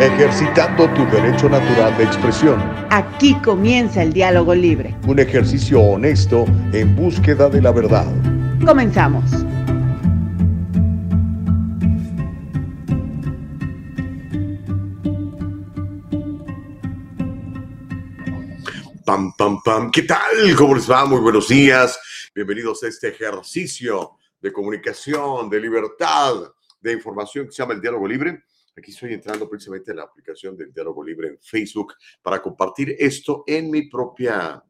ejercitando tu derecho natural de expresión. Aquí comienza el diálogo libre. Un ejercicio honesto en búsqueda de la verdad. Comenzamos. Pam, pam, pam. ¿Qué tal? ¿Cómo les va? Muy buenos días. Bienvenidos a este ejercicio de comunicación, de libertad, de información que se llama el diálogo libre Aquí estoy entrando precisamente en la aplicación del Diálogo Libre en Facebook para compartir esto en mi propia,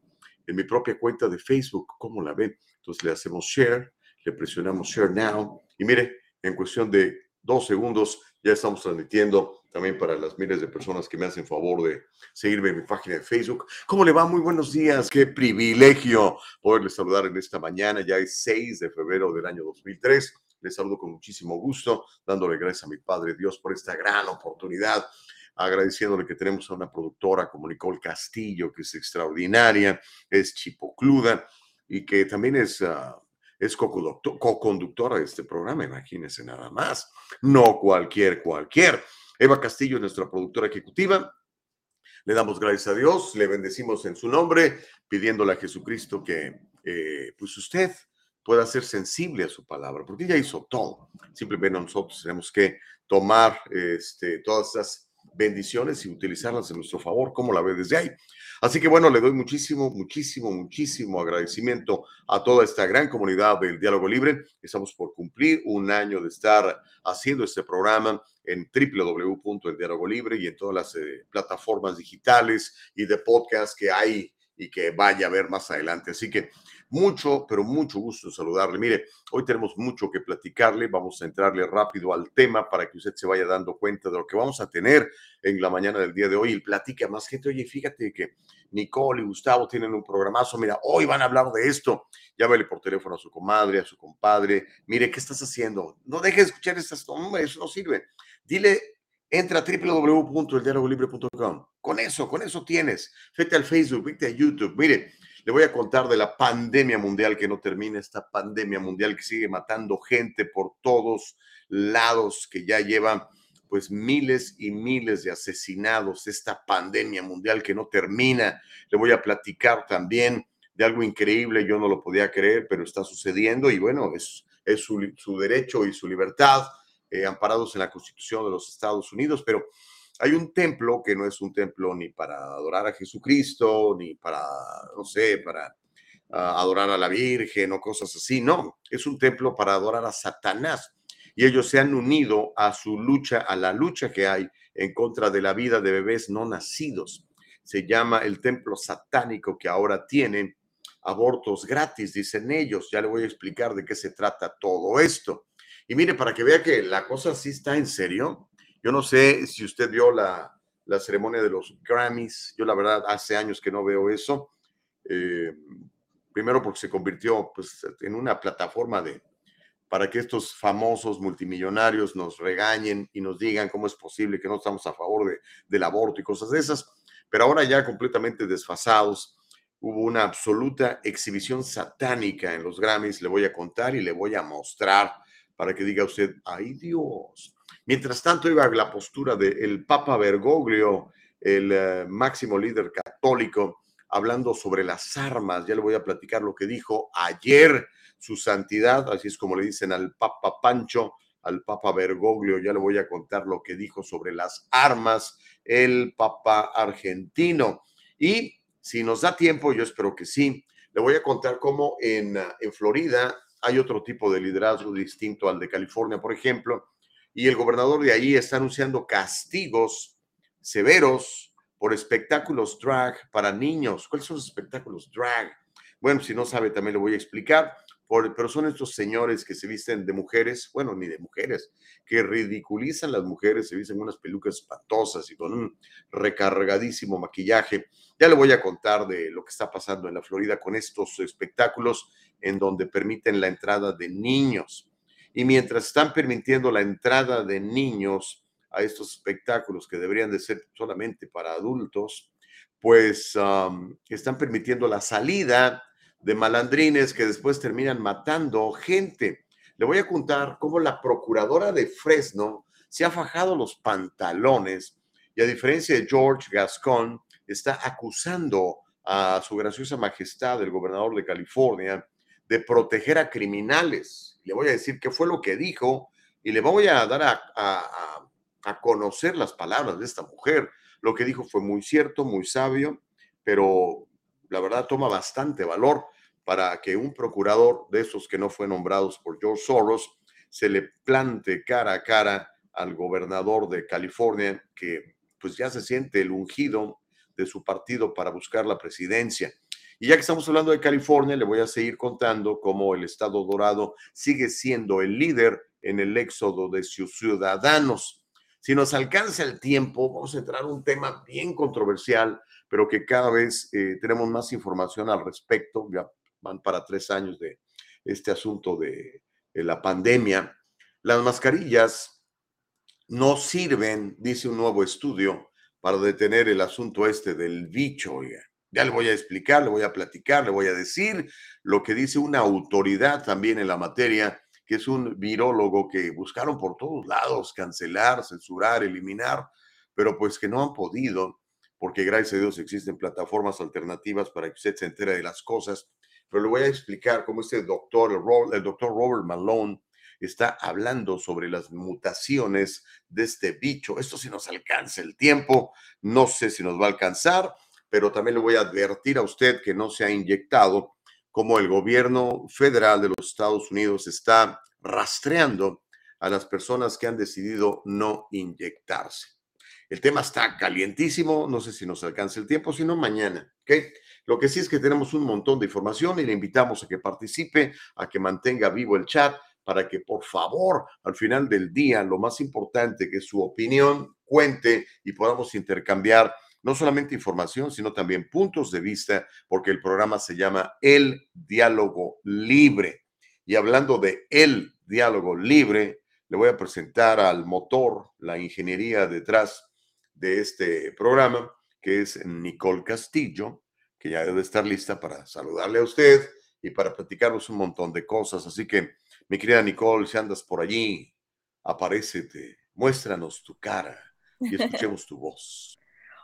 en mi propia cuenta de Facebook. ¿Cómo la ven? Entonces le hacemos share, le presionamos share now y mire, en cuestión de dos segundos ya estamos transmitiendo también para las miles de personas que me hacen favor de seguirme en mi página de Facebook. ¿Cómo le va? Muy buenos días. Qué privilegio poderles saludar en esta mañana. Ya es 6 de febrero del año 2003. Les saludo con muchísimo gusto, dándole gracias a mi Padre Dios por esta gran oportunidad, agradeciéndole que tenemos a una productora como Nicole Castillo, que es extraordinaria, es chipocluda y que también es... Uh, es co-conductora de este programa, imagínense nada más. No cualquier, cualquier. Eva Castillo es nuestra productora ejecutiva. Le damos gracias a Dios, le bendecimos en su nombre, pidiéndole a Jesucristo que, eh, pues usted pueda ser sensible a su palabra, porque ella hizo todo. Simplemente nosotros tenemos que tomar este, todas esas bendiciones y utilizarlas en nuestro favor, como la ve desde ahí. Así que bueno, le doy muchísimo, muchísimo, muchísimo agradecimiento a toda esta gran comunidad del Diálogo Libre. Estamos por cumplir un año de estar haciendo este programa en www.eldialogolibre y en todas las eh, plataformas digitales y de podcast que hay y que vaya a ver más adelante. Así que mucho, pero mucho gusto saludarle. Mire, hoy tenemos mucho que platicarle. Vamos a entrarle rápido al tema para que usted se vaya dando cuenta de lo que vamos a tener en la mañana del día de hoy. Y platique a más gente. Oye, fíjate que Nicole y Gustavo tienen un programazo. Mira, hoy van a hablar de esto. Llámale por teléfono a su comadre, a su compadre. Mire, ¿qué estás haciendo? No dejes de escuchar estas. No, eso no sirve. Dile entra a www.eldialogolibre.com. Con eso, con eso tienes. Vete al Facebook, vete a YouTube. Mire, le voy a contar de la pandemia mundial que no termina, esta pandemia mundial que sigue matando gente por todos lados, que ya lleva pues miles y miles de asesinados, esta pandemia mundial que no termina. Le voy a platicar también de algo increíble, yo no lo podía creer, pero está sucediendo y bueno, es, es su, derecho y su libertad, eh, amparados en la Constitución de los Estados Unidos, pero hay un templo que no es un templo ni para adorar a Jesucristo, ni para, no sé, para ah, adorar a la Virgen o cosas así, no, es un templo para adorar a Satanás. Y ellos se han unido a su lucha, a la lucha que hay en contra de la vida de bebés no nacidos. Se llama el templo satánico que ahora tiene abortos gratis, dicen ellos. Ya le voy a explicar de qué se trata todo esto. Y mire, para que vea que la cosa sí está en serio, yo no sé si usted vio la, ceremonia de los Grammys. Yo la verdad hace años que no veo eso. Eh, primero porque se convirtió pues, en una plataforma de para que estos famosos multimillonarios nos regañen y nos digan cómo es posible que no estamos a favor de, del aborto y cosas de esas. Pero ahora ya completamente desfasados, hubo una absoluta exhibición satánica en los Grammys. Le voy a contar y le voy a mostrar para que diga usted, ay Dios, Mientras tanto, iba la postura del Papa Bergoglio, el eh, máximo líder católico, hablando sobre las armas. Ya le voy a platicar lo que dijo ayer su santidad, así es como le dicen al Papa Pancho, al Papa Bergoglio, ya le voy a contar lo que dijo sobre las armas el Papa argentino. Y si nos da tiempo, yo espero que sí, le voy a contar cómo en, en Florida hay otro tipo de liderazgo distinto al de California, por ejemplo, y el gobernador de ahí está anunciando castigos severos por espectáculos drag para niños. ¿Cuáles son los espectáculos drag? Bueno, si no sabe, también le voy a explicar. Por, pero son estos señores que se visten de mujeres, bueno, ni de mujeres, que ridiculizan las mujeres, se visten unas pelucas espantosas y con un recargadísimo maquillaje. Ya le voy a contar de lo que está pasando en la Florida con estos espectáculos en donde permiten la entrada de niños. Y mientras están permitiendo la entrada de niños a estos espectáculos que deberían de ser solamente para adultos, pues están permitiendo la salida de malandrines que después terminan matando gente. Le voy a contar cómo la procuradora de Fresno se ha fajado los pantalones Y a diferencia de George Gascon, está acusando a su graciosa majestad, el gobernador de California, de proteger a criminales. Le voy a decir qué fue lo que dijo y le voy a dar a, a, a conocer las palabras de esta mujer. Lo que dijo fue muy cierto, muy sabio, pero la verdad toma bastante valor para que un procurador de esos que no fue nombrados por George Soros se le plante cara a cara al gobernador de California, que pues ya se siente el ungido de su partido para buscar la presidencia. Y ya que estamos hablando de California, le voy a seguir contando cómo el Estado Dorado sigue siendo el líder en el éxodo de sus ciudadanos. Si nos alcanza el tiempo, vamos a entrar a un tema bien controversial, pero que cada vez eh, tenemos más información al respecto. Ya van para tres años de este asunto de, la pandemia. Las mascarillas no sirven, dice un nuevo estudio, para detener el asunto este del bicho. Ya le voy a explicar, le voy a platicar, le voy a decir lo que dice una autoridad también en la materia, que es un virólogo que buscaron por todos lados cancelar, censurar, eliminar, pero pues que no han podido, porque gracias a Dios existen plataformas alternativas para que usted se entere de las cosas. Pero le voy a explicar cómo este doctor, el doctor Robert Malone, está hablando sobre las mutaciones de este bicho. Esto si nos alcanza el tiempo, no sé si nos va a alcanzar, pero también le voy a advertir a usted que no se ha inyectado, como el gobierno federal de los Estados Unidos está rastreando a las personas que han decidido no inyectarse. El tema está calientísimo, no sé si nos alcanza el tiempo, sino mañana, ¿ok? Lo que sí es que tenemos un montón de información y le invitamos a que participe, a que mantenga vivo el chat para que por favor al final del día lo más importante que su opinión cuente y podamos intercambiar no solamente información, sino también puntos de vista, porque el programa se llama El Diálogo Libre. Y hablando de El Diálogo Libre, le voy a presentar al motor, la ingeniería detrás de este programa, que es Nicole Castillo, que ya debe estar lista para saludarle a usted y para platicarnos un montón de cosas. Así que mi querida Nicole, si andas por allí, aparécete, muéstranos tu cara y escuchemos tu voz.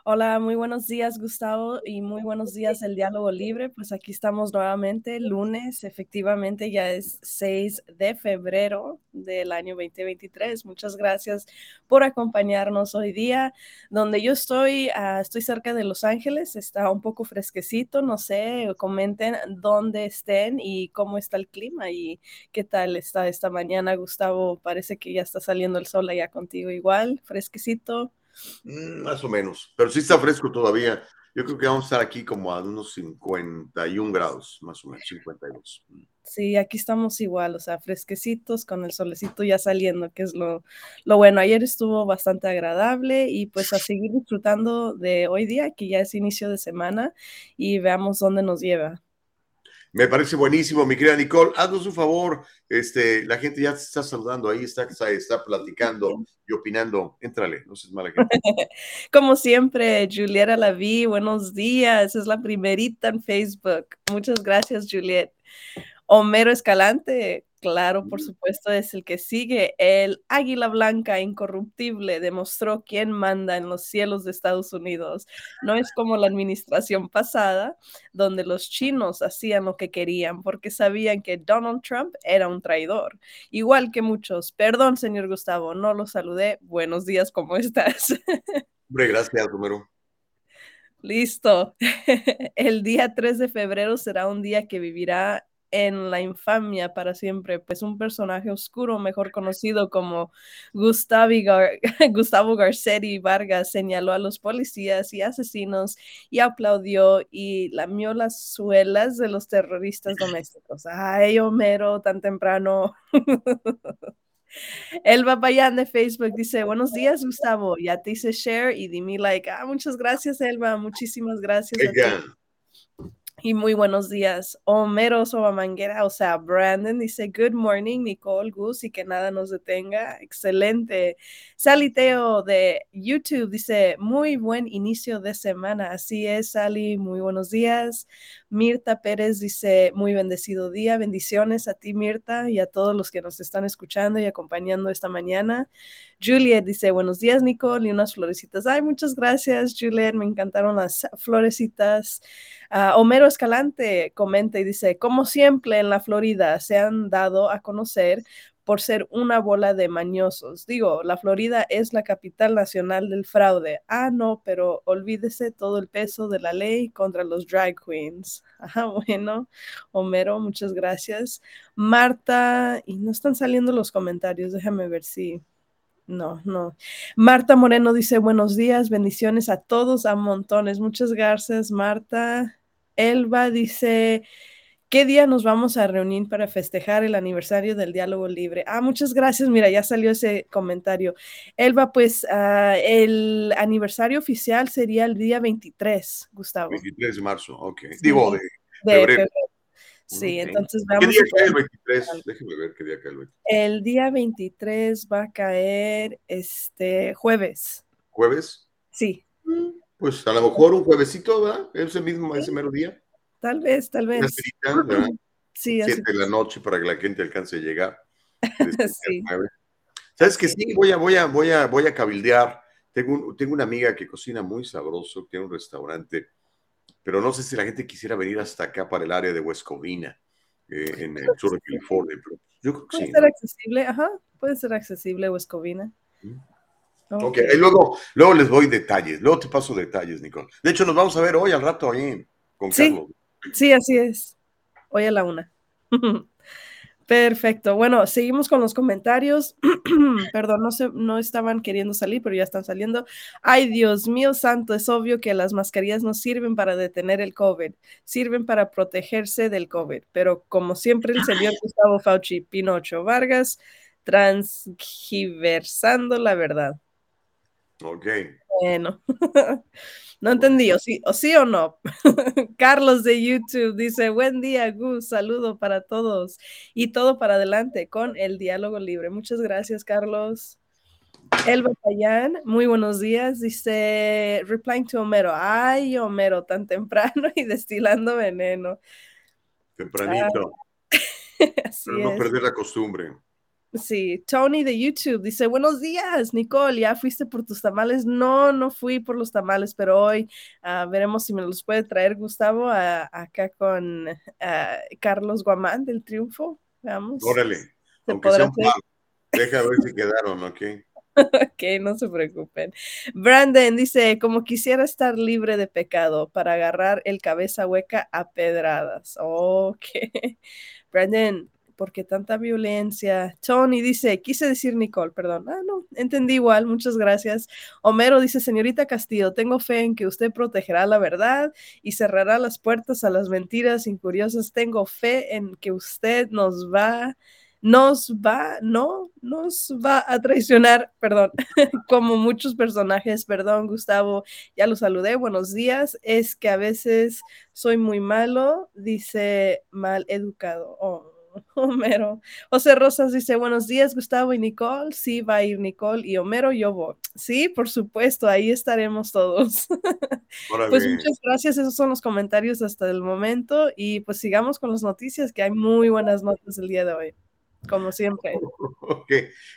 Hola, muy buenos días Gustavo y muy buenos días el diálogo libre. Pues aquí estamos nuevamente, lunes, efectivamente ya es 6 de febrero del año 2023. Muchas gracias por acompañarnos hoy día. Donde yo estoy, uh, estoy cerca de Los Ángeles, está un poco fresquecito, no sé, comenten dónde estén y cómo está el clima y qué tal está esta mañana, Gustavo. Parece que ya está saliendo el sol allá contigo igual, fresquecito. Mm, más o menos, pero sí está fresco todavía. Yo creo que vamos a estar aquí como a unos 51 grados, más o menos, 52. Mm. Sí, aquí estamos igual, o sea, fresquecitos con el solecito ya saliendo, que es lo, lo bueno. Ayer estuvo bastante agradable y pues a seguir disfrutando de hoy día, que ya es inicio de semana, y veamos dónde nos lleva. Me parece buenísimo, mi querida Nicole. Haznos un favor, este, la gente ya te está saludando ahí, está, está, platicando y opinando. Éntrale, no seas mala. Como siempre, Julieta Laví, buenos días. Es la primerita en Facebook. Muchas gracias, Juliet. Homero Escalante, claro, por supuesto, es el que sigue. El águila blanca incorruptible demostró quién manda en los cielos de Estados Unidos. No es como la administración pasada, donde los chinos hacían lo que querían porque sabían que Donald Trump era un traidor. Igual que muchos. Perdón, señor Gustavo, no lo saludé. Buenos días, ¿cómo estás? Hombre, gracias, Homero. Listo. El día 3 de febrero será un día que vivirá en la infamia para siempre, pues un personaje oscuro, mejor conocido como Gustavo Garcetti Vargas, señaló a los policías y asesinos y aplaudió y lamió las suelas de los terroristas domésticos. Ay, Homero, tan temprano. El Babayán de Facebook dice, buenos días, Gustavo. Ya te hice share y di mi like. Ah, muchas gracias, Elba. Muchísimas gracias. A ti. Y muy buenos días. Homero Sobamanguera, o sea, Brandon dice, Good morning, Nicole, Gus, y que nada nos detenga. Excelente. Saliteo de YouTube dice, muy buen inicio de semana. Así es, Sally, muy buenos días. Mirta Pérez dice, muy bendecido día. Bendiciones a ti, Mirta, y a todos los que nos están escuchando y acompañando esta mañana. Juliet dice, buenos días, Nicole, y unas florecitas. Ay, muchas gracias, Juliet, me encantaron las florecitas. Uh, Homero Escalante comenta y dice, como siempre en la Florida se han dado a conocer por ser una bola de mañosos. Digo, la Florida es la capital nacional del fraude. Ah, no, pero olvídese todo el peso de la ley contra los drag queens. Ajá, bueno, Homero, muchas gracias. Marta, y no están saliendo los comentarios, déjame ver si... No, no. Marta Moreno dice buenos días, bendiciones a todos, a montones. Muchas gracias, Marta. Elba dice, ¿qué día nos vamos a reunir para festejar el aniversario del diálogo libre? Ah, muchas gracias. Mira, ya salió ese comentario. Elba, pues uh, el aniversario oficial sería el día 23, Gustavo. 23 de marzo, ok. Sí, Digo, de, de febrero. febrero. Sí, okay. entonces vamos ¿Qué día cae el 23? Déjeme ver qué día cae el 23. El día 23 va a caer este jueves. ¿Jueves? Sí. Pues a lo mejor un juevesito, ¿verdad? Ese mismo, ese mero día. Tal vez, tal vez. Cerita, ¿verdad? Sí, Siete de la noche para que la gente alcance a llegar. sí. ¿Sabes que sí? Voy a, voy a, voy a, voy a cabildear. Tengo, un, tengo una amiga que cocina muy sabroso, tiene un restaurante pero no sé si la gente quisiera venir hasta acá para el área de West Covina, eh, en el sur de California. Pero yo creo que puede sí, ser ¿no? accesible, ajá, puede ser accesible West Covina. Mm. Ok, y luego, luego les doy detalles, luego te paso detalles, Nicole. De hecho, nos vamos a ver hoy al rato ahí con. Carlos. Sí, así es. Hoy a la una. Perfecto. Bueno, seguimos con los comentarios. Perdón, no, se, no estaban queriendo salir, pero ya están saliendo. Ay, Dios mío santo, es obvio que las mascarillas no sirven para detener el COVID, sirven para protegerse del COVID. Pero como siempre, el señor Gustavo Fauci Pinocho Vargas, transgiversando la verdad. Ok. Bueno, no entendí, o sí o, sí o no. Carlos de YouTube dice, buen día, Gus, saludo para todos y todo para adelante con el diálogo libre. Muchas gracias, Carlos. Elba Payán, muy buenos días, dice, replying to Homero, ay, Homero, tan temprano y destilando veneno. Tempranito. Así pero no es. perder la costumbre. Sí, Tony de YouTube dice, buenos días, Nicole, ¿ya fuiste por tus tamales? No, no fui por los tamales, pero hoy uh, veremos si me los puede traer Gustavo a, acá con uh, Carlos Guamán del Triunfo. Veamos. Órale, ¿Se aunque sea un par. Deja ver si quedaron, ¿ok? Ok, no se preocupen. Brandon dice, como quisiera estar libre de pecado para agarrar el cabeza hueca a pedradas. Ok. Brandon, ¿por qué tanta violencia? Tony dice, quise decir Nicole, perdón. Ah, no, entendí igual, muchas gracias. Homero dice, señorita Castillo, tengo fe en que usted protegerá la verdad y cerrará las puertas a las mentiras incuriosas. Tengo fe en que usted nos va nos va, no, nos va a traicionar, perdón, como muchos personajes, perdón, Gustavo, ya lo saludé, buenos días, es que a veces soy muy malo, dice mal educado, oh, Homero. José Rosas dice, buenos días, Gustavo y Nicole, sí, va a ir Nicole y Homero, yo voy, sí, por supuesto, ahí estaremos todos. Pues muchas gracias, esos son los comentarios hasta el momento y pues sigamos con las noticias, que hay muy buenas notas el día de hoy como siempre. Ok,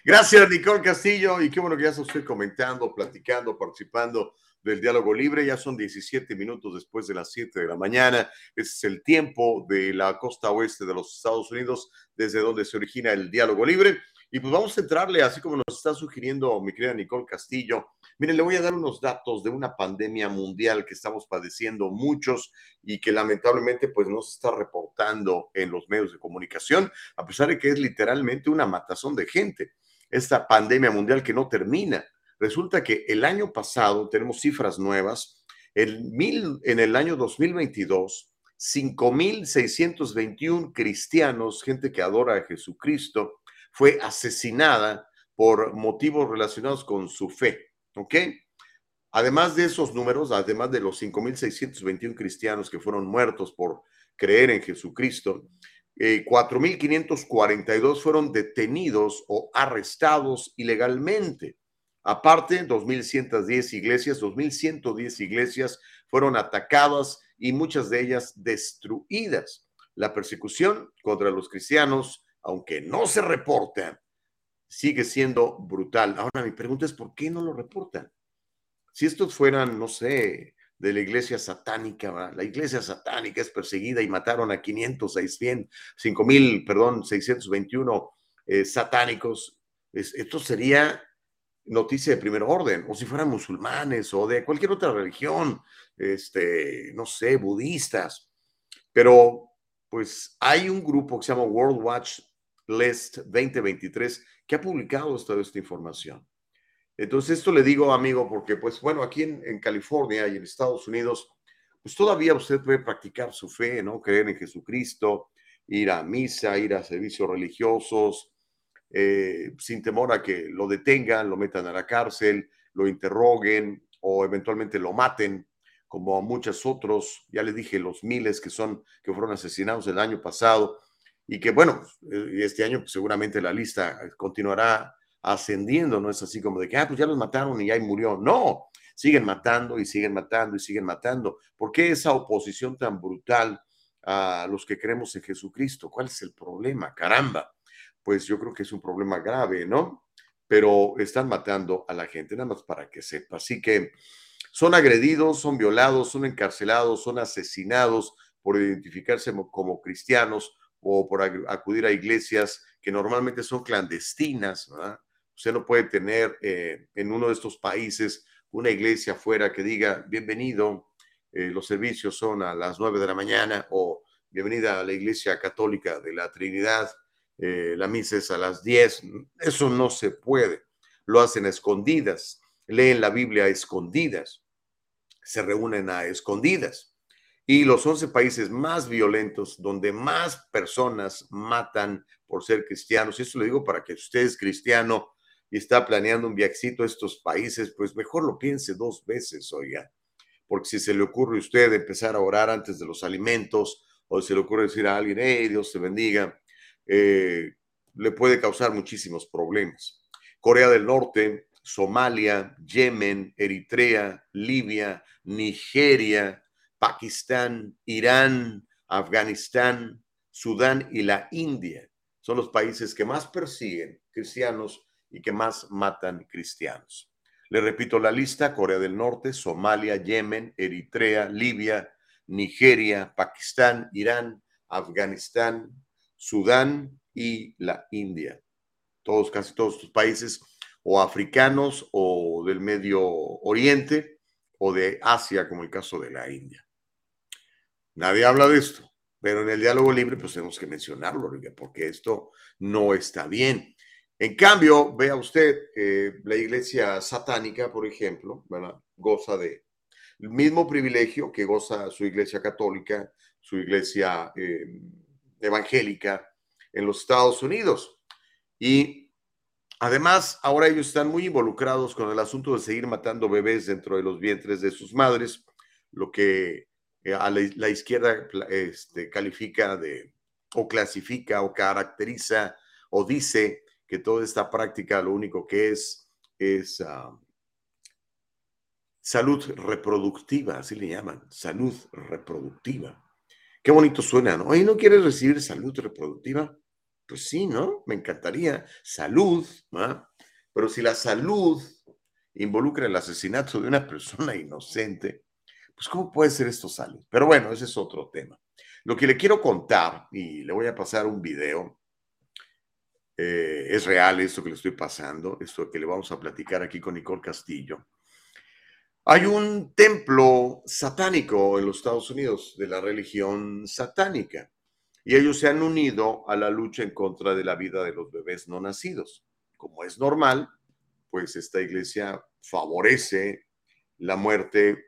gracias Nicole Castillo y qué bueno que ya usted comentando, platicando, participando del diálogo libre. Ya son 17 minutos después de las 7 de la mañana. Ese es el tiempo de la costa oeste de los Estados Unidos, desde donde se origina el diálogo libre. Y pues vamos a entrarle, así como nos está sugiriendo mi querida Nicole Castillo. Miren, le voy a dar unos datos de una pandemia mundial que estamos padeciendo muchos y que lamentablemente pues no se está reportando en los medios de comunicación, a pesar de que es literalmente una matazón de gente. Esta pandemia mundial que no termina. Resulta que el año pasado, tenemos cifras nuevas, el mil, en el año 2022, 5.621 cristianos, gente que adora a Jesucristo, fue asesinada por motivos relacionados con su fe, ¿ok? Además de esos números, además de los 5.621 cristianos que fueron muertos por creer en Jesucristo, 4.542 eh, fueron detenidos o arrestados ilegalmente. Aparte, 2.110 iglesias, 2.110 iglesias fueron atacadas y muchas de ellas destruidas. La persecución contra los cristianos, aunque no se reporta, sigue siendo brutal. Ahora mi pregunta es, ¿por qué no lo reportan? Si estos fueran, no sé, de la iglesia satánica, la iglesia satánica es perseguida y mataron a 500, 600, 5 mil, perdón, 621 eh, satánicos, esto sería noticia de primer orden, o si fueran musulmanes o de cualquier otra religión, este, no sé, budistas. Pero pues hay un grupo que se llama World Watch List 2023 que ha publicado toda esta información. Entonces, esto le digo, amigo, porque, pues, bueno, aquí en, California y en Estados Unidos, pues todavía usted puede practicar su fe, ¿no? Creer en Jesucristo, ir a misa, ir a servicios religiosos, eh, sin temor a que lo detengan, lo metan a la cárcel, lo interroguen o eventualmente lo maten, como a muchos otros, ya le dije, los miles que son, que fueron asesinados el año pasado y que, bueno, eh, este año pues, seguramente la lista continuará ascendiendo, no es así como de que, ah, pues ya los mataron y ya murió. No, siguen matando y siguen matando y siguen matando. ¿Por qué esa oposición tan brutal a los que creemos en Jesucristo? ¿Cuál es el problema? Caramba, pues yo creo que es un problema grave, ¿no? Pero están matando a la gente, nada más para que sepa. Así que son agredidos, son violados, son encarcelados, son asesinados por identificarse como cristianos o por acudir a iglesias que normalmente son clandestinas, ¿verdad? Usted no puede tener eh, en uno de estos países una iglesia afuera que diga, bienvenido, eh, los servicios son a las nueve de la mañana o bienvenida a la iglesia católica de la Trinidad, eh, la misa es a las diez. Eso no se puede. Lo hacen a escondidas, leen la Biblia a escondidas, se reúnen a escondidas. Y los once países más violentos, donde más personas matan por ser cristianos, y esto lo digo para que usted es cristiano, y está planeando un viajecito a estos países, pues mejor lo piense dos veces, oiga, porque si se le ocurre a usted empezar a orar antes de los alimentos o se le ocurre decir a alguien, hey, Dios te bendiga, eh, le puede causar muchísimos problemas. Corea del Norte, Somalia, Yemen, Eritrea, Libia, Nigeria, Pakistán, Irán, Afganistán, Sudán y la India son los países que más persiguen cristianos y que más matan cristianos. Le repito la lista, Corea del Norte, Somalia, Yemen, Eritrea, Libia, Nigeria, Pakistán, Irán, Afganistán, Sudán y la India. Todos, casi todos estos países o africanos o del Medio Oriente o de Asia, como el caso de la India. Nadie habla de esto, pero en el diálogo libre pues tenemos que mencionarlo, porque esto no está bien. En cambio, vea usted, eh, la iglesia satánica, por ejemplo, goza de el mismo privilegio que goza su iglesia católica, su iglesia eh, evangélica en los Estados Unidos. Y además, ahora ellos están muy involucrados con el asunto de seguir matando bebés dentro de los vientres de sus madres, lo que eh, a la, izquierda este, califica de, o clasifica, o caracteriza, o dice que toda esta práctica lo único que es es ah, salud reproductiva, así le llaman, salud reproductiva. Qué bonito suena, ¿no? Oye, ¿no quieres recibir salud reproductiva? Pues sí, ¿no? Me encantaría. Salud, ¿no? Pero si la salud involucra el asesinato de una persona inocente, pues ¿cómo puede ser esto salud? Pero bueno, ese es otro tema. Lo que le quiero contar, y le voy a pasar un video, eh, es real esto que le estoy pasando, esto que le vamos a platicar aquí con Nicole Castillo. Hay un templo satánico en los Estados Unidos de la religión satánica y ellos se han unido a la lucha en contra de la vida de los bebés no nacidos. Como es normal, pues esta iglesia favorece la muerte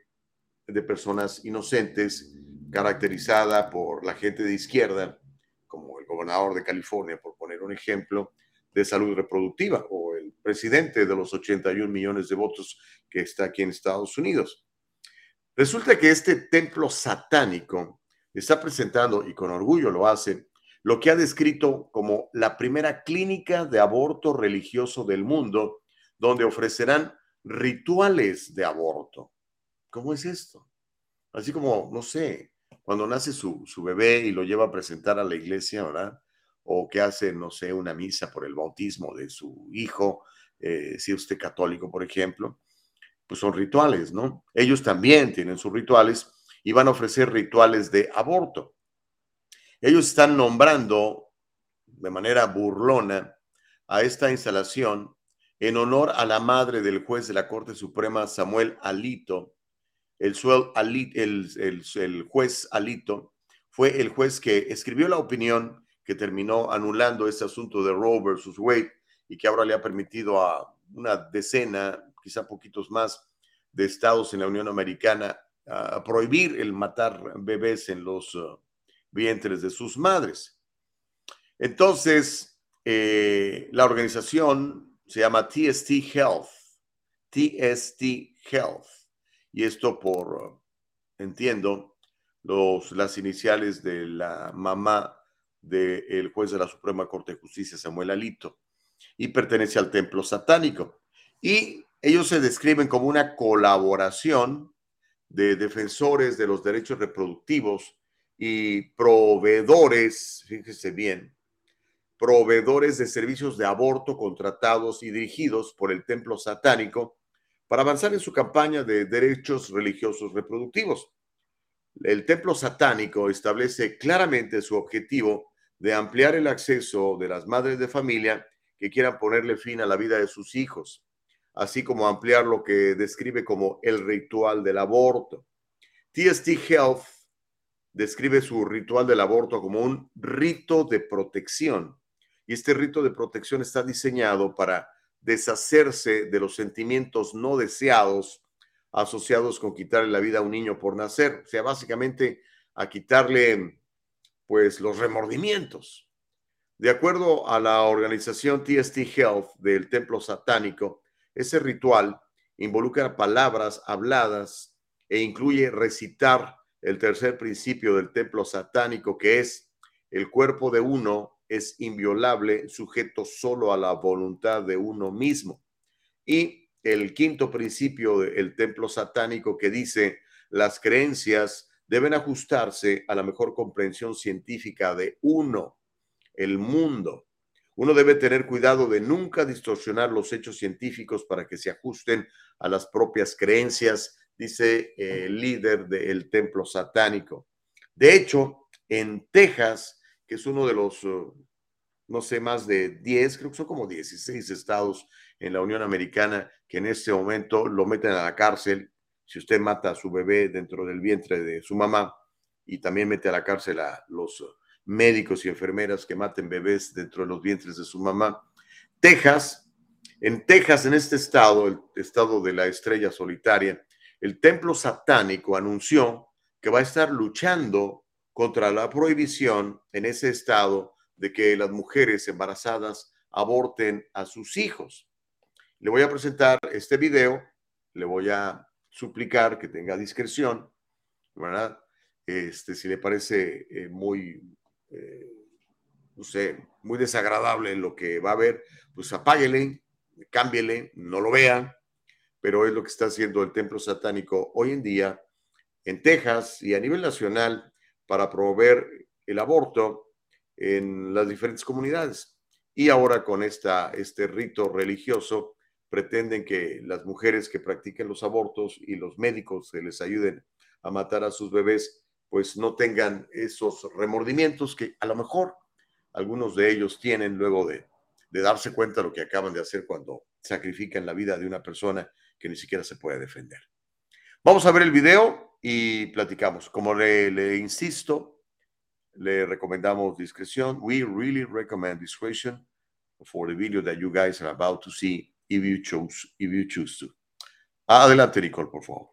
de personas inocentes caracterizada por la gente de izquierda como el gobernador de California, por poner un ejemplo, de salud reproductiva, o presidente de los 81 millones de votos que está aquí en Estados Unidos. Resulta que este templo satánico está presentando, y con orgullo lo hace, lo que ha descrito como la primera clínica de aborto religioso del mundo, donde ofrecerán rituales de aborto. ¿Cómo es esto? Así como, no sé, cuando nace su, bebé y lo lleva a presentar a la iglesia, ¿verdad? O que hace, no sé, una misa por el bautismo de su hijo, eh, si usted católico, por ejemplo, pues son rituales, ¿no? Ellos también tienen sus rituales y van a ofrecer rituales de aborto. Ellos están nombrando de manera burlona a esta instalación en honor a la madre del juez de la Corte Suprema, Samuel Alito. El, el, juez Alito fue el juez que escribió la opinión que terminó anulando este asunto de Roe versus Wade y que ahora le ha permitido a una decena, quizá poquitos más, de estados en la Unión Americana a prohibir el matar bebés en los uh, vientres de sus madres. Entonces, eh, la organización se llama TST Health, TST Health, y esto por, entiendo, los, las iniciales de la mamá del juez de la Suprema Corte de Justicia, Samuel Alito, y pertenece al templo satánico. Y ellos se describen como una colaboración de defensores de los derechos reproductivos y proveedores, fíjese bien, proveedores de servicios de aborto contratados y dirigidos por el templo satánico para avanzar en su campaña de derechos religiosos reproductivos. El templo satánico establece claramente su objetivo de ampliar el acceso de las madres de familia que quieran ponerle fin a la vida de sus hijos, así como ampliar lo que describe como el ritual del aborto. TST Health describe su ritual del aborto como un rito de protección. Y este rito de protección está diseñado para deshacerse de los sentimientos no deseados asociados con quitarle la vida a un niño por nacer. O sea, básicamente a quitarle pues los remordimientos. De acuerdo a la organización TST Health del templo satánico, ese ritual involucra palabras habladas e incluye recitar el tercer principio del templo satánico, que es el cuerpo de uno es inviolable, sujeto solo a la voluntad de uno mismo. Y el quinto principio del templo satánico que dice las creencias deben ajustarse a la mejor comprensión científica de uno, el mundo. Uno debe tener cuidado de nunca distorsionar los hechos científicos para que se ajusten a las propias creencias, dice el líder del templo satánico. De hecho, en Texas, que es uno de los, uh, no sé, más de 10, creo que son como 16 estados en la Unión Americana que en este momento lo meten a la cárcel si usted mata a su bebé dentro del vientre de su mamá y también mete a la cárcel a los médicos y enfermeras que maten bebés dentro de los vientres de su mamá. Texas, en Texas, en este estado, el estado de la estrella solitaria, el templo satánico anunció que va a estar luchando contra la prohibición en ese estado de que las mujeres embarazadas aborten a sus hijos. Le voy a presentar este video, le voy a suplicar que tenga discreción, ¿verdad? Este, si le parece eh, muy eh, no sé, muy desagradable lo que va a ver, pues apáguele, cámbiele, no lo vean, pero es lo que está haciendo el templo satánico hoy en día en Texas y a nivel nacional para promover el aborto en las diferentes comunidades. Y ahora con esta, este rito religioso pretenden que las mujeres que practiquen los abortos y los médicos se les ayuden a matar a sus bebés pues no tengan esos remordimientos que a lo mejor algunos de ellos tienen luego de, darse cuenta de lo que acaban de hacer cuando sacrifican la vida de una persona que ni siquiera se puede defender. Vamos a ver el video y platicamos. Como le, le insisto, le recomendamos discreción. We really recommend discretion for the video that you guys are about to see if you choose, if you choose to. Ah, adelante, Nicole, por favor.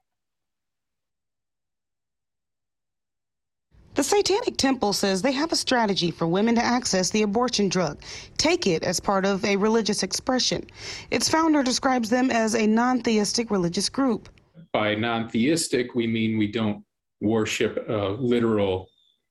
The Satanic Temple says they have a strategy for women to access the abortion drug, take it as part of a religious expression. Its founder describes them as a non theistic religious group. By non theistic, we mean we don't worship a literal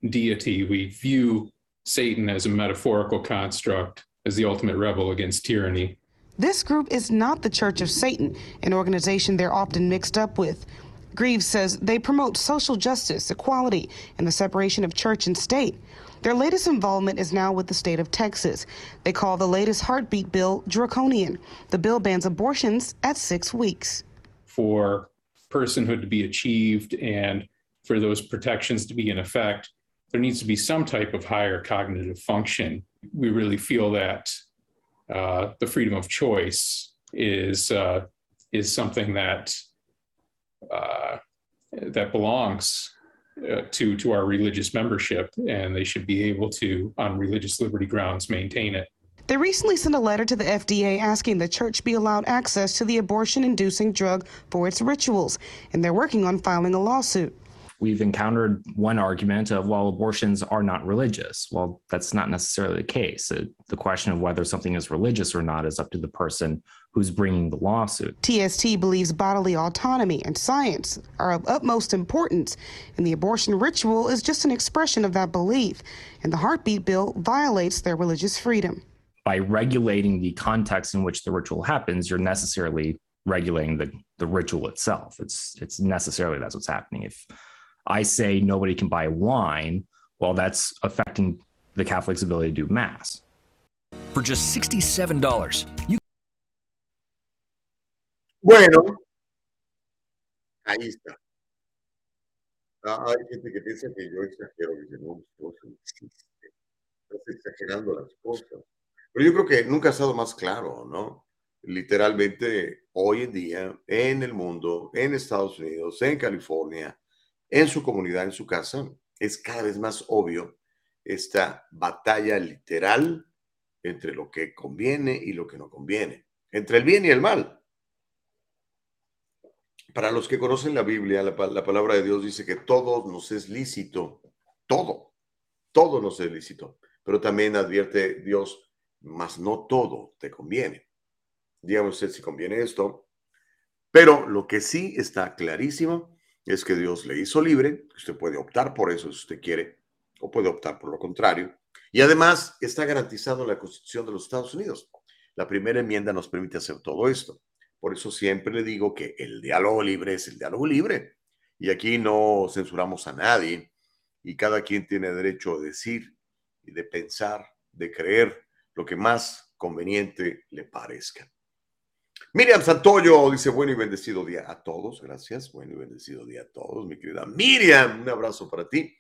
deity. We view Satan as a metaphorical construct, as the ultimate rebel against tyranny. This group is not the Church of Satan, an organization they're often mixed up with. Greaves says they promote social justice, equality, and the separation of church and state. Their latest involvement is now with the state of Texas. They call the latest heartbeat bill draconian. The bill bans abortions at six weeks. For personhood to be achieved and for those protections to be in effect, there needs to be some type of higher cognitive function. We really feel that uh, the freedom of choice is uh, is something that uh, that belongs uh, to to our religious membership, and they should be able to, on religious liberty grounds, maintain it. They recently sent a letter to the FDA asking the church be allowed access to the abortion inducing drug for its rituals, and they're working on filing a lawsuit we've encountered one argument of, well, abortions are not religious. Well, that's not necessarily the case. It, the question of whether something is religious or not is up to the person who's bringing the lawsuit. TST believes bodily autonomy and science are of utmost importance, and the abortion ritual is just an expression of that belief, and the heartbeat bill violates their religious freedom. By regulating the context in which the ritual happens, you're necessarily regulating the, the ritual itself. It's it's necessarily that's what's happening. If I say nobody can buy wine, well, that's affecting the Catholic's ability to do Mass. For just $67, you Bueno, ahí está. Ah, hay gente que piensa que yo exagero, que no, no existe. Estás exagerando las cosas. Pero yo creo que nunca ha estado más claro, ¿no? Literalmente, hoy en día, en el mundo, en Estados Unidos, en California, en su comunidad, en su casa, es cada vez más obvio esta batalla literal entre lo que conviene y lo que no conviene, entre el bien y el mal. Para los que conocen la Biblia, la, palabra de Dios dice que todo nos es lícito, todo, todo nos es lícito, pero también advierte Dios, más no todo te conviene. Dígame usted si conviene esto, pero lo que sí está clarísimo es que Dios le hizo libre, usted puede optar por eso si usted quiere, o puede optar por lo contrario. Y además está garantizado en la Constitución de los Estados Unidos. La primera enmienda nos permite hacer todo esto. Por eso siempre le digo que el diálogo libre es el diálogo libre. Y aquí no censuramos a nadie y cada quien tiene derecho a decir y de pensar, de creer lo que más conveniente le parezca. Miriam Santoyo dice bueno y bendecido día a todos. Gracias. Bueno y bendecido día a todos, mi querida Miriam. Un abrazo para ti.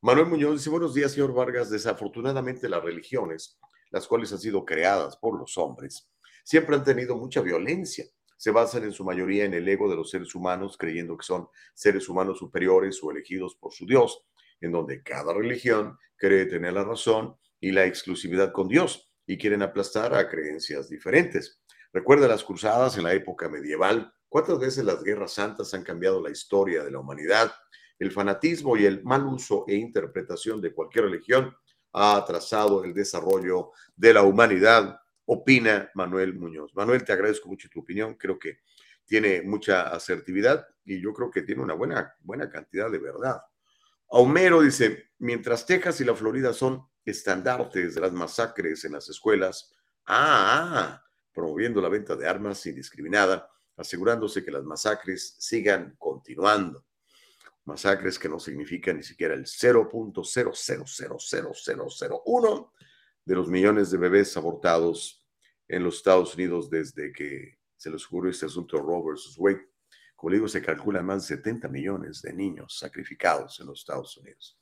Manuel Muñoz dice buenos días, señor Vargas. Desafortunadamente las religiones, las cuales han sido creadas por los hombres, siempre han tenido mucha violencia. Se basan en su mayoría en el ego de los seres humanos, creyendo que son seres humanos superiores o elegidos por su Dios, en donde cada religión cree tener la razón y la exclusividad con Dios y quieren aplastar a creencias diferentes. Recuerda las cruzadas en la época medieval. ¿Cuántas veces las guerras santas han cambiado la historia de la humanidad? El fanatismo y el mal uso e interpretación de cualquier religión ha atrasado el desarrollo de la humanidad, opina Manuel Muñoz. Manuel, te agradezco mucho tu opinión. Creo que tiene mucha asertividad y yo creo que tiene una buena, buena cantidad de verdad. Homero dice, mientras Texas y la Florida son estandartes de las masacres en las escuelas, ah, ah promoviendo la venta de armas indiscriminada, asegurándose que las masacres sigan continuando. Masacres que no significan ni siquiera el 0.0000001 de los millones de bebés abortados en los Estados Unidos desde que se les ocurrió este asunto Roe versus Wade. Como digo, se calcula más de 70 millones de niños sacrificados en los Estados Unidos.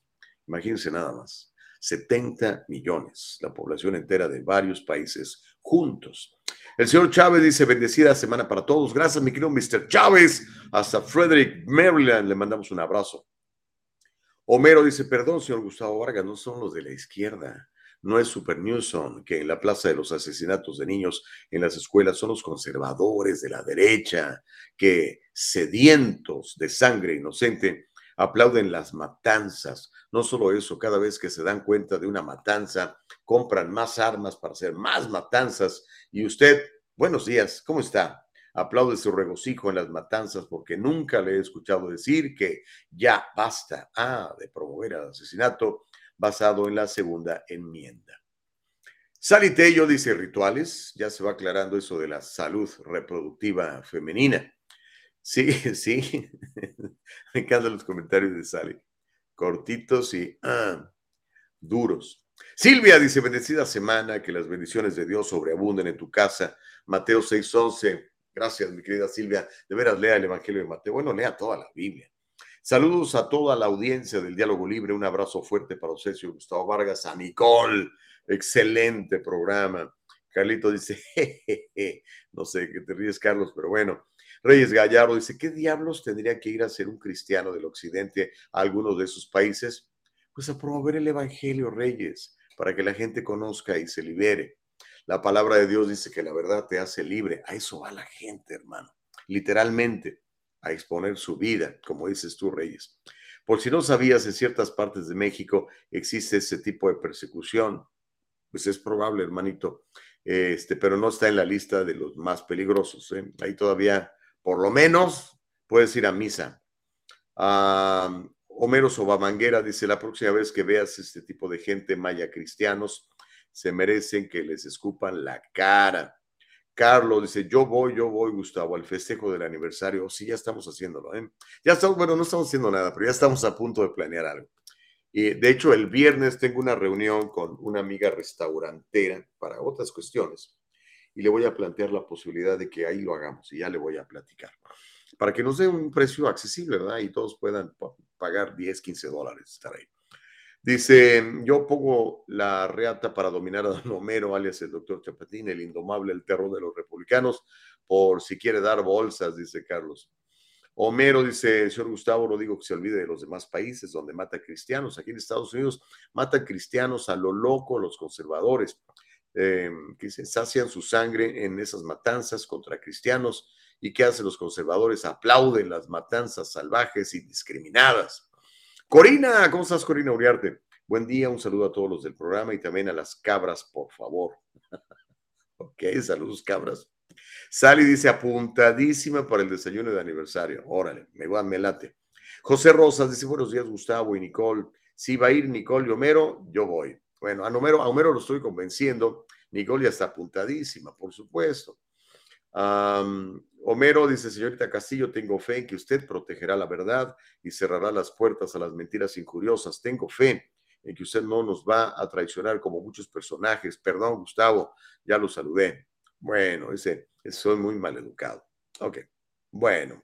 Imagínense nada más. 70 millones, la población entera de varios países juntos. El señor Chávez dice, bendecida semana para todos. Gracias, mi querido Mr. Chávez. Hasta Frederick, Maryland, le mandamos un abrazo. Homero dice, perdón, señor Gustavo Vargas, no son los de la izquierda. No es Super Newsom, que en la plaza de los asesinatos de niños en las escuelas son los conservadores de la derecha, que sedientos de sangre inocente aplauden las matanzas. No solo eso, cada vez que se dan cuenta de una matanza, compran más armas para hacer más matanzas. Y usted, buenos días, ¿cómo está? Aplaude su regocijo en las matanzas porque nunca le he escuchado decir que ya basta ah, de promover el asesinato basado en la segunda enmienda. Sally Tello dice rituales, ya se va aclarando eso de la salud reproductiva femenina. Sí, sí, me encantan los comentarios de Sally, cortitos y ah, duros. Silvia dice, bendecida semana, que las bendiciones de Dios sobreabunden en tu casa. Mateo 6:11. Gracias, mi querida Silvia. De veras, lea el Evangelio de Mateo. Bueno, lea toda la Biblia. Saludos a toda la audiencia del Diálogo Libre. Un abrazo fuerte para Ocesio Gustavo Vargas, a Nicole. Excelente programa. Carlito dice, no sé qué te ríes, Carlos, pero bueno. Reyes Gallardo dice, ¿qué diablos tendría que ir a ser un cristiano del occidente a algunos de esos países? Pues a promover el Evangelio, Reyes, para que la gente conozca y se libere. La palabra de Dios dice que la verdad te hace libre. A eso va la gente, hermano. Literalmente, a exponer su vida, como dices tú, Reyes. Por si no sabías, en ciertas partes de México existe ese tipo de persecución. Pues es probable, hermanito, este, pero no está en la lista de los más peligrosos. ¿eh? Ahí todavía, por lo menos, puedes ir a misa. Ah, Homero Sobamanguera dice, la próxima vez que veas este tipo de gente maya cristianos, se merecen que les escupan la cara. Carlos dice, yo voy, yo voy, Gustavo, al festejo del aniversario. Sí, ya estamos haciéndolo. ¿eh? Ya estamos, bueno, no estamos haciendo nada, pero ya estamos a punto de planear algo. Y de hecho, el viernes tengo una reunión con una amiga restaurantera para otras cuestiones y le voy a plantear la posibilidad de que ahí lo hagamos y ya le voy a platicar. Para que nos dé un precio accesible, ¿verdad? Y todos puedan pagar 10, 15 dólares estar ahí. Dice, yo pongo la reata para dominar a Don Homero, alias el doctor Chapatín, el indomable, el terror de los republicanos, por si quiere dar bolsas, dice Carlos. Homero dice, señor Gustavo, no digo que se olvide de los demás países donde mata cristianos. Aquí en Estados Unidos matan cristianos a lo loco los conservadores, eh, que se sacian su sangre en esas matanzas contra cristianos. ¿Y qué hacen los conservadores? Aplauden las matanzas salvajes y discriminadas. Corina, ¿cómo estás, Corina Uriarte? Buen día, un saludo a todos los del programa y también a las cabras, por favor. ok, saludos, cabras. Sally dice apuntadísima para el desayuno de aniversario. Órale, me va, me late. José Rosas dice buenos días, Gustavo y Nicole. Si va a ir Nicole y Homero, yo voy. Bueno, a Homero, a Homero lo estoy convenciendo. Nicole ya está apuntadísima, por supuesto. Homero dice, señorita Castillo, tengo fe en que usted protegerá la verdad y cerrará las puertas a las mentiras injuriosas. Tengo fe en que usted no nos va a traicionar como muchos personajes. Perdón, Gustavo, ya lo saludé. Bueno, ese, soy muy mal educado. Ok, bueno.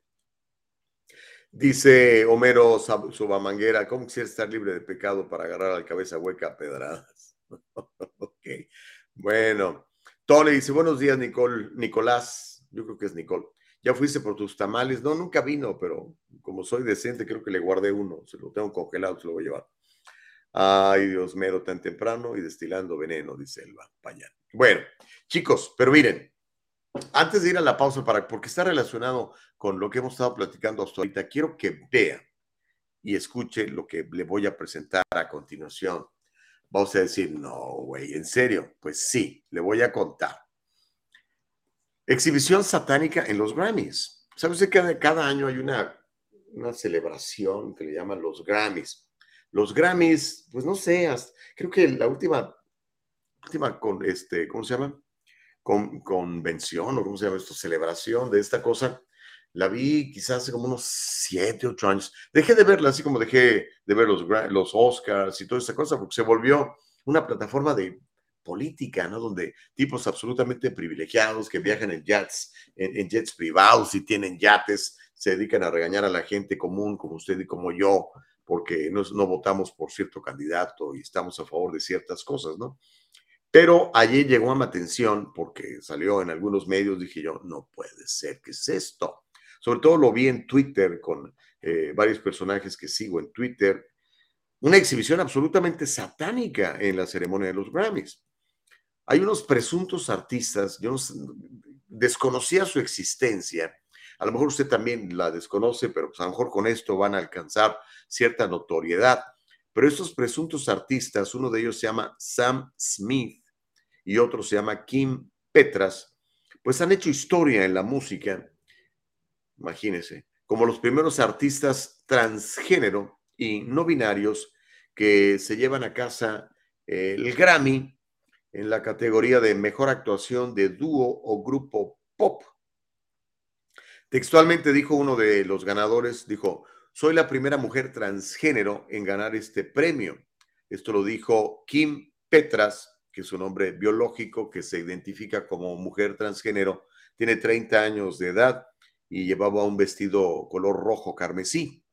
Dice Homero Subamanguera, ¿cómo quisiera estar libre de pecado para agarrar a la cabeza hueca a pedradas? ok, bueno. Tole dice, buenos días, Nicole, Nicolás yo creo que es Nicole. Ya fuiste por tus tamales. No, nunca vino, pero como soy decente, creo que le guardé uno. Se lo tengo congelado, se lo voy a llevar. Ay, Dios mío, tan temprano y destilando veneno, dice Elba Pañal. Bueno, chicos, pero miren, antes de ir a la pausa, para, porque está relacionado con lo que hemos estado platicando hasta ahorita, quiero que vea y escuche lo que le voy a presentar a continuación. Vamos a decir, no, güey, ¿en serio? Pues sí, le voy a contar. Exhibición satánica en los Grammys. ¿Sabe usted que cada año hay una, una celebración que le llaman los Grammys? Los Grammys, pues no sé, creo que la última, última con, este, ¿cómo se llama? Con, convención o cómo se llama esto, celebración de esta cosa, la vi quizás hace como unos siete, ocho años. Dejé de verla, así como dejé de ver los, los Oscars y toda esta cosa, porque se volvió una plataforma de política, ¿no? Donde tipos absolutamente privilegiados que viajan en jets, en, jets privados y tienen yates, se dedican a regañar a la gente común como usted y como yo, porque no, no votamos por cierto candidato y estamos a favor de ciertas cosas, ¿no? Pero ayer llegó a mi atención porque salió en algunos medios, dije yo, no puede ser, ¿qué es esto? Sobre todo lo vi en Twitter con eh, varios personajes que sigo en Twitter, una exhibición absolutamente satánica en la ceremonia de los Grammys. Hay unos presuntos artistas, yo no, desconocía su existencia, A lo mejor usted también la desconoce, pero pues a lo mejor con esto van a alcanzar cierta notoriedad. Pero estos presuntos artistas, uno de ellos se llama Sam Smith y otro se llama Kim Petras, pues han hecho historia en la música, imagínense, como los primeros artistas transgénero y no binarios que se llevan a casa el Grammy en la categoría de mejor actuación de dúo o grupo pop. Textualmente dijo uno de los ganadores, dijo, soy la primera mujer transgénero en ganar este premio. Esto lo dijo Kim Petras, que es un hombre biológico que se identifica como mujer transgénero, tiene 30 años de edad y llevaba un vestido color rojo carmesí.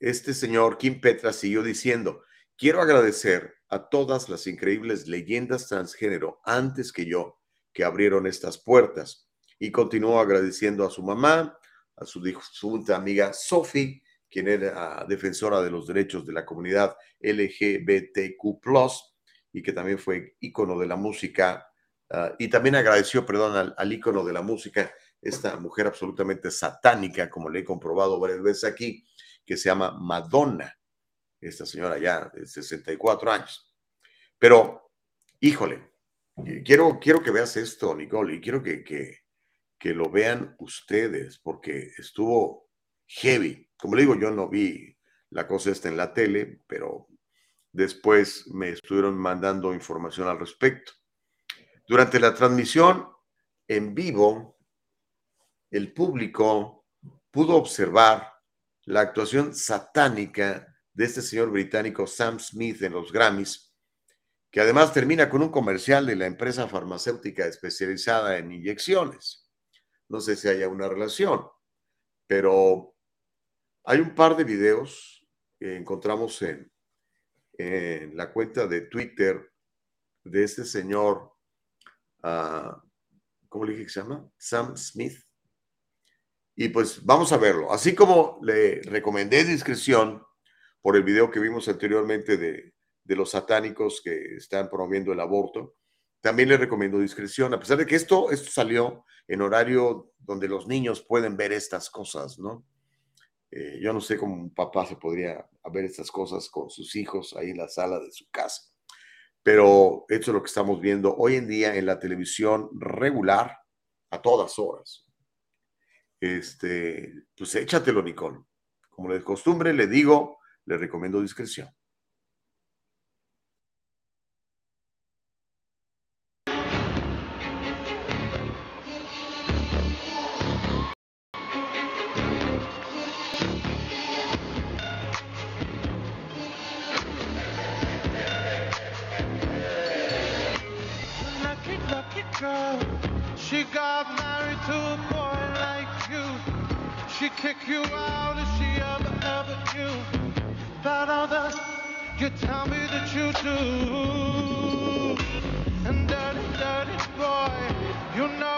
este señor Kim Petras siguió diciendo, quiero agradecer a todas las increíbles leyendas transgénero antes que yo que abrieron estas puertas. Y continuó agradeciendo a su mamá, a su difunta amiga Sophie, quien era defensora de los derechos de la comunidad LGBTQ, y que también fue ícono de la música. Ah, y también agradeció, perdón, al, al ícono de la música, esta mujer absolutamente satánica, como le he comprobado varias veces aquí, que se llama Madonna, esta señora ya de 64 años. Pero, híjole, quiero, quiero que veas esto, Nicole, y quiero que, que lo vean ustedes, porque estuvo heavy. Como le digo, yo no vi la cosa esta en la tele, pero después me estuvieron mandando información al respecto. Durante la transmisión en vivo, el público pudo observar la actuación satánica de este señor británico Sam Smith en los Grammys, que además termina con un comercial de la empresa farmacéutica especializada en inyecciones. No sé si haya una relación, pero hay un par de videos que encontramos en, la cuenta de Twitter de este señor, uh, ¿cómo le dije que se llama? Sam Smith. Y pues vamos a verlo. Así como le recomendé discreción por el video que vimos anteriormente de los satánicos que están promoviendo el aborto, también le recomiendo discreción, a pesar de que esto, esto salió en horario donde los niños pueden ver estas cosas, ¿no? Eh, yo no sé cómo un papá se podría ver estas cosas con sus hijos ahí en la sala de su casa, pero esto es lo que estamos viendo hoy en día en la televisión regular a todas horas. Este, pues échatelo, Nicole. Como de costumbre, le digo, le recomiendo discreción. She got married to a boy like you. She kick you out if she ever, ever knew all the you tell me that you do. And dirty, dirty boy, you know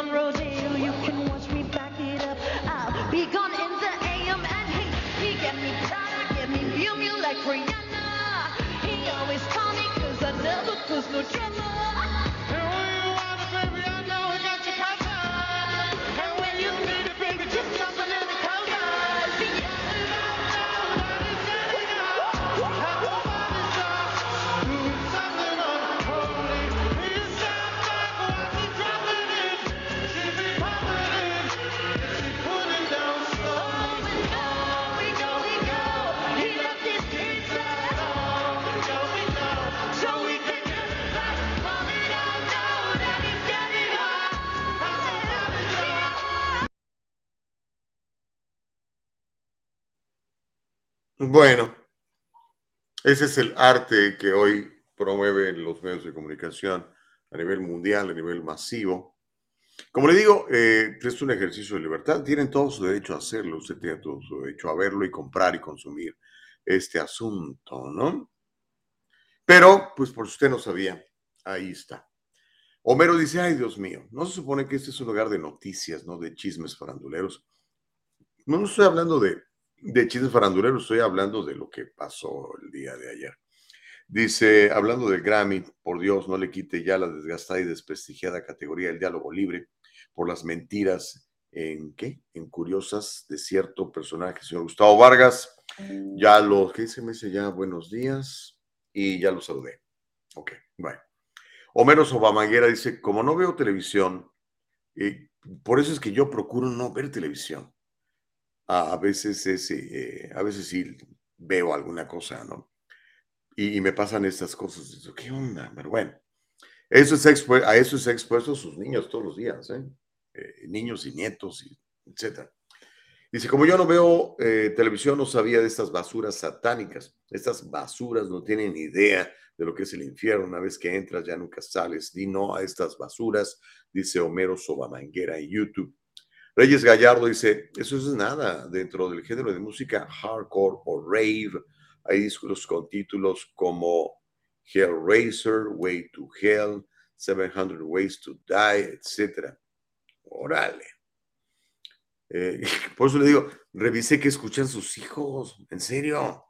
on Rodeo, you can watch me back it up, I'll be gone in the AM and hey, he get me Prada, get me Mew Mew like Rihanna, he always call me cause I never cause no drama. Bueno, ese es el arte que hoy promueven los medios de comunicación a nivel mundial, a nivel masivo. Como le digo, eh, es un ejercicio de libertad. Tienen todo su derecho a hacerlo. Usted tiene todo su derecho a verlo y comprar y consumir este asunto, ¿no? Pero, pues por si usted no sabía, ahí está. Homero dice, ay Dios mío, no se supone que este es un lugar de noticias, ¿no? De chismes faranduleros. No, no estoy hablando de, de chismes faranduleros, estoy hablando de lo que pasó el día de ayer. Dice, hablando del Grammy, por Dios, no le quite ya la desgastada y desprestigiada categoría del diálogo libre por las mentiras en qué? En curiosas de cierto personaje, señor Gustavo Vargas. Ya lo, ¿qué dice? Me dice ya buenos días y ya lo saludé. Ok, bueno. Homero Sobamaguera dice, como no veo televisión, eh, por eso es que yo procuro no ver televisión. A, veces, es, eh, a veces sí veo alguna cosa, ¿no? Y, me pasan estas cosas. Digo, ¿Qué onda? Pero bueno, eso es a eso se expuesto sus niños todos los días, ¿eh? Eh, niños y nietos, y etcétera. Dice, como yo no veo eh, televisión, no sabía de estas basuras satánicas. Estas basuras no tienen idea de lo que es el infierno. Una vez que entras, ya nunca sales. Di no a estas basuras, dice Homero Sobamanguera en YouTube. Reyes Gallardo dice, eso es nada. Dentro del género de música hardcore o rave, hay discos con títulos como Hellraiser, Way to Hell, 700 Ways to Die, etc. Órale. Eh, por eso le digo, revisé que escuchan sus hijos, en serio.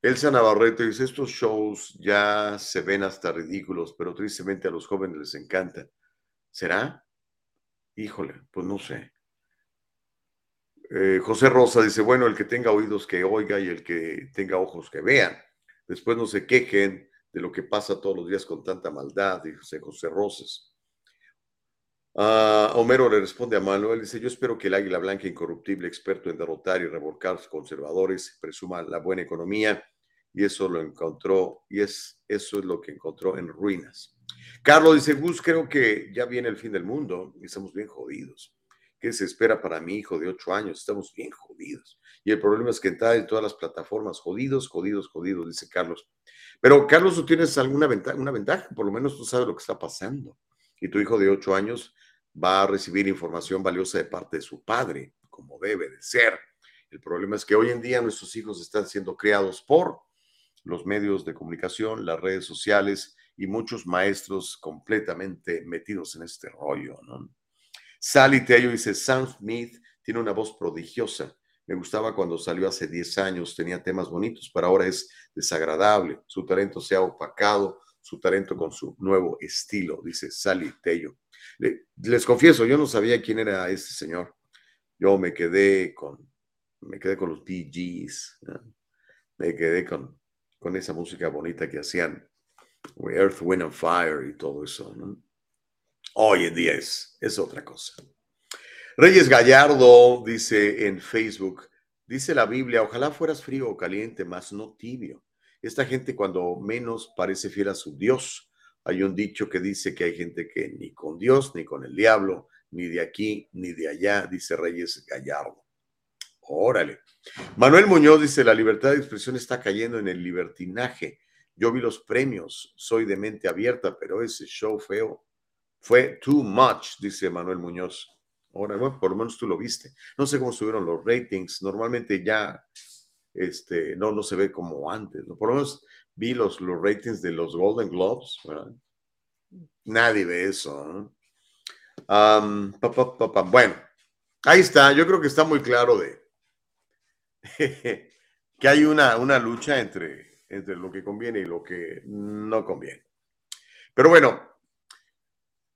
Elsa Navarrete dice, estos shows ya se ven hasta ridículos, pero tristemente a los jóvenes les encanta. ¿Será? Híjole, pues no sé. Eh, José Rosa dice, bueno, el que tenga oídos que oiga y el que tenga ojos que vean. Después no se quejen de lo que pasa todos los días con tanta maldad, dice José Rosas. Ah, Homero le responde a Manuel, dice, yo espero que el águila blanca incorruptible, experto en derrotar y revolcar a los conservadores, presuma la buena economía y eso lo encontró, y es, eso es lo que encontró en ruinas. Carlos dice, Gus, creo que ya viene el fin del mundo y estamos bien jodidos. ¿Qué se espera para mi hijo de ocho años? Estamos bien jodidos. Y el problema es que está en todas las plataformas, jodidos, jodidos, jodidos, dice Carlos. Pero Carlos, tú tienes alguna ventaja, una ventaja, por lo menos tú sabes lo que está pasando. Y tu hijo de ocho años va a recibir información valiosa de parte de su padre, como debe de ser. El problema es que hoy en día nuestros hijos están siendo criados por los medios de comunicación, las redes sociales y muchos maestros completamente metidos en este rollo, ¿no? Sally Tello dice, Sam Smith tiene una voz prodigiosa. Me gustaba cuando salió hace 10 años, tenía temas bonitos, pero ahora es desagradable. Su talento se ha opacado, su talento con su nuevo estilo, dice Sally Tello. Le- les confieso, yo no sabía quién era este señor. Yo me quedé con, me quedé con los ¿no? me quedé con, con esa música bonita que hacían Earth, Wind and Fire y todo eso. ¿no? Hoy en día es, es otra cosa. Reyes Gallardo dice en Facebook, dice la Biblia, ojalá fueras frío o caliente, mas no tibio. Esta gente cuando menos parece fiel a su Dios. Hay un dicho que dice que hay gente que ni con Dios, ni con el diablo, ni de aquí, ni de allá, dice Reyes Gallardo. Órale. Manuel Muñoz dice, la libertad de expresión está cayendo en el libertinaje. Yo vi los premios, soy de mente abierta, pero ese show feo fue too much, dice Manuel Muñoz. Ahora, bueno, por lo menos tú lo viste. No sé cómo subieron los ratings. Normalmente ya este, no, no se ve como antes. Por lo menos vi los, los ratings de los Golden Globes. Nadie ve eso. ¿no? Bueno, ahí está. Yo creo que está muy claro de que hay una, una lucha entre, entre lo que conviene y lo que no conviene. Pero bueno,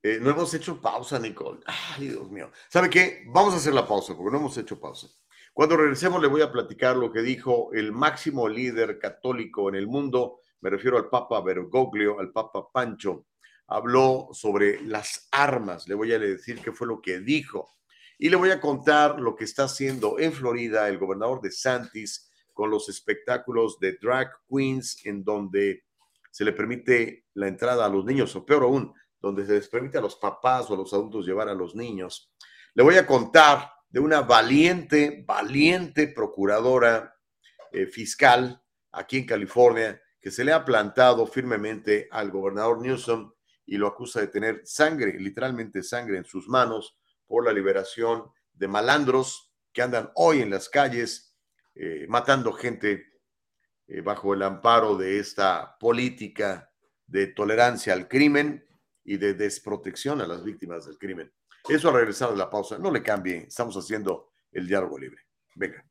eh, no hemos hecho pausa, Nicole. Ay, Dios mío. ¿Sabe qué? Vamos a hacer la pausa porque no hemos hecho pausa. Cuando regresemos le voy a platicar lo que dijo el máximo líder católico en el mundo. Me refiero al Papa Bergoglio, al Papa Pancho. Habló sobre las armas. Le voy a decir qué fue lo que dijo. Y le voy a contar lo que está haciendo en Florida el gobernador de Santis con los espectáculos de drag queens en donde se le permite la entrada a los niños, o peor aún, donde se les permite a los papás o a los adultos llevar a los niños. Le voy a contar de una valiente, valiente procuradora eh, fiscal aquí en California que se le ha plantado firmemente al gobernador Newsom y lo acusa de tener sangre, literalmente sangre en sus manos por la liberación de malandros que andan hoy en las calles eh, matando gente eh, bajo el amparo de esta política de tolerancia al crimen y de desprotección a las víctimas del crimen. Eso al regresar de la pausa, no le cambie, estamos haciendo el diálogo libre. Venga.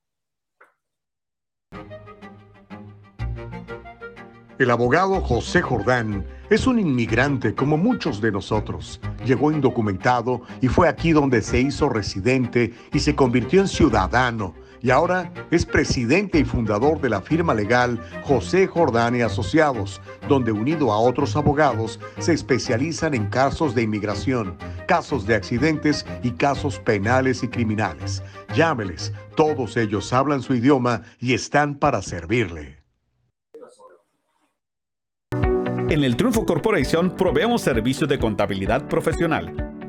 El abogado José Jordán es un inmigrante como muchos de nosotros. Llegó indocumentado y fue aquí donde se hizo residente y se convirtió en ciudadano. Y ahora es presidente y fundador de la firma legal José Jordán y Asociados, donde unido a otros abogados se especializan en casos de inmigración, casos de accidentes y casos penales y criminales. Llámeles, todos ellos hablan su idioma y están para servirle. En el Triunfo Corporation proveemos servicios de contabilidad profesional.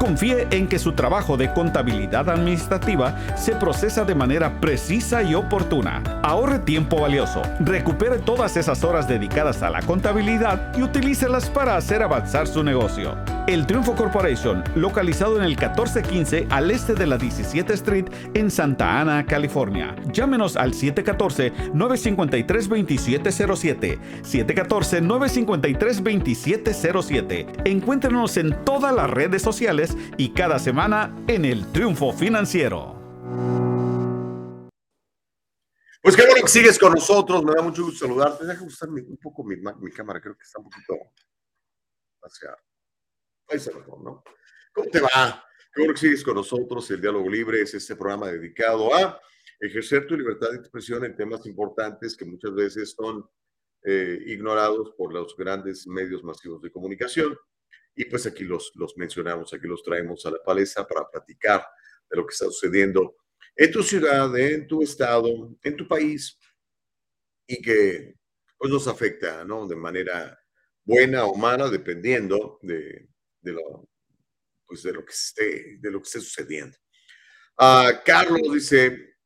Confíe en que su trabajo de contabilidad administrativa se procesa de manera precisa y oportuna. Ahorre tiempo valioso, recupere todas esas horas dedicadas a la contabilidad y utilícelas para hacer avanzar su negocio. El Triunfo Corporation, localizado en el 1415 al este de la 17 Street en Santa Ana, California. Llámenos al 714-953-2707. 714-953-2707. Encuéntrenos en todas las redes sociales y cada semana en el Triunfo Financiero. Pues qué bueno que sigues con nosotros, me da mucho gusto saludarte. Deja usar un poco mi cámara, creo que está un poquito hacia... Ahí se mejor, ¿no? ¿Cómo te va? Qué bueno que sigues con nosotros. El Diálogo Libre es este programa dedicado a ejercer tu libertad de expresión en temas importantes que muchas veces son eh, ignorados por los grandes medios masivos de comunicación. Y pues aquí los, los mencionamos, aquí los traemos a la palestra para platicar de lo que está sucediendo en tu ciudad, en tu estado, en tu país, y que pues nos afecta, ¿no? De manera buena o mala, dependiendo de, de lo, pues de lo que esté, de lo que esté sucediendo. Ah, Carlos dice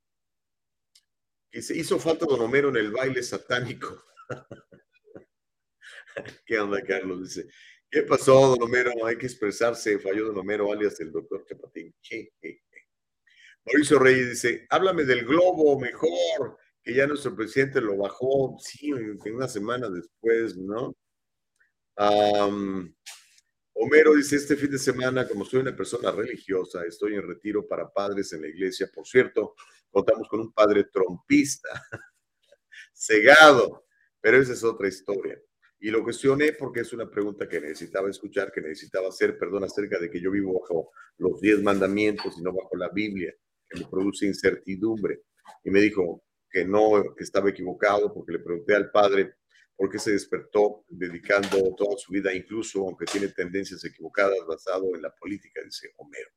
que se hizo falta Don Homero en el baile satánico. ¿Qué onda, Carlos? Dice, ¿qué pasó, Don Homero? Hay que expresarse, falló Don Homero, alias el doctor Chapatín. Mauricio Reyes dice, háblame del globo mejor, que ya nuestro presidente lo bajó, sí, en una semana después, ¿no? Am, Homero dice, este fin de semana, como soy una persona religiosa, estoy en retiro para padres en la iglesia. Por cierto, contamos con un padre trompista, cegado, pero esa es otra historia. Y lo cuestioné porque es una pregunta que necesitaba escuchar, que necesitaba hacer, perdón, acerca de que yo vivo bajo los diez mandamientos y no bajo la Biblia, que me produce incertidumbre. Y me dijo que no, que estaba equivocado, porque le pregunté al padre por qué se despertó dedicando toda su vida, incluso aunque tiene tendencias equivocadas, basado en la política, dice Homero.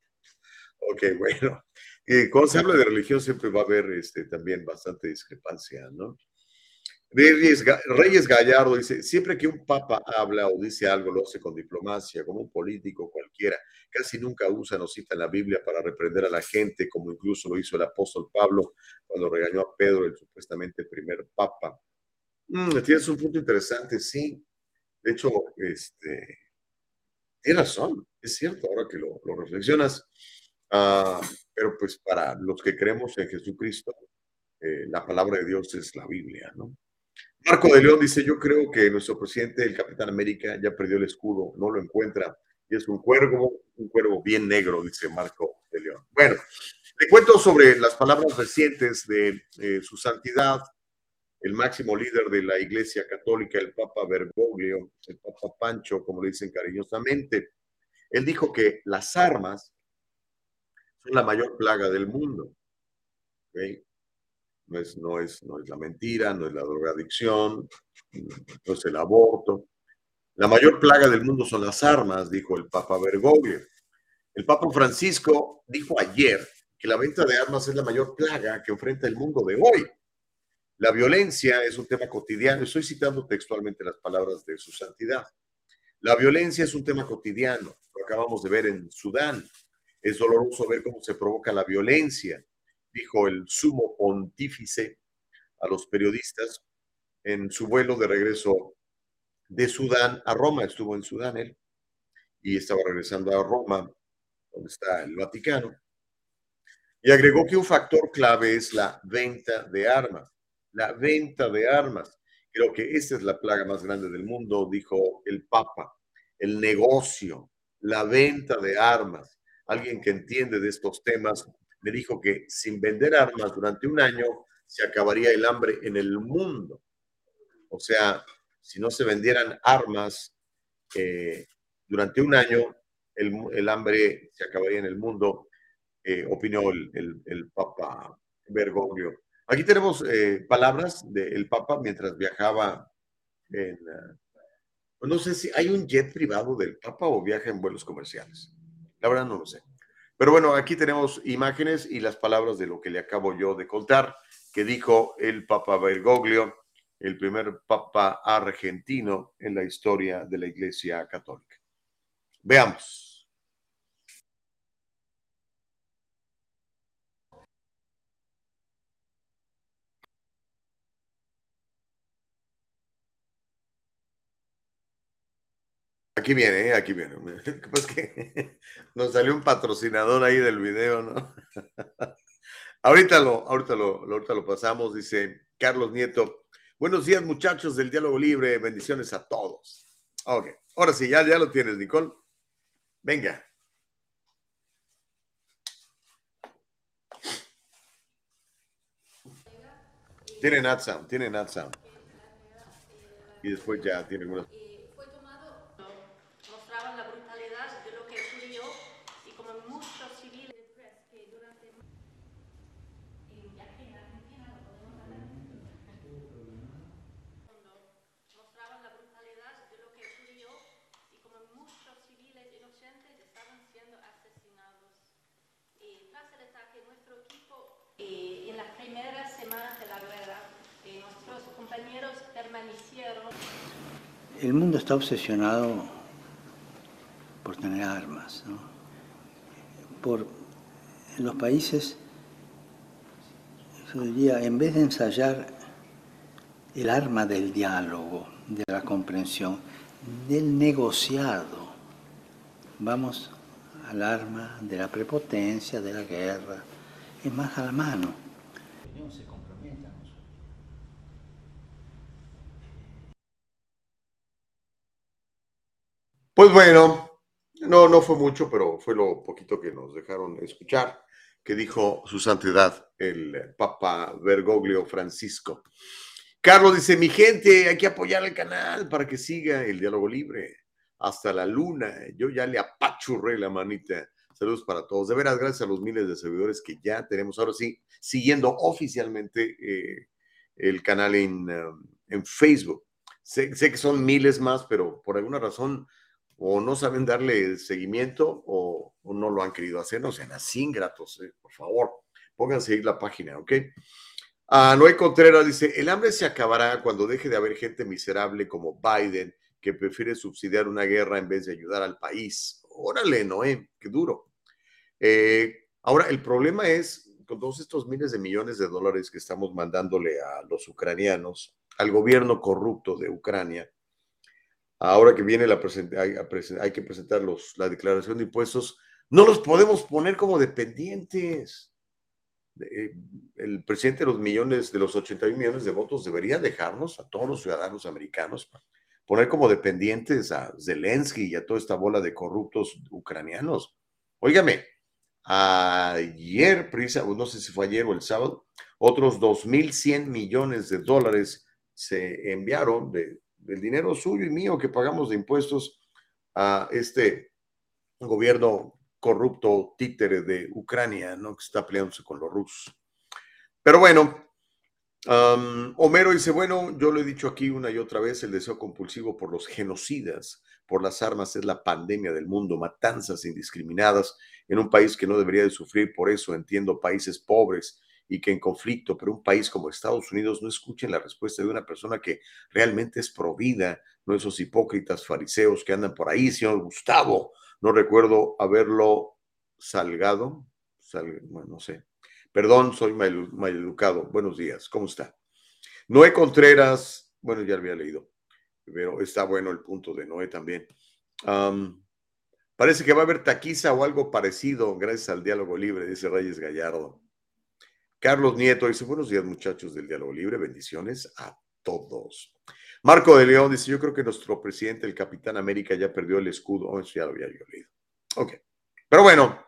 Ok, bueno. Eh, cuando se habla de religión siempre va a haber este, también bastante discrepancia, ¿no? Reyes, Ga- Reyes Gallardo dice, siempre que un papa habla o dice algo, lo hace con diplomacia, como un político cualquiera. Casi nunca usan o citan la Biblia para reprender a la gente, como incluso lo hizo el apóstol Pablo cuando regañó a Pedro, el supuestamente primer papa. Mm, tienes un punto interesante, sí. De hecho, este, tienes razón, es cierto, ahora que lo, lo reflexionas. Ah, pero pues para los que creemos en Jesucristo, eh, la palabra de Dios es la Biblia, ¿no? Marco de León dice, yo creo que nuestro presidente, el Capitán América, ya perdió el escudo, no lo encuentra, y es un cuervo, un cuervo bien negro, dice Marco de León. Bueno, le cuento sobre las palabras recientes de eh, su santidad, el máximo líder de la Iglesia Católica, el Papa Bergoglio, el Papa Pancho, como le dicen cariñosamente. Él dijo que las armas son la mayor plaga del mundo. ¿ok? No, es, no, es, no es la mentira, no es la drogadicción, no es el aborto. La mayor plaga del mundo son las armas, dijo el Papa Bergoglio. El Papa Francisco dijo ayer que la venta de armas es la mayor plaga que enfrenta el mundo de hoy. La violencia es un tema cotidiano. Estoy citando textualmente las palabras de su santidad. La violencia es un tema cotidiano. Lo acabamos de ver en Sudán. Es doloroso ver cómo se provoca la violencia, dijo el sumo pontífice a los periodistas en su vuelo de regreso de Sudán a Roma. Estuvo en Sudán él y estaba regresando a Roma, donde está el Vaticano. Y agregó que un factor clave es la venta de armas. La venta de armas. Creo que esta es la plaga más grande del mundo, dijo el Papa. El negocio, la venta de armas. Alguien que entiende de estos temas me dijo que sin vender armas durante un año se acabaría el hambre en el mundo. O sea, si no se vendieran armas eh, durante un año, el, hambre se acabaría en el mundo, eh, opinó el, Papa Bergoglio. Aquí tenemos eh, palabras del Papa mientras viajaba en... no sé si hay un jet privado del Papa o viaja en vuelos comerciales. La verdad no lo sé. Pero bueno, aquí tenemos imágenes y las palabras de lo que le acabo yo de contar, que dijo el Papa Bergoglio el primer papa argentino en la historia de la Iglesia Católica. Veamos. Aquí viene, ¿eh? aquí viene. Pues que nos salió un patrocinador ahí del video, ¿no? ahorita lo, ahorita lo, ahorita lo pasamos, dice Carlos Nieto. Buenos días, muchachos del Diálogo Libre. Bendiciones a todos. Ok, ahora sí, ya, ya lo tienes, Nicole. Venga. Tiene Nat Sound, tiene Nat Sound. Y después ya tiene algunas. El mundo está obsesionado por tener armas. ¿no? Por, los países, en vez de ensayar el arma del diálogo, de la comprensión, del negociado, vamos al arma de la prepotencia, de la guerra, es más a la mano. Pues bueno, no, no fue mucho, pero fue lo poquito que nos dejaron escuchar, que dijo su santidad el Papa Bergoglio Francisco. Carlos dice, mi gente, hay que apoyar el canal para que siga el diálogo libre hasta la luna. Yo ya le apachurré la manita. Saludos para todos. De veras, gracias a los miles de seguidores que ya tenemos ahora sí, siguiendo oficialmente eh, el canal en, um, en Facebook. Sé, que son miles más, pero por alguna razón o no saben darle seguimiento o, no lo han querido hacer, no sean así ingratos, eh, por favor, pónganse ahí la página, ¿ok? A Noé Contreras dice, el hambre se acabará cuando deje de haber gente miserable como Biden que prefiere subsidiar una guerra en vez de ayudar al país. Órale, Noé, qué duro. Eh, ahora, el problema es, con todos estos miles de millones de dólares que estamos mandándole a los ucranianos, al gobierno corrupto de Ucrania, ahora que viene la hay, que presentar la declaración de impuestos, no los podemos poner como dependientes. Eh, el presidente de los millones, de los 81 millones de votos, debería dejarnos a todos los ciudadanos americanos poner como dependientes a Zelensky y a toda esta bola de corruptos ucranianos. Óigame, ayer, no sé si fue ayer o el sábado, otros 2.100 millones de dólares se enviaron de del dinero suyo y mío que pagamos de impuestos a este gobierno corrupto títere de Ucrania, ¿no? Que está peleándose con los rusos. Pero bueno, Homero dice, bueno, yo lo he dicho aquí una y otra vez, el deseo compulsivo por los genocidas, por las armas, es la pandemia del mundo, matanzas indiscriminadas en un país que no debería de sufrir por eso, entiendo, países pobres y que en conflicto, pero un país como Estados Unidos no escuchen la respuesta de una persona que realmente es provida, no esos hipócritas fariseos que andan por ahí, señor Gustavo, no recuerdo haberlo salgado, sal, bueno, no sé, Perdón, soy mal, educado. Buenos días, ¿cómo está? Noé Contreras, bueno, ya lo había leído, pero está bueno el punto de Noé también. parece que va a haber taquiza o algo parecido gracias al diálogo libre, dice Reyes Gallardo. Carlos Nieto dice, buenos días muchachos del diálogo libre, bendiciones a todos. Marco de León dice, yo creo que nuestro presidente, el Capitán América, ya perdió el escudo. Oh, eso ya lo había yo leído. Ok. Pero bueno,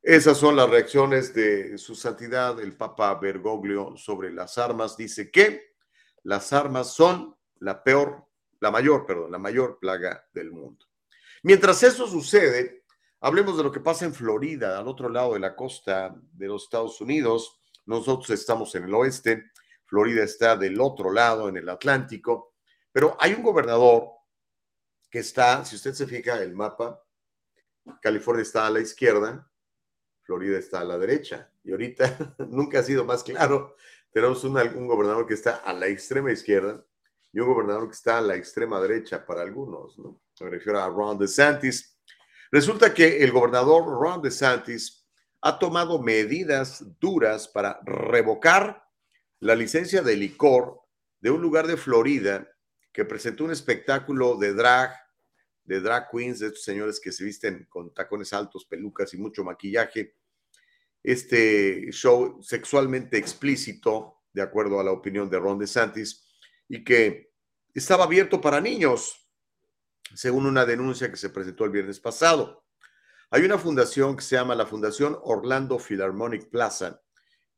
esas son las reacciones de su santidad, el Papa Bergoglio, sobre las armas. Dice que las armas son la peor, la mayor, perdón, la mayor plaga del mundo. Mientras eso sucede, hablemos de lo que pasa en Florida, al otro lado de la costa de los Estados Unidos. Nosotros estamos en el oeste, Florida está del otro lado, en el Atlántico, pero hay un gobernador que está, si usted se fija el mapa, California está a la izquierda, Florida está a la derecha. Y ahorita nunca ha sido más claro. Tenemos un, un gobernador que está a la extrema izquierda y un gobernador que está a la extrema derecha para algunos. ¿no? Me refiero a Ron DeSantis. Resulta que el gobernador Ron DeSantis ha tomado medidas duras para revocar la licencia de licor de un lugar de Florida que presentó un espectáculo de drag de drag queens, de estos señores que se visten con tacones altos, pelucas y mucho maquillaje. Este show sexualmente explícito, de acuerdo a la opinión de Ron DeSantis, y que estaba abierto para niños, según una denuncia que se presentó el viernes pasado. Hay una fundación que se llama la Fundación Orlando Philharmonic Plaza,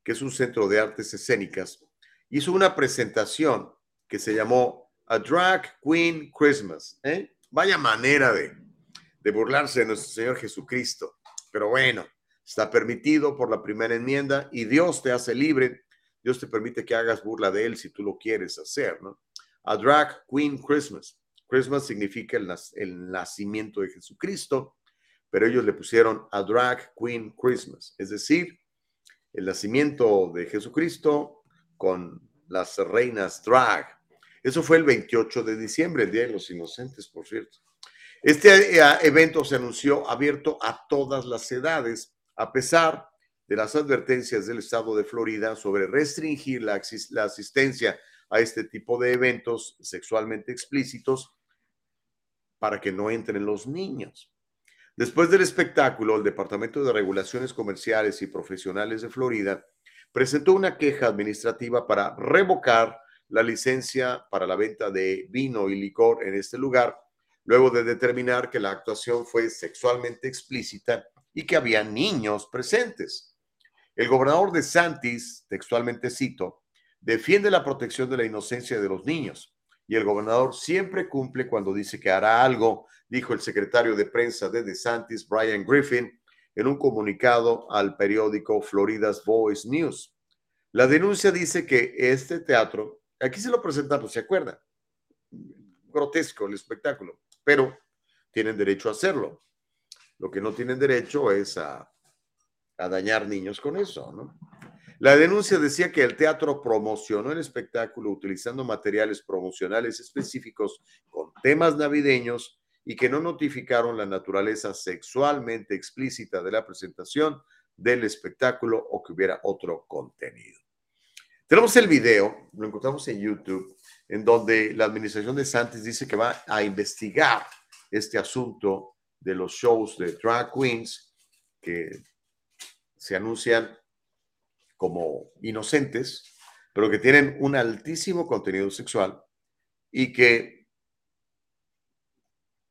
que es un centro de artes escénicas, hizo una presentación que se llamó A Drag Queen Christmas. ¿eh? Vaya manera de, de burlarse de nuestro Señor Jesucristo. Pero bueno, está permitido por la primera enmienda y Dios te hace libre. Dios te permite que hagas burla de Él si tú lo quieres hacer, ¿no? A Drag Queen Christmas. Christmas significa el, nacimiento de Jesucristo, pero ellos le pusieron a Drag Queen Christmas, es decir, el nacimiento de Jesucristo con las reinas drag. Eso fue el 28 de diciembre, el Día de los Inocentes, por cierto. Este eh, evento se anunció abierto a todas las edades, a pesar de las advertencias del estado de Florida sobre restringir la, asistencia a este tipo de eventos sexualmente explícitos para que no entren los niños. Después del espectáculo, el Departamento de Regulaciones Comerciales y Profesionales de Florida presentó una queja administrativa para revocar la licencia para la venta de vino y licor en este lugar, luego de determinar que la actuación fue sexualmente explícita y que había niños presentes. El gobernador de Santis, textualmente cito, defiende la protección de la inocencia de los niños y el gobernador siempre cumple cuando dice que hará algo, dijo el secretario de prensa de DeSantis, Brian Griffin, en un comunicado al periódico Florida's Voice News. La denuncia dice que este teatro Aquí se lo presentamos, ¿se acuerdan? Grotesco el espectáculo, pero tienen derecho a hacerlo. Lo que no tienen derecho es a, a dañar niños con eso, ¿no? La denuncia decía que el teatro promocionó el espectáculo utilizando materiales promocionales específicos con temas navideños y que no notificaron la naturaleza sexualmente explícita de la presentación del espectáculo o que hubiera otro contenido. Tenemos el video, lo encontramos en YouTube, en donde la administración de Santis dice que va a investigar este asunto de los shows de drag queens que se anuncian como inocentes, pero que tienen un altísimo contenido sexual y que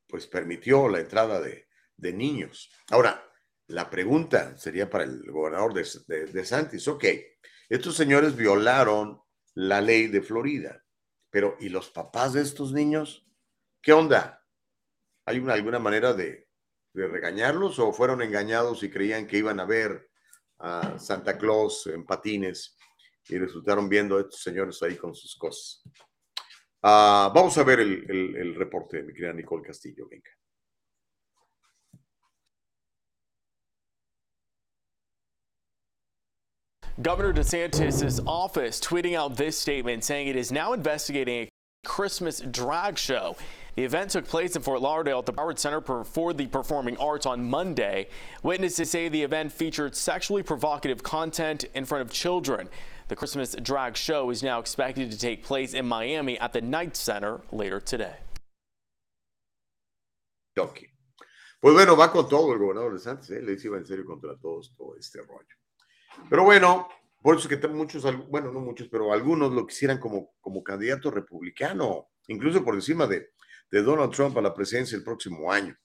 pues permitió la entrada de, niños. Ahora, la pregunta sería para el gobernador de, de, de Santis, ok, estos señores violaron la ley de Florida, pero ¿y los papás de estos niños? ¿Qué onda? ¿Hay una, alguna manera de, regañarlos o fueron engañados y creían que iban a ver Santa Claus en patines y resultaron viendo a estos señores ahí con sus cosas. Ah, vamos a ver el reporte de mi querida Nicole Castillo. Venga. Governor DeSantis' office tweeting out this statement saying it is now investigating a Christmas drag show. The event took place in Fort Lauderdale at the Broward Center for the Performing Arts on Monday. Witnesses say the event featured sexually provocative content in front of children. The Christmas drag show is now expected to take place in Miami at the Knight Center later today. Ok. Pues bueno, va con todo el gobernador de Santos, ¿eh? le iba en serio contra todos todo este rollo. Pero bueno, por eso es que muchos, bueno, no muchos, pero algunos lo quisieran como, como candidato republicano, incluso por encima de, de Donald Trump a la presidencia el próximo año.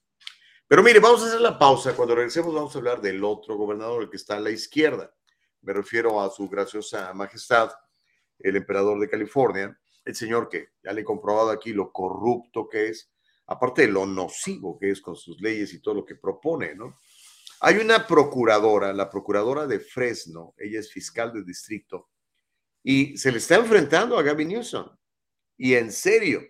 Pero mire, vamos a hacer la pausa. Cuando regresemos vamos a hablar del otro gobernador, el que está a la izquierda. Me refiero a su graciosa majestad, el emperador de California, el señor que ya le he comprobado aquí lo corrupto que es, aparte de lo nocivo que es con sus leyes y todo lo que propone, ¿no? Hay una procuradora, la procuradora de Fresno, ella es fiscal del distrito, y se le está enfrentando a Gavin Newsom. Y en serio,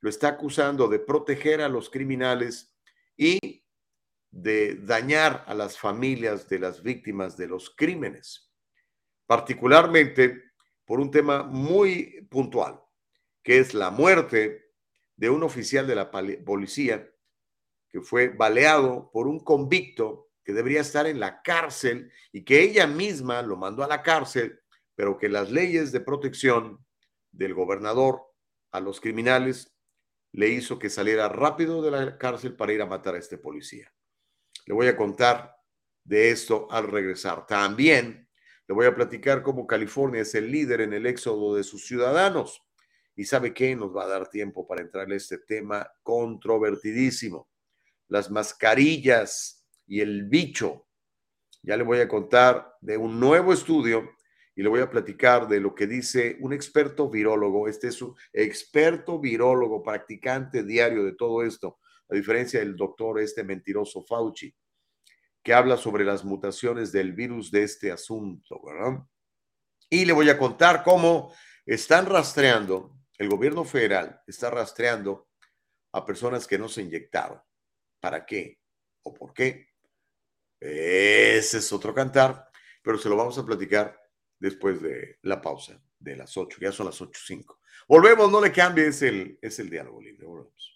lo está acusando de proteger a los criminales y de dañar a las familias de las víctimas de los crímenes, particularmente por un tema muy puntual, que es la muerte de un oficial de la policía que fue baleado por un convicto que debería estar en la cárcel y que ella misma lo mandó a la cárcel, pero que las leyes de protección del gobernador a los criminales le hizo que saliera rápido de la cárcel para ir a matar a este policía. Le voy a contar de esto al regresar. También le voy a platicar cómo California es el líder en el éxodo de sus ciudadanos. Y sabe qué, nos va a dar tiempo para entrar en este tema controvertidísimo. Las mascarillas y el bicho. Ya le voy a contar de un nuevo estudio y le voy a platicar de lo que dice un experto virólogo. Este es un experto virólogo, practicante diario de todo esto, a diferencia del doctor este mentiroso Fauci, que habla sobre las mutaciones del virus de este asunto, ¿verdad? Y le voy a contar cómo están rastreando, el gobierno federal está rastreando a personas que no se inyectaron. ¿Para qué? ¿O por qué? Ese es otro cantar, pero se lo vamos a platicar después de la pausa de las 8, ya son las 8.05. Volvemos, no le cambie, es el, es el diálogo libre. Volvemos.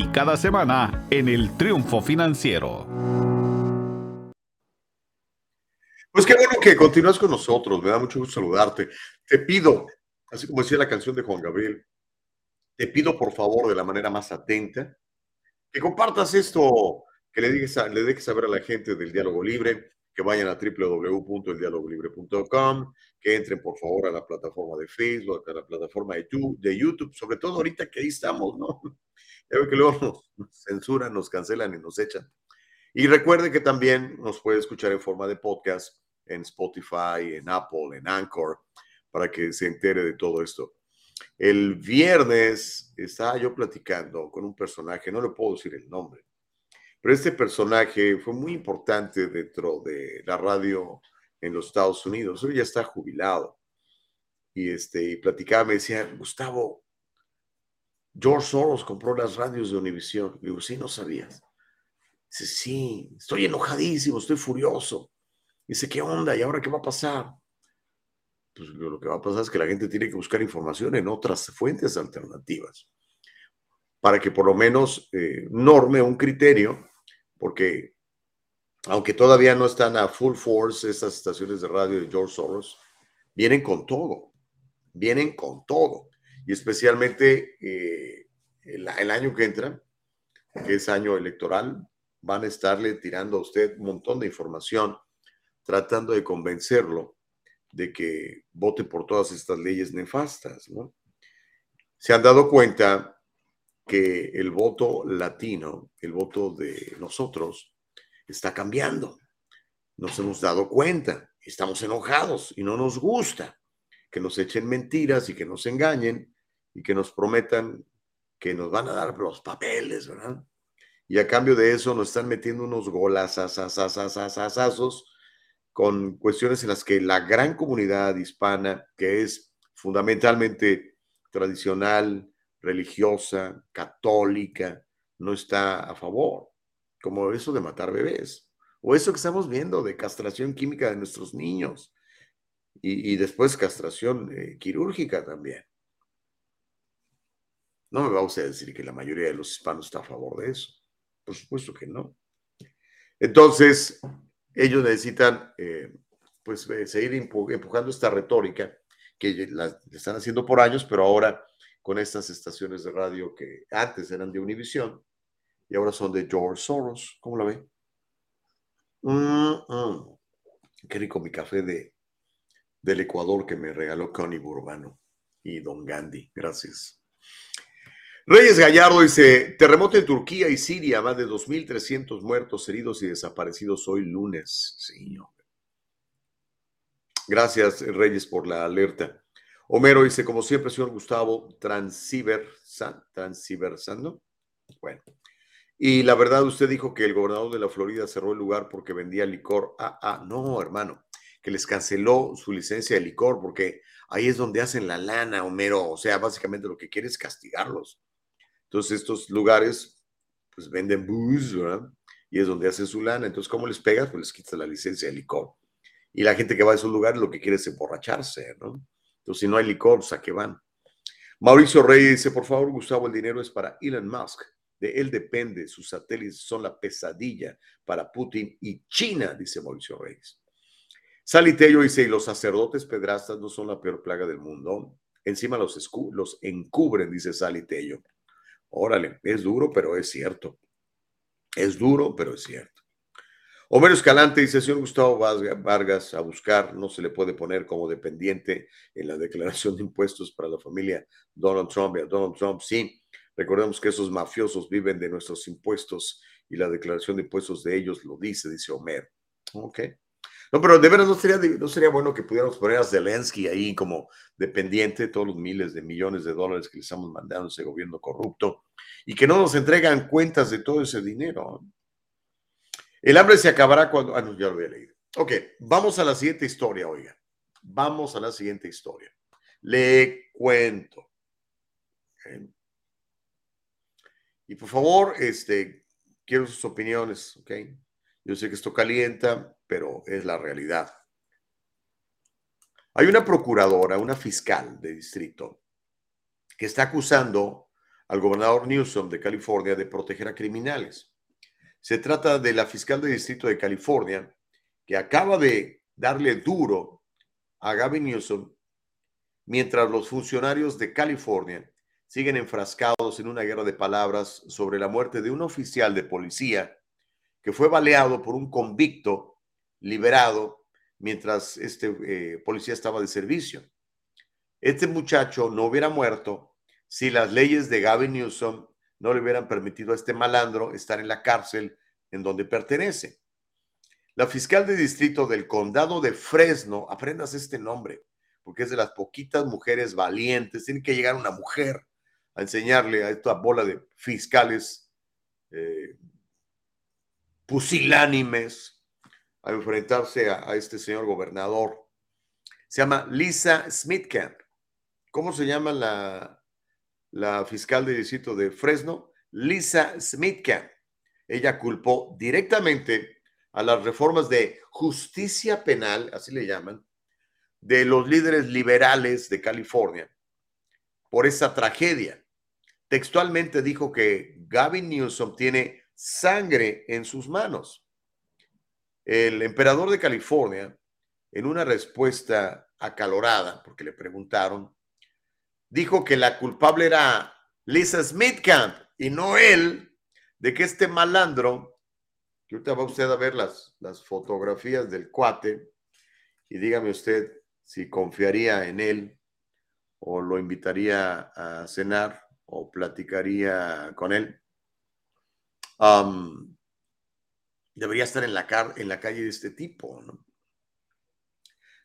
cada semana en el Triunfo Financiero. Pues qué bueno que continúas con nosotros, me da mucho gusto saludarte. Te pido, así como decía la canción de Juan Gabriel, te pido por favor de la manera más atenta que compartas esto, que le, dejes, le dejes saber a la gente del Diálogo Libre, que vayan a www.eldialogolibre.com, que entren por favor a la plataforma de Facebook, a la plataforma de de YouTube, sobre todo ahorita que ahí estamos, ¿no? Ya que luego nos censuran, nos cancelan y nos echan. Y recuerde que también nos puede escuchar en forma de podcast en Spotify, en Apple, en Anchor, para que se entere de todo esto. El viernes estaba yo platicando con un personaje, no le puedo decir el nombre, pero este personaje fue muy importante dentro de la radio en los Estados Unidos. Hoy ya está jubilado. Y, este, y platicaba, me decía, Gustavo, George Soros compró las radios de Univision. digo, sí, no sabías. Dice, sí, estoy enojadísimo, estoy furioso. Dice, ¿qué onda? ¿Y ahora qué va a pasar? Pues lo que va a pasar es que la gente tiene que buscar información en otras fuentes alternativas para que por lo menos eh, norme un criterio, porque aunque todavía no están a full force esas estaciones de radio de George Soros, vienen con todo, vienen con todo. Y especialmente eh, el, el, año que entra, que es año electoral, van a estarle tirando a usted un montón de información, tratando de convencerlo de que vote por todas estas leyes nefastas. ¿no? Se han dado cuenta que el voto latino, el voto de nosotros, está cambiando. Nos hemos dado cuenta, estamos enojados y no nos gusta que nos echen mentiras y que nos engañen y que nos prometan que nos van a dar los papeles, ¿verdad? Y a cambio de eso nos están metiendo unos golazazazazazazazos con cuestiones en las que la gran comunidad hispana, que es fundamentalmente tradicional, religiosa, católica, no está a favor, como eso de matar bebés, o eso que estamos viendo de castración química de nuestros niños y, después castración eh, quirúrgica también. No me va usted a decir que la mayoría de los hispanos está a favor de eso. Por supuesto que no. Entonces, ellos necesitan eh, pues eh, seguir empujando esta retórica que están haciendo por años, pero ahora con estas estaciones de radio que antes eran de Univision y ahora son de George Soros. ¿Cómo la ve? Qué rico mi café de, del Ecuador que me regaló Connie Burbano y Don Gandhi. Gracias. Reyes Gallardo dice, terremoto en Turquía y Siria, más de 2.300 muertos, heridos y desaparecidos hoy lunes. Sí, Gracias, Reyes, por la alerta. Homero dice, como siempre, señor Gustavo, transiversando. Bueno. Y la verdad, usted dijo que el gobernador de la Florida cerró el lugar porque vendía licor. Ah, ah, no, hermano, que les canceló su licencia de licor porque ahí es donde hacen la lana, Homero. O sea, básicamente lo que quiere es castigarlos. Entonces, estos lugares, pues venden booze, ¿verdad? Y es donde hacen su lana. Entonces, ¿cómo les pegas? Pues les quitas la licencia de licor. Y la gente que va a esos lugares lo que quiere es emborracharse, ¿no? Entonces, si no hay licor, pues, ¿a qué van? Mauricio Reyes dice, por favor, Gustavo, el dinero es para Elon Musk. De él depende, sus satélites son la pesadilla para Putin y China, dice Mauricio Reyes. Sally Tello dice, y los sacerdotes pedrastas no son la peor plaga del mundo. Encima los, los encubren, dice Sally Tello. Órale, es duro, pero es cierto. Es duro, pero es cierto. Homero Escalante dice, señor Gustavo Vargas, a buscar no se le puede poner como dependiente en la declaración de impuestos para la familia Donald Trump y a Donald Trump. Sí, recordemos que esos mafiosos viven de nuestros impuestos y la declaración de impuestos de ellos lo dice, dice Homero. Ok. No, pero de veras no sería, no sería bueno que pudiéramos poner a Zelensky ahí como dependiente de todos los miles de millones de dólares que le estamos mandando a ese gobierno corrupto y que no nos entregan cuentas de todo ese dinero. El hambre se acabará cuando... Ah, no, ya lo había leído. Ok, vamos a la siguiente historia, oiga. Vamos a la siguiente historia. Le cuento. Y por favor, este, quiero sus opiniones, ¿ok? Yo sé que esto calienta, pero es la realidad. Hay una procuradora, una fiscal de distrito, que está acusando al gobernador Newsom de California de proteger a criminales. Se trata de la fiscal de distrito de California, que acaba de darle duro a Gavin Newsom, mientras los funcionarios de California siguen enfrascados en una guerra de palabras sobre la muerte de un oficial de policía que fue baleado por un convicto liberado mientras este eh, policía estaba de servicio. Este muchacho no hubiera muerto si las leyes de Gavin Newsom no le hubieran permitido a este malandro estar en la cárcel en donde pertenece. La fiscal de distrito del condado de Fresno, aprendas este nombre, porque es de las poquitas mujeres valientes, tiene que llegar una mujer a enseñarle a esta bola de fiscales eh, pusilánimes a enfrentarse a, este señor gobernador. Se llama Lisa Smithcamp. ¿Cómo se llama la, la fiscal de distrito de Fresno, Lisa Smithcamp. Ella culpó directamente a las reformas de justicia penal, así le llaman, de los líderes liberales de California por esa tragedia. Textualmente dijo que Gavin Newsom tiene sangre en sus manos. El emperador de California, en una respuesta acalorada, porque le preguntaron, dijo que la culpable era Lisa Smithcamp y no él, de que este malandro, que ahorita va usted a ver las, las fotografías del cuate, y dígame usted si confiaría en él o lo invitaría a cenar o platicaría con él. Debería estar en la, en la calle de este tipo. ¿no?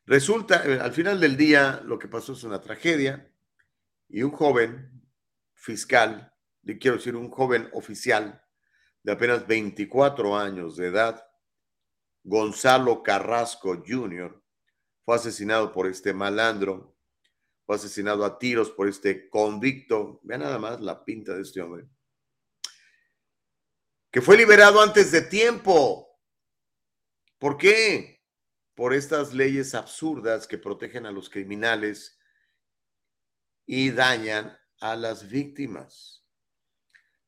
Resulta, eh, al final del día, lo que pasó es una tragedia y un joven fiscal, quiero decir, un joven oficial de apenas 24 años de edad, Gonzalo Carrasco Jr., fue asesinado por este malandro, fue asesinado a tiros por este convicto. Vean nada más la pinta de este hombre. Que fue liberado antes de tiempo. ¿Por qué? Por estas leyes absurdas que protegen a los criminales y dañan a las víctimas.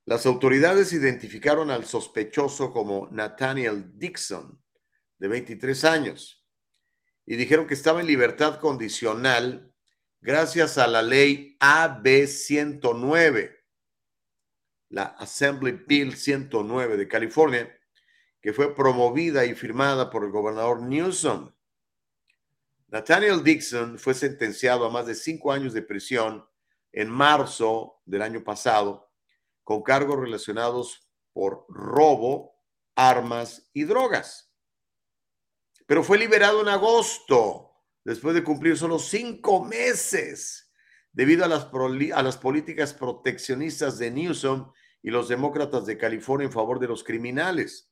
Las autoridades identificaron al sospechoso como Nathaniel Dixon, de 23 años, y dijeron que estaba en libertad condicional gracias a la ley AB 109, la Assembly Bill 109 de California, que fue promovida y firmada por el gobernador Newsom. Nathaniel Dixon fue sentenciado a más de cinco años de prisión en marzo del año pasado con cargos relacionados por robo, armas y drogas. Pero fue liberado en agosto, después de cumplir solo cinco meses, debido a las, a las políticas proteccionistas de Newsom y los demócratas de California en favor de los criminales.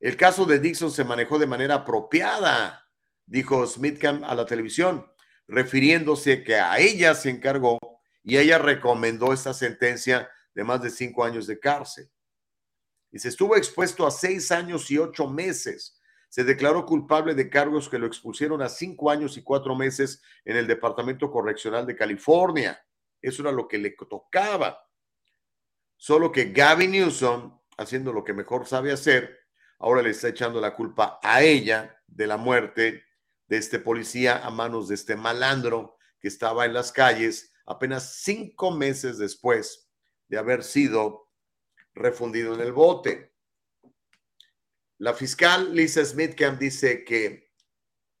El caso de Dixon se manejó de manera apropiada, dijo Smithcamp a la televisión refiriéndose que a ella se encargó y ella recomendó esta sentencia de más de cinco años de cárcel. Y se estuvo expuesto a seis años y ocho meses. Se declaró culpable de cargos que lo expusieron a cinco años y cuatro meses en el Departamento Correccional de California. Eso era lo que le tocaba. Solo que Gavin Newsom, haciendo lo que mejor sabe hacer, ahora le está echando la culpa a ella de la muerte de este policía a manos de este malandro que estaba en las calles apenas cinco meses después de haber sido refundido en el bote. La fiscal Lisa Smithcamp dice que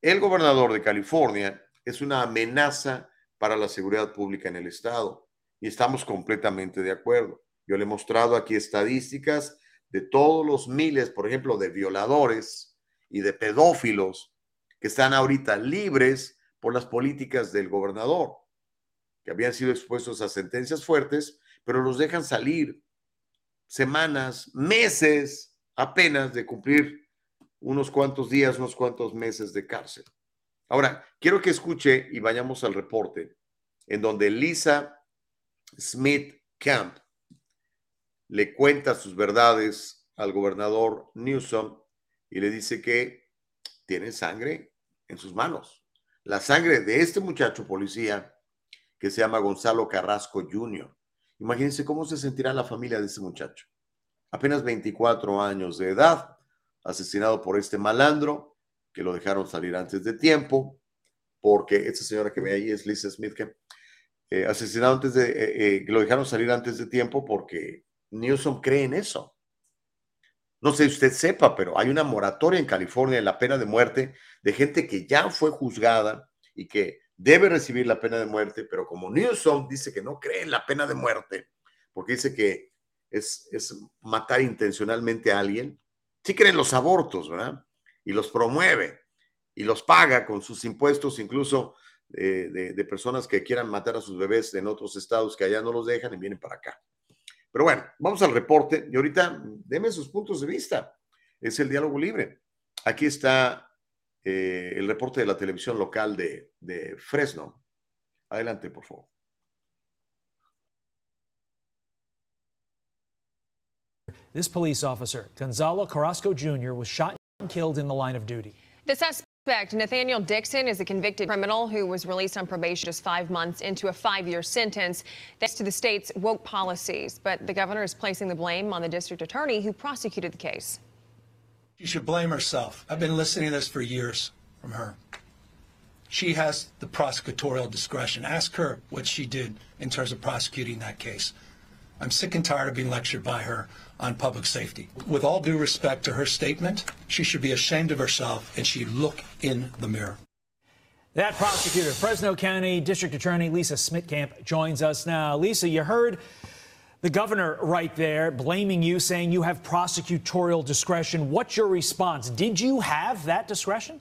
el gobernador de California es una amenaza para la seguridad pública en el estado y estamos completamente de acuerdo. Yo le he mostrado aquí estadísticas de todos los miles, por ejemplo, de violadores y de pedófilos que están ahorita libres por las políticas del gobernador, que habían sido expuestos a sentencias fuertes, pero los dejan salir semanas, meses apenas de cumplir unos cuantos días, unos cuantos meses de cárcel. Ahora, quiero que escuche y vayamos al reporte en donde Lisa Smith Camp le cuenta sus verdades al gobernador Newsom y le dice que tienen sangre en sus manos. La sangre de este muchacho policía que se llama Gonzalo Carrasco Jr. Imagínense cómo se sentirá la familia de ese muchacho. Apenas 24 años de edad, asesinado por este malandro que lo dejaron salir antes de tiempo, porque esta señora que ve ahí es Lisa Smith, que eh, asesinado antes de, eh, eh, lo dejaron salir antes de tiempo porque Newsom cree en eso. No sé si usted sepa, pero hay una moratoria en California en la pena de muerte de gente que ya fue juzgada y que debe recibir la pena de muerte, pero como Newsom dice que no cree en la pena de muerte, porque dice que es, es matar intencionalmente a alguien, sí creen los abortos, ¿verdad? Y los promueve y los paga con sus impuestos, incluso de, de personas que quieran matar a sus bebés en otros estados que allá no los dejan y vienen para acá. Pero bueno, vamos al reporte y ahorita deme sus puntos de vista. Es el diálogo libre. Aquí está eh, el reporte de la televisión local de, de Fresno. Adelante, por favor. This police officer, Gonzalo Carrasco Jr., was shot and killed in the line of duty. The suspect, Nathaniel Dixon, is a convicted criminal who was released on probation just five months into a five year sentence thanks to the state's woke policies. But the governor is placing the blame on the district attorney who prosecuted the case. She should blame herself. I've been listening to this for years from her. She has the prosecutorial discretion. Ask her what she did in terms of prosecuting that case. I'm sick and tired of being lectured by her on public safety. With all due respect to her statement, she should be ashamed of herself and she look in the mirror. That prosecutor, Fresno County District Attorney Lisa Smitkamp, joins us now. Lisa, you heard the governor right there blaming you, saying you have prosecutorial discretion. What's your response? Did you have that discretion?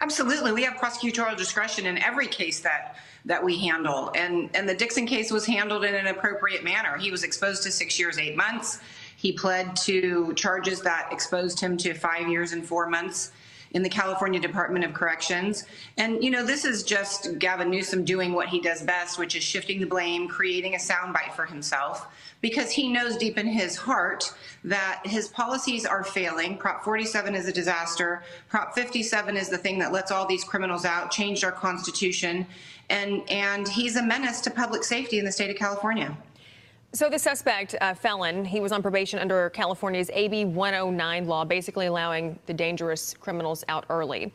Absolutely. We have prosecutorial discretion in every case that that we handle. And and the Dixon case was handled in an appropriate manner. He was exposed to 6 years 8 months. He pled to charges that exposed him to 5 years and 4 months in the California Department of Corrections. And, you know, this is just Gavin Newsom doing what he does best, which is shifting the blame, creating a soundbite for himself, because he knows deep in his heart that his policies are failing. Prop 47 is a disaster. Prop 57 is the thing that lets all these criminals out, changed our Constitution. And, and he's a menace to public safety in the state of California. So the suspect, uh, felon, he was on probation under California's AB 109 law, basically allowing the dangerous criminals out early.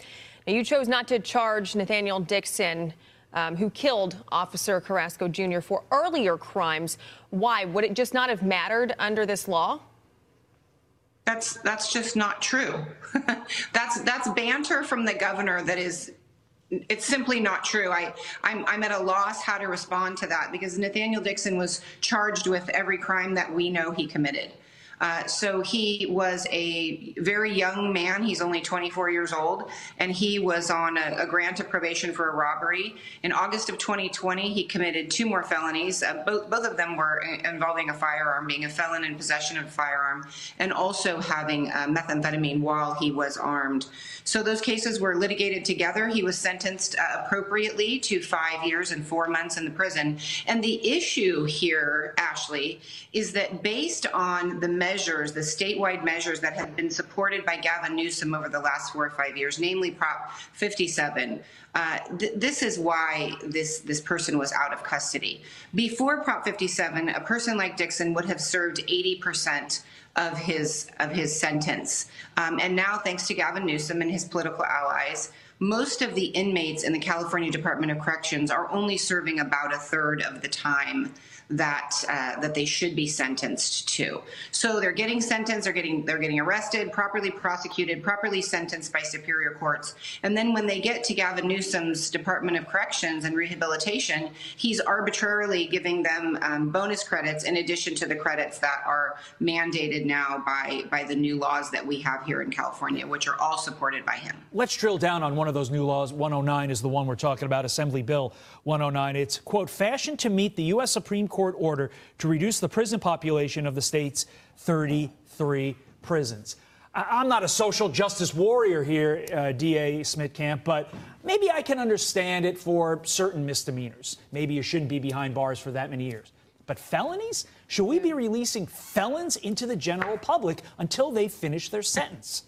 Now, you chose not to charge Nathaniel Dixon, um, who killed Officer Carrasco Jr. for earlier crimes. Why? Would it just not have mattered under this law? That's that's just not true. that's that's banter from the governor that is it's simply not true. I, I'm, I'm at a loss how to respond to that because Nathaniel Dixon was charged with every crime that we know he committed. Uh, so he was a very young man. He's only 24 years old, and he was on a, a grant of probation for a robbery. In August of 2020, he committed two more felonies. Uh, both, both of them were involving a firearm, being a felon in possession of a firearm, and also having uh, methamphetamine while he was armed. So those cases were litigated together. He was sentenced uh, appropriately to five years and four months in the prison. And the issue here, Ashley, is that based on the measures, the statewide measures that have been supported by Gavin Newsom over the last four or five years, namely Prop 57. Uh, th- this is why this this person was out of custody. Before Prop 57, a person like Dixon would have served 80 percent of his of his sentence, um, and now thanks to Gavin Newsom and his political allies. Most of the inmates in the California Department of Corrections are only serving about a third of the time that uh, that they should be sentenced to. So they're getting sentenced, they're getting they're getting arrested, properly prosecuted, properly sentenced by superior courts, and then when they get to Gavin Newsom's Department of Corrections and Rehabilitation, he's arbitrarily giving them um, bonus credits in addition to the credits that are mandated now by by the new laws that we have here in California, which are all supported by him. Let's drill down on one of those new laws. 109 is the one we're talking about, Assembly Bill 109. It's quote fashioned to meet the U.S. Supreme Court order to reduce the prison population of the state's 33 prisons. I'm not a social justice warrior here, uh, DA Smitkamp, but maybe I can understand it for certain misdemeanors. Maybe you shouldn't be behind bars for that many years. But felonies? Should we be releasing felons into the general public until they finish their sentence?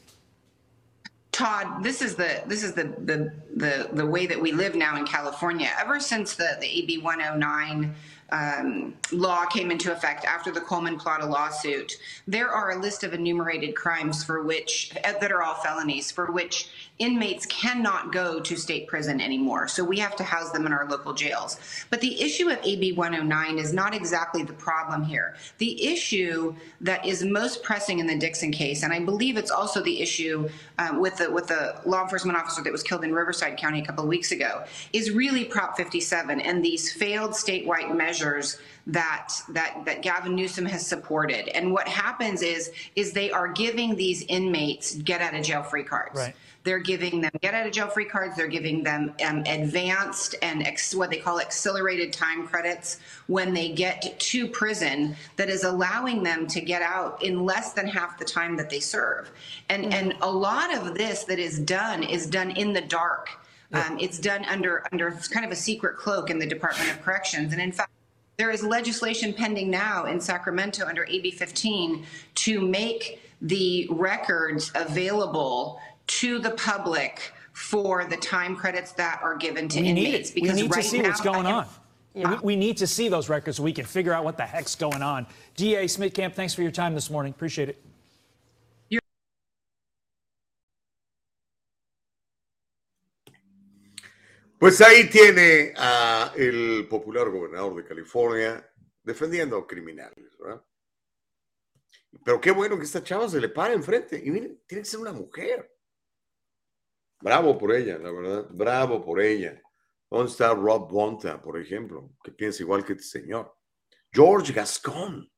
Todd, this is the this is the the the, the way that we live now in California. Ever since the, the AB 109 um, law came into effect after the Coleman Plata lawsuit, there are a list of enumerated crimes for which that are all felonies for which inmates cannot go to state prison anymore. So we have to house them in our local jails. But the issue of AB 109 is not exactly the problem here. The issue that is most pressing in the Dixon case, and I believe it's also the issue um, with the with the law enforcement officer that was killed in Riverside County a couple of weeks ago, is really Prop 57 and these failed statewide measures that that that Gavin Newsom has supported. And what happens is is they are giving these inmates get out of jail free cards. Right. They're giving them get out of jail free cards. They're giving them um, advanced and ex- what they call accelerated time credits when they get to prison that is allowing them to get out in less than half the time that they serve. And, mm-hmm. and a lot of this that is done is done in the dark. Um, it's done under under kind of a secret cloak in the Department of Corrections. And in fact, There is legislation pending now in Sacramento under AB 15 to make the records available to the public for the time credits that are given to we need inmates. it. We need to see now, what's going on. have- We- We need to see those records so we can figure out what the heck's going on. DA Smith Camp, thanks for your time this morning. Appreciate it. Pues ahí tiene a el popular gobernador de California defendiendo a criminales, ¿verdad? Pero qué bueno que esta chava se le para enfrente. Y miren, tiene que ser una mujer. Bravo por ella, la verdad. Bravo por ella. ¿Dónde está Rob Bonta, por ejemplo? Que piensa igual que este señor. George Gascon.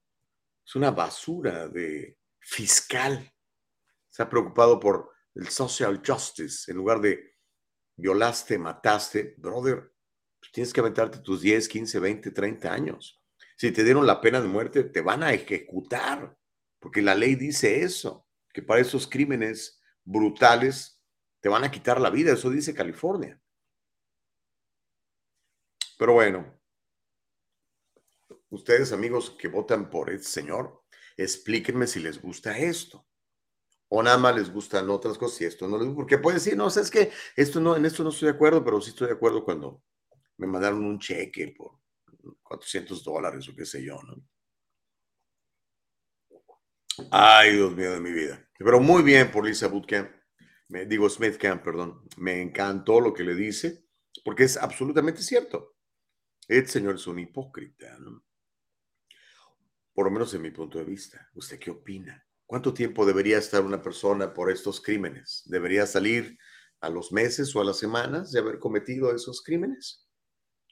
Es una basura de fiscal. Está preocupado por el social justice en lugar de violaste, mataste, brother, pues tienes que aventarte tus 10, 15, 20, 30 años. Si te dieron la pena de muerte, te van a ejecutar, porque la ley dice eso, que para esos crímenes brutales te van a quitar la vida, eso dice California. Pero bueno, ustedes amigos que votan por este señor, explíquenme si les gusta esto o nada más les gustan otras cosas y esto no les gusta. Porque pueden decir, no, sabes que esto no, en esto no estoy de acuerdo, pero sí estoy de acuerdo cuando me mandaron un cheque por 400 dólares o qué sé yo, ¿no? Ay, Dios mío de mi vida. Pero muy bien por Lisa Bootcamp, me, digo Smith Camp, perdón. Me encantó lo que le dice, porque es absolutamente cierto. Este señor es un hipócrita, ¿no? Por lo menos en mi punto de vista. ¿Usted qué opina? ¿Cuánto tiempo debería estar una persona por estos crímenes? ¿Debería salir a los meses o a las semanas de haber cometido esos crímenes?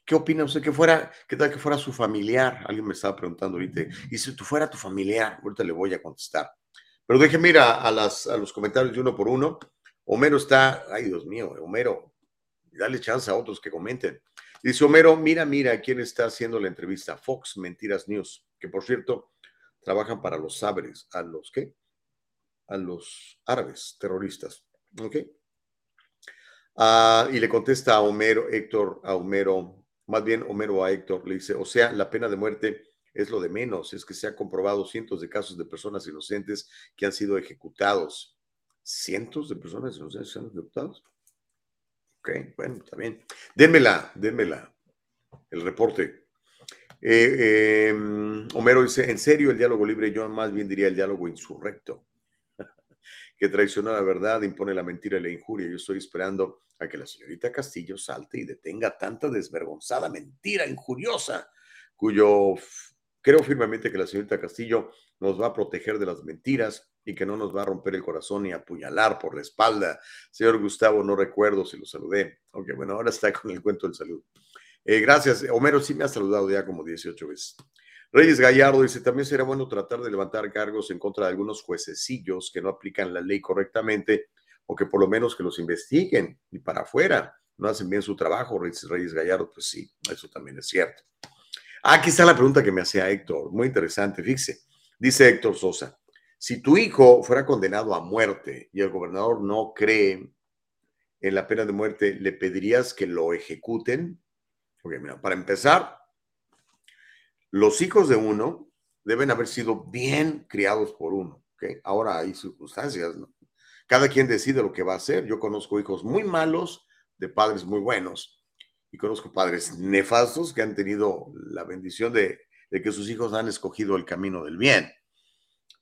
¿Qué opina usted que fuera, qué tal que fuera su familiar? Alguien me estaba preguntando ahorita. Y si tú fuera tu familiar, ahorita le voy a contestar. Pero déjeme ir a, las, a los comentarios de uno por uno. Homero está, ay Dios mío, Homero, dale chance a otros que comenten. Dice Homero, mira, mira quién está haciendo la entrevista. Fox Mentiras News, que por cierto, trabajan para los sabres, a los qué? A los árabes terroristas. ¿Ok? Ah, y le contesta a Homero, Héctor, a Homero, más bien Homero a Héctor, le dice, o sea, la pena de muerte es lo de menos, es que se han comprobado cientos de casos de personas inocentes que han sido ejecutados. ¿Cientos de personas inocentes se han ejecutados? Ok, bueno, bien. Démela, démela, el reporte. Eh, eh, Homero dice, en serio, el diálogo libre, yo más bien diría el diálogo insurrecto, que traiciona la verdad, impone la mentira y la injuria. Yo estoy esperando a que la señorita Castillo salte y detenga tanta desvergonzada mentira injuriosa, cuyo creo firmemente que la señorita Castillo nos va a proteger de las mentiras y que no nos va a romper el corazón y apuñalar por la espalda. Señor Gustavo, no recuerdo si lo saludé. Aunque bueno, ahora está con el cuento del salud. Eh, gracias. Homero sí me ha saludado ya como 18 veces. Reyes Gallardo dice, también será bueno tratar de levantar cargos en contra de algunos juececillos que no aplican la ley correctamente o que por lo menos que los investiguen y para afuera. No hacen bien su trabajo, Reyes, Reyes Gallardo. Pues sí, eso también es cierto. Aquí está la pregunta que me hacía Héctor. Muy interesante, fíjese. Dice Héctor Sosa, si tu hijo fuera condenado a muerte y el gobernador no cree en la pena de muerte, ¿le pedirías que lo ejecuten? Ok, mira, para empezar, los hijos de uno deben haber sido bien criados por uno. ¿okay? Ahora hay circunstancias, ¿no? Cada quien decide lo que va a hacer. Yo conozco hijos muy malos de padres muy buenos y conozco padres nefastos que han tenido la bendición de que sus hijos han escogido el camino del bien.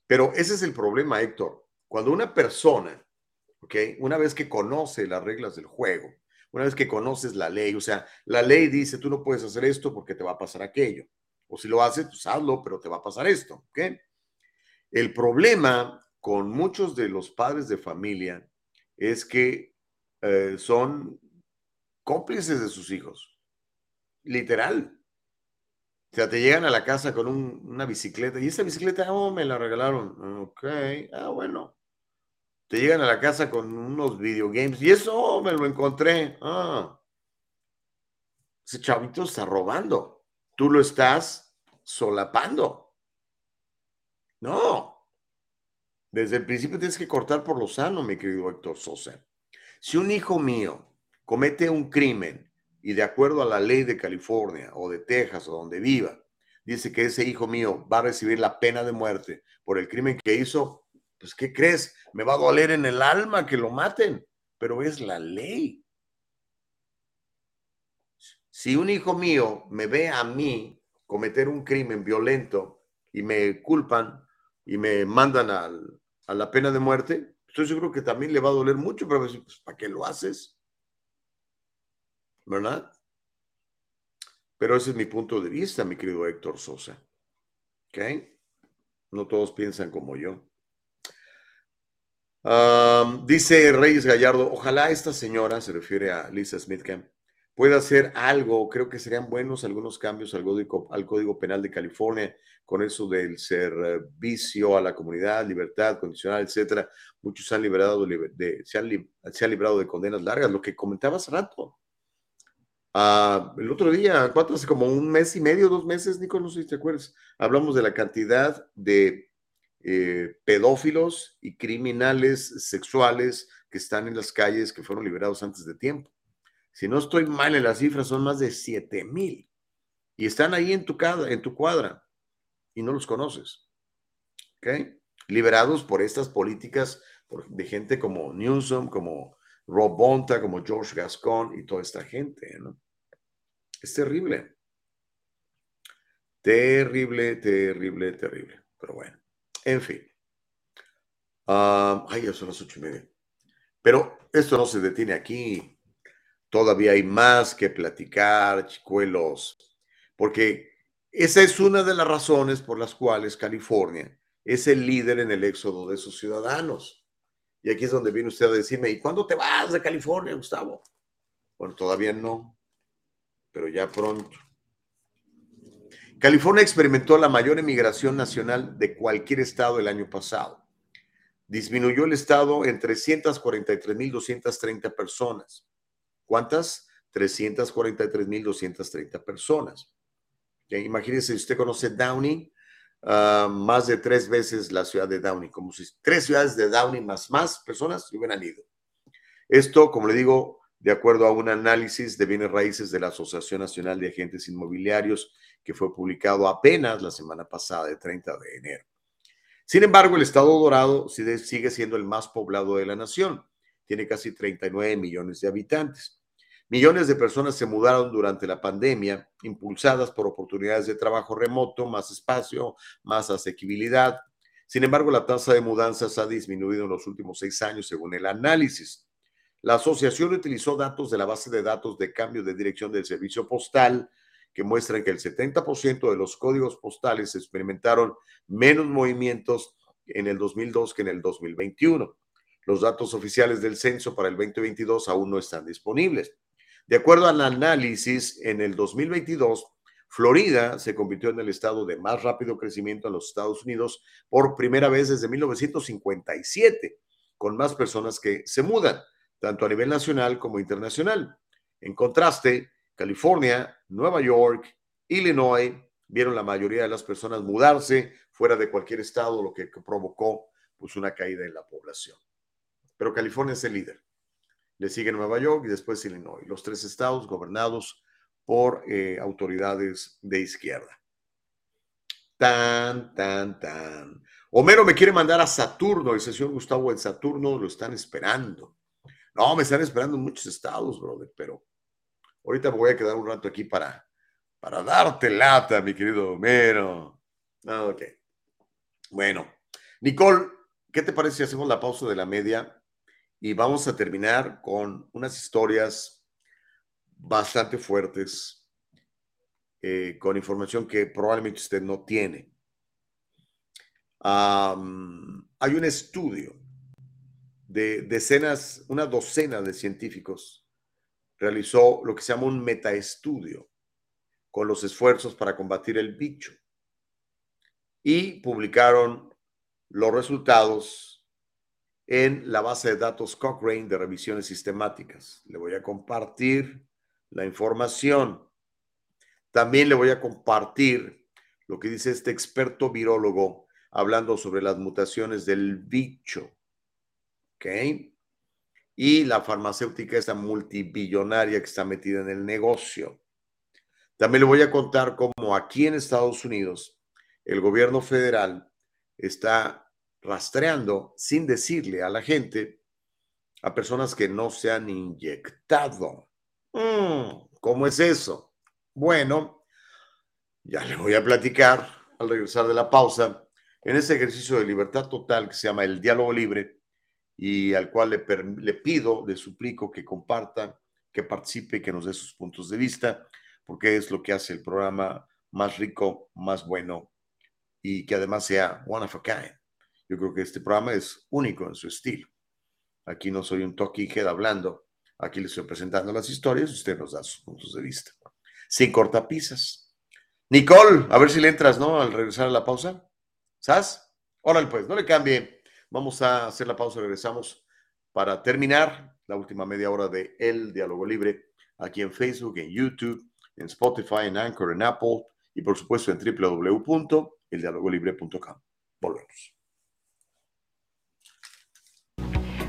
Pero ese es el problema, Héctor. Cuando una persona, ¿ok? Una vez que conoce las reglas del juego, una vez que conoces la ley, o sea, la ley dice, tú no puedes hacer esto porque te va a pasar aquello. O si lo haces, pues hazlo, pero te va a pasar esto, ¿ok? El problema con muchos de los padres de familia es que eh, son cómplices de sus hijos. Literal. Sea, te llegan a la casa con un, una bicicleta y esa bicicleta, oh, me la regalaron. Ok, ah, bueno. Te llegan a la casa con unos videogames y eso oh, me lo encontré. Ah. Ese chavito está robando. Tú lo estás solapando. No. Desde el principio tienes que cortar por lo sano, mi querido Héctor Sosa. Si un hijo mío comete un crimen y de acuerdo a la ley de California o de Texas o donde viva, dice que ese hijo mío va a recibir la pena de muerte por el crimen que hizo, pues ¿qué crees? Me va a doler en el alma que lo maten, pero es la ley. Si un hijo mío me ve a mí cometer un crimen violento y me culpan y me mandan a la pena de muerte, estoy seguro que también le va a doler mucho, pero pues, ¿para qué lo haces? ¿Verdad? Pero ese es mi punto de vista, mi querido Héctor Sosa. ¿Ok? No todos piensan como yo. Dice Reyes Gallardo, ojalá esta señora, se refiere a Lisa Smithcamp, pueda hacer algo. Creo que serían buenos algunos cambios al código, al código penal de California con eso del servicio a la comunidad, libertad condicional, etcétera. Muchos se han liberado de, se, han, se han librado de condenas largas, lo que comentaba hace rato. Ah, el otro día, ¿cuánto hace? Como un mes y medio, dos meses, Nico, no sé si te acuerdas. Hablamos de la cantidad de eh, pedófilos y criminales sexuales que están en las calles que fueron liberados antes de tiempo. Si no estoy mal en las cifras, son más de 7 mil. Y están ahí en tu, en tu cuadra y no los conoces. ¿Ok? Liberados por estas políticas de gente como Newsom, como Rob Bonta, como George Gascon y toda esta gente, ¿no? Es terrible. Terrible, terrible, terrible. Pero bueno, en fin. Ah, ay, ya son las ocho y media. Pero esto no se detiene aquí. Todavía hay más que platicar, chicuelos, porque esa es una de las razones por las cuales California es el líder en el éxodo de sus ciudadanos. Y aquí es donde viene usted a decirme, ¿y cuándo te vas de California, Gustavo? Bueno, todavía no, pero ya pronto. California experimentó la mayor emigración nacional de cualquier estado el año pasado. Disminuyó el estado en 343.230 personas. ¿Cuántas? 343.230 personas. Imagínense, si usted conoce Downey, ah, más de tres veces la ciudad de Downey, como si tres ciudades de Downey más más personas hubieran ido. Esto, como le digo, de acuerdo a un análisis de bienes raíces de la Asociación Nacional de Agentes Inmobiliarios que fue publicado apenas la semana pasada, el 30 de enero. Sin embargo, el estado dorado sigue siendo el más poblado de la nación. Tiene casi 39 millones de habitantes. Millones de personas se mudaron durante la pandemia, impulsadas por oportunidades de trabajo remoto, más espacio, más asequibilidad. Sin embargo, la tasa de mudanzas ha disminuido en los últimos seis años, según el análisis. La asociación utilizó datos de la base de datos de cambio de dirección del servicio postal, que muestran que el 70% de los códigos postales experimentaron menos movimientos en el 2002 que en el 2021. Los datos oficiales del censo para el 2022 aún no están disponibles. De acuerdo al análisis, en el 2022, Florida se convirtió en el estado de más rápido crecimiento en los Estados Unidos por primera vez desde 1957, con más personas que se mudan, tanto a nivel nacional como internacional. En contraste, California, Nueva York, Illinois vieron la mayoría de las personas mudarse fuera de cualquier estado, lo que provocó pues, una caída en la población. Pero California es el líder. Le sigue Nueva York y después Illinois, los tres estados gobernados por eh, autoridades de izquierda. Tan, tan, tan. Homero me quiere mandar a Saturno, el señor Gustavo en Saturno lo están esperando. No, me están esperando en muchos estados, brother, pero ahorita me voy a quedar un rato aquí para, para darte lata, mi querido Homero. Ah, Ok. Bueno, Nicole, ¿qué te parece si hacemos la pausa de la media y vamos a terminar con unas historias bastante fuertes, eh, con información que probablemente usted no tiene? Hay un estudio de decenas, una docena de científicos realizó lo que se llama un metaestudio con los esfuerzos para combatir el bicho y publicaron los resultados en la base de datos Cochrane de revisiones sistemáticas. Le voy a compartir la información. También le voy a compartir lo que dice este experto virólogo hablando sobre las mutaciones del bicho. ¿Ok? Y la farmacéutica, esta multibillonaria que está metida en el negocio. También le voy a contar cómo aquí en Estados Unidos el gobierno federal está rastreando sin decirle a la gente a personas que no se han inyectado. Mm, ¿Cómo es eso? Bueno, ya le voy a platicar al regresar de la pausa en ese ejercicio de libertad total que se llama el diálogo libre y al cual le pido, le suplico que comparta, que participe, que nos dé sus puntos de vista, porque es lo que hace el programa más rico, más bueno y que además sea one of a kind. Yo creo que este programa es único en su estilo. Aquí no soy un talking head hablando, aquí le estoy presentando las historias usted nos da sus puntos de vista. Sin cortapisas. Nicole, a ver si le entras, ¿no? Al regresar a la pausa. ¿Sabes? Órale, pues, no le cambie. Vamos a hacer la pausa, regresamos para terminar la última media hora de El Diálogo Libre aquí en Facebook, en YouTube, en Spotify, en Anchor, en Apple y por supuesto en www.eldialogolibre.com. Volvemos.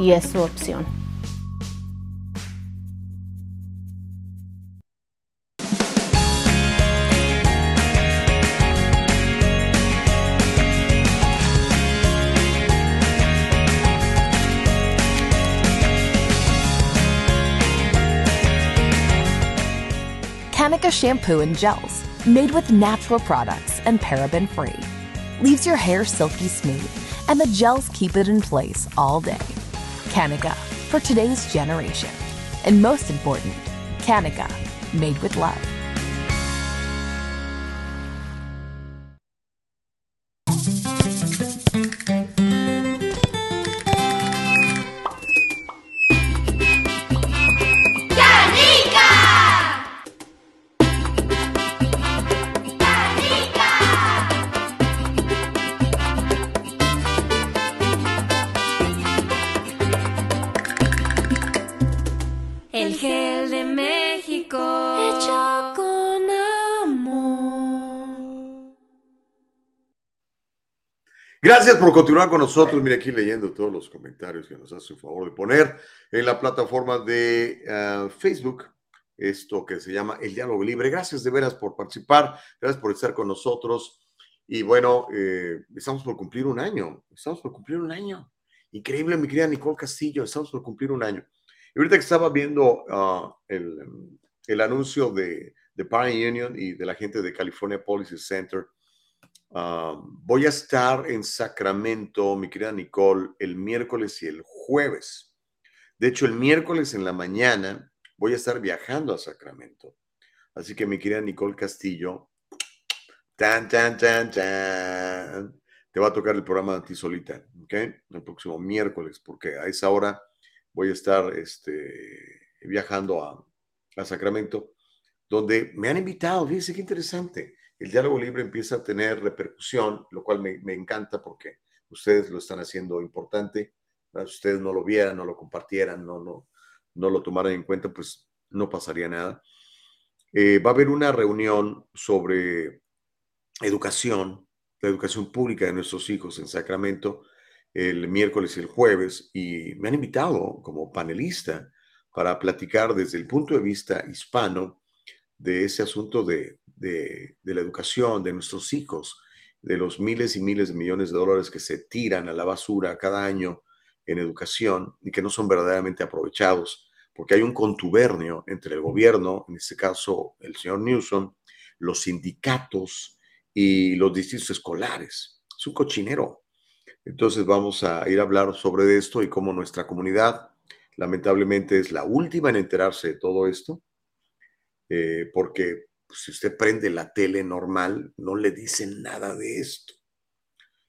y es su opción. Kanika shampoo and gels, made with natural products and paraben free, leaves your hair silky smooth, and the gels keep it in place all day. Kanika, for today's generation. And most important, Kanika, made with love. Gracias por continuar con nosotros. Mira aquí leyendo todos los comentarios que nos hace el favor de poner en la plataforma de ah, Facebook. Esto que se llama El Diálogo Libre. Gracias de veras por participar. Gracias por estar con nosotros. Y bueno, eh, estamos por cumplir un año. Estamos por cumplir un año. Increíble, mi querida Nicole Castillo. Estamos por cumplir un año. Y ahorita que estaba viendo ah, el, el anuncio de, de Parent Union y de la gente de California Policy Center, ah, voy a estar en Sacramento, mi querida Nicole, el miércoles y el jueves. De hecho, el miércoles en la mañana voy a estar viajando a Sacramento. Así que mi querida Nicole Castillo, tan, tan, tan, tan, te va a tocar el programa de ti solita, ¿ok? El próximo miércoles, porque a esa hora voy a estar este, viajando a, a, Sacramento, donde me han invitado, fíjense qué interesante. El diálogo libre empieza a tener repercusión, lo cual me, encanta porque ustedes lo están haciendo importante. Si ustedes no lo vieran, no lo compartieran, no, no, no lo tomaran en cuenta, pues no pasaría nada. Eh, va a haber una reunión sobre educación, la educación pública de nuestros hijos en Sacramento, el miércoles y el jueves y me han invitado como panelista para platicar desde el punto de vista hispano de ese asunto de, de, la educación de nuestros hijos, de los miles y miles de millones de dólares que se tiran a la basura cada año en educación y que no son verdaderamente aprovechados, porque hay un contubernio entre el gobierno, en este caso el señor Newsom, los sindicatos y los distritos escolares. Es un cochinero. Entonces vamos a ir a hablar sobre esto y cómo nuestra comunidad lamentablemente es la última en enterarse de todo esto, eh, porque pues, si usted prende la tele normal, no le dicen nada de esto.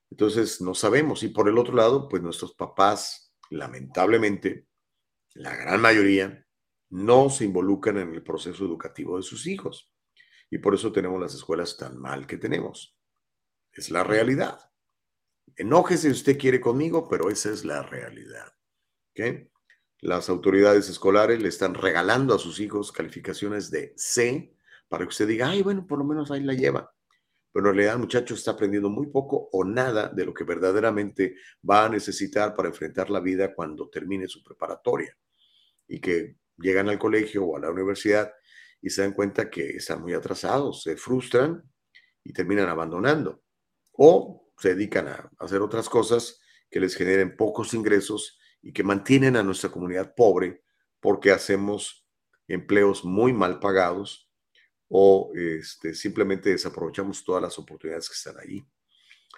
Entonces, no sabemos. Y por el otro lado, pues nuestros papás, lamentablemente, la gran mayoría, no se involucran en el proceso educativo de sus hijos. Y por eso tenemos las escuelas tan mal que tenemos. Es la realidad. Enójese si usted quiere conmigo, pero esa es la realidad. Las autoridades escolares le están regalando a sus hijos calificaciones de C para que usted diga, ay, bueno, por lo menos ahí la lleva. Pero en realidad el muchacho está aprendiendo muy poco o nada de lo que verdaderamente va a necesitar para enfrentar la vida cuando termine su preparatoria. Y que llegan al colegio o a la universidad y se dan cuenta que están muy atrasados, se frustran y terminan abandonando. O se dedican a hacer otras cosas que les generen pocos ingresos y que mantienen a nuestra comunidad pobre porque hacemos empleos muy mal pagados o este, simplemente desaprovechamos todas las oportunidades que están ahí.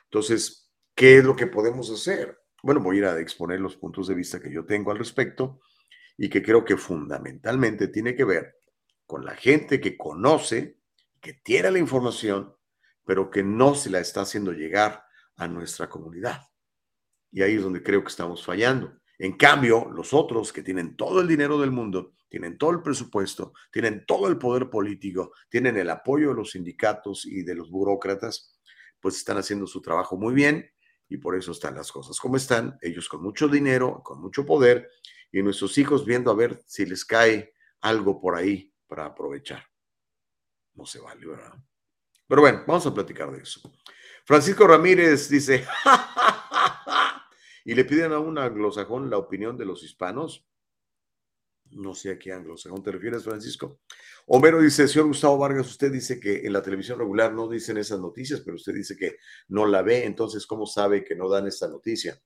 Entonces, ¿qué es lo que podemos hacer? Bueno, voy a ir a exponer los puntos de vista que yo tengo al respecto y que creo que fundamentalmente tiene que ver con la gente que conoce, que tiene la información, pero que no se la está haciendo llegar a nuestra comunidad. Y ahí es donde creo que estamos fallando. En cambio, los otros que tienen todo el dinero del mundo tienen todo el presupuesto, tienen todo el poder político, tienen el apoyo de los sindicatos y de los burócratas, pues están haciendo su trabajo muy bien y por eso están las cosas como están, ellos con mucho dinero, con mucho poder y nuestros hijos viendo a ver si les cae algo por ahí para aprovechar. No se vale, ¿verdad? Pero bueno, vamos a platicar de eso. Francisco Ramírez dice, y le piden a un anglosajón la opinión de los hispanos. No sé a qué anglosajón te refieres, Francisco. Homero dice, señor Gustavo Vargas, usted dice que en la televisión regular no dicen esas noticias, pero usted dice que no la ve, entonces, ¿cómo sabe que no dan esta noticia?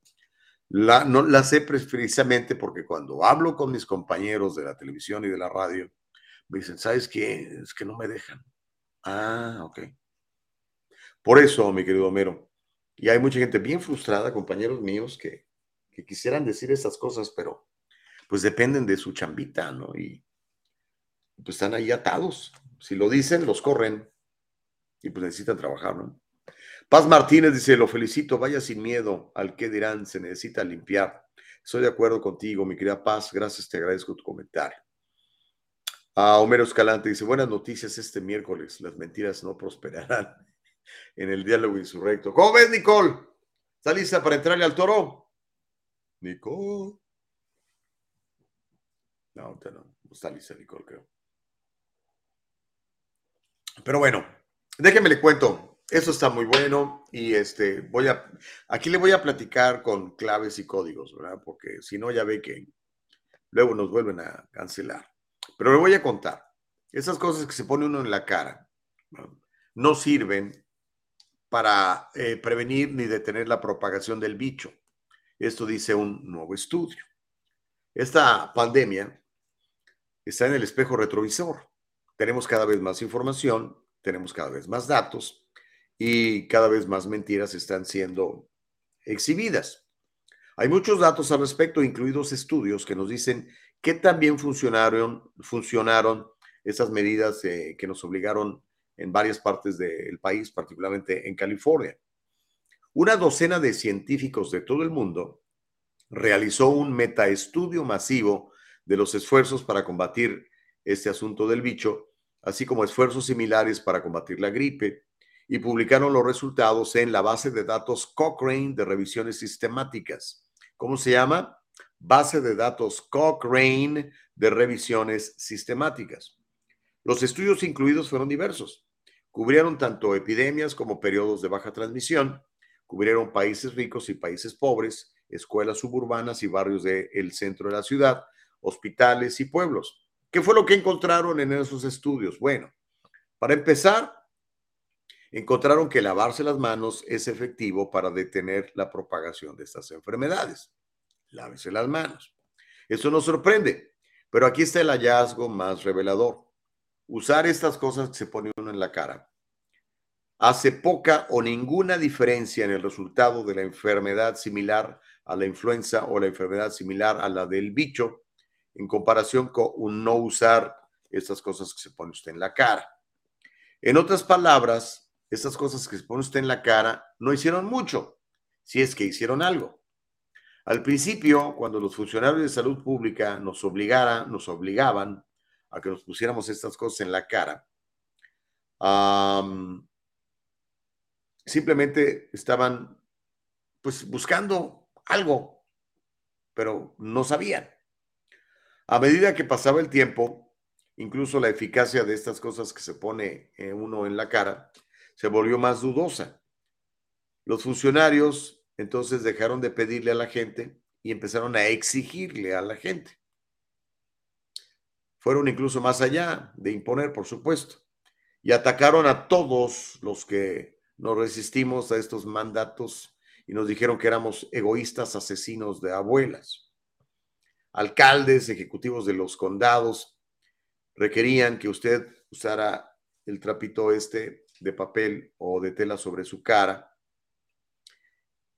La, no la sé precisamente porque cuando hablo con mis compañeros de la televisión y de la radio, me dicen, ¿sabes qué? Es que no me dejan. Ah, ok. Por eso, mi querido Homero, y hay mucha gente bien frustrada, compañeros míos, que, quisieran decir estas cosas, pero pues dependen de su chambita, ¿no? Y pues están ahí atados. Si lo dicen, los corren y pues necesitan trabajar, ¿no? Paz Martínez dice, lo felicito, vaya sin miedo al que dirán, se necesita limpiar. Estoy de acuerdo contigo, mi querida Paz, gracias, te agradezco tu comentario. A Homero Escalante dice, buenas noticias este miércoles, las mentiras no prosperarán en el diálogo insurrecto. ¿Cómo ves, Nicole? ¿Está lista para entrarle al toro? Nicole. No, no está lista Nicole, creo. Pero bueno, déjenme le cuento. Eso está muy bueno y este voy a aquí le voy a platicar con claves y códigos, ¿verdad? Porque si no ya ve que luego nos vuelven a cancelar. Pero le voy a contar. Esas cosas que se pone uno en la cara no sirven para eh, prevenir ni detener la propagación del bicho. Esto dice un nuevo estudio. Esta pandemia está en el espejo retrovisor. Tenemos cada vez más información, tenemos cada vez más datos y cada vez más mentiras están siendo exhibidas. Hay muchos datos al respecto, incluidos estudios que nos dicen que también funcionaron, funcionaron esas medidas eh, que nos obligaron en varias partes del país, particularmente en California. Una docena de científicos de todo el mundo realizó un metaestudio masivo de los esfuerzos para combatir este asunto del bicho, así como esfuerzos similares para combatir la gripe, y publicaron los resultados en la base de datos Cochrane de revisiones sistemáticas. ¿Cómo se llama? Base de datos Cochrane de revisiones sistemáticas. Los estudios incluidos fueron diversos. Cubrieron tanto epidemias como periodos de baja transmisión, cubrieron países ricos y países pobres, escuelas suburbanas y barrios del centro de la ciudad, hospitales y pueblos. ¿Qué fue lo que encontraron en esos estudios? Bueno, para empezar, encontraron que lavarse las manos es efectivo para detener la propagación de estas enfermedades. lávese las manos. Eso nos sorprende, pero aquí está el hallazgo más revelador. Usar estas cosas que se pone uno en la cara hace poca o ninguna diferencia en el resultado de la enfermedad similar a la influenza o la enfermedad similar a la del bicho en comparación con un no usar estas cosas que se pone usted en la cara. En otras palabras, estas cosas que se pone usted en la cara no hicieron mucho, si es que hicieron algo. Al principio, cuando los funcionarios de salud pública nos obligaran, nos obligaban a que nos pusiéramos estas cosas en la cara, simplemente estaban pues buscando algo, pero no sabían. A medida que pasaba el tiempo, incluso la eficacia de estas cosas que se pone eh, uno en la cara se volvió más dudosa. Los funcionarios entonces dejaron de pedirle a la gente y empezaron a exigirle a la gente. Fueron incluso más allá de imponer, por supuesto, y atacaron a todos los que nos resistimos a estos mandatos y nos dijeron que éramos egoístas asesinos de abuelas. Alcaldes, ejecutivos de los condados requerían que usted usara el trapito este de papel o de tela sobre su cara,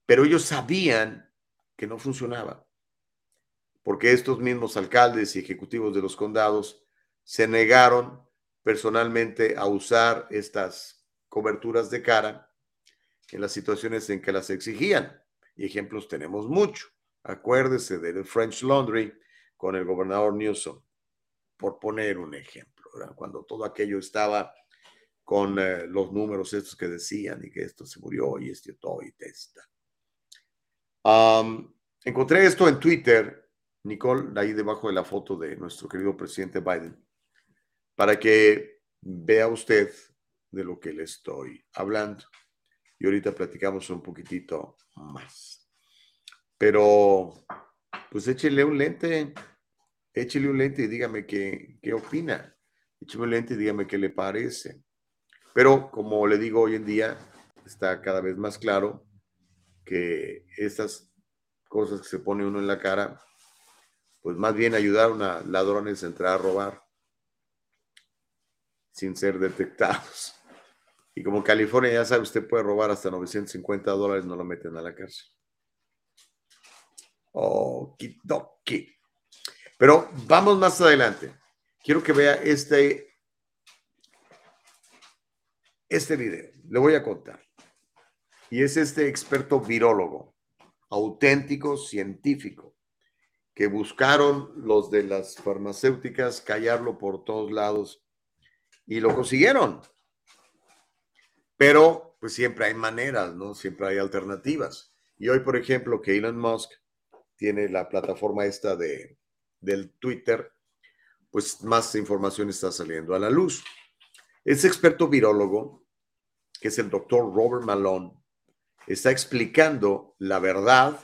pero ellos sabían que no funcionaba, porque estos mismos alcaldes y ejecutivos de los condados se negaron personalmente a usar estas coberturas de cara en las situaciones en que las exigían. Y ejemplos tenemos mucho. Acuérdese del French Laundry con el gobernador Newsom, por poner un ejemplo, cuando todo aquello estaba con eh, los números estos que decían y que esto se murió y esto todo y testa. encontré esto en Twitter, Nicole, ahí debajo de la foto de nuestro querido presidente Biden, para que vea usted de lo que le estoy hablando. Y ahorita platicamos un poquitito más. Pero, pues échele un lente, échele un lente y dígame qué, qué opina. Échele un lente y dígame qué le parece. Pero, como le digo hoy en día, está cada vez más claro que estas cosas que se pone uno en la cara, pues más bien ayudaron a ladrones a entrar a robar sin ser detectados. Y como California, ya sabe, usted puede robar hasta 950 dólares, no lo meten a la cárcel. Okidoki. Pero vamos más adelante. Quiero que vea este, este video. Le voy a contar. Y es este experto virólogo, auténtico científico, que buscaron los de las farmacéuticas callarlo por todos lados y lo consiguieron. Pero pues siempre hay maneras, ¿no? Siempre hay alternativas. Y hoy, por ejemplo, que Elon Musk tiene la plataforma esta de, del Twitter, pues más información está saliendo a la luz. Ese experto virólogo, que es el doctor Robert Malone, está explicando la verdad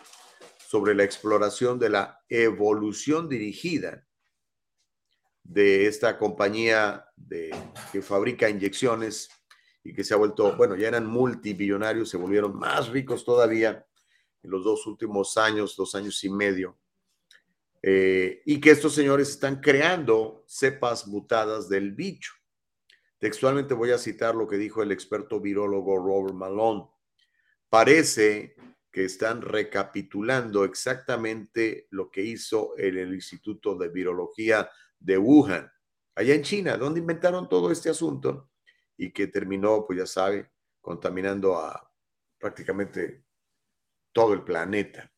sobre la exploración de la evolución dirigida de esta compañía de, que fabrica inyecciones y que se ha vuelto, bueno, ya eran multibillonarios, se volvieron más ricos todavía en los dos últimos años, dos años y medio. Eh, y que estos señores están creando cepas mutadas del bicho. Textualmente voy a citar lo que dijo el experto virólogo Robert Malone. Parece que están recapitulando exactamente lo que hizo el, el Instituto de Virología de Wuhan, allá en China, donde inventaron todo este asunto y que terminó, pues ya sabe, contaminando a prácticamente todo el planeta.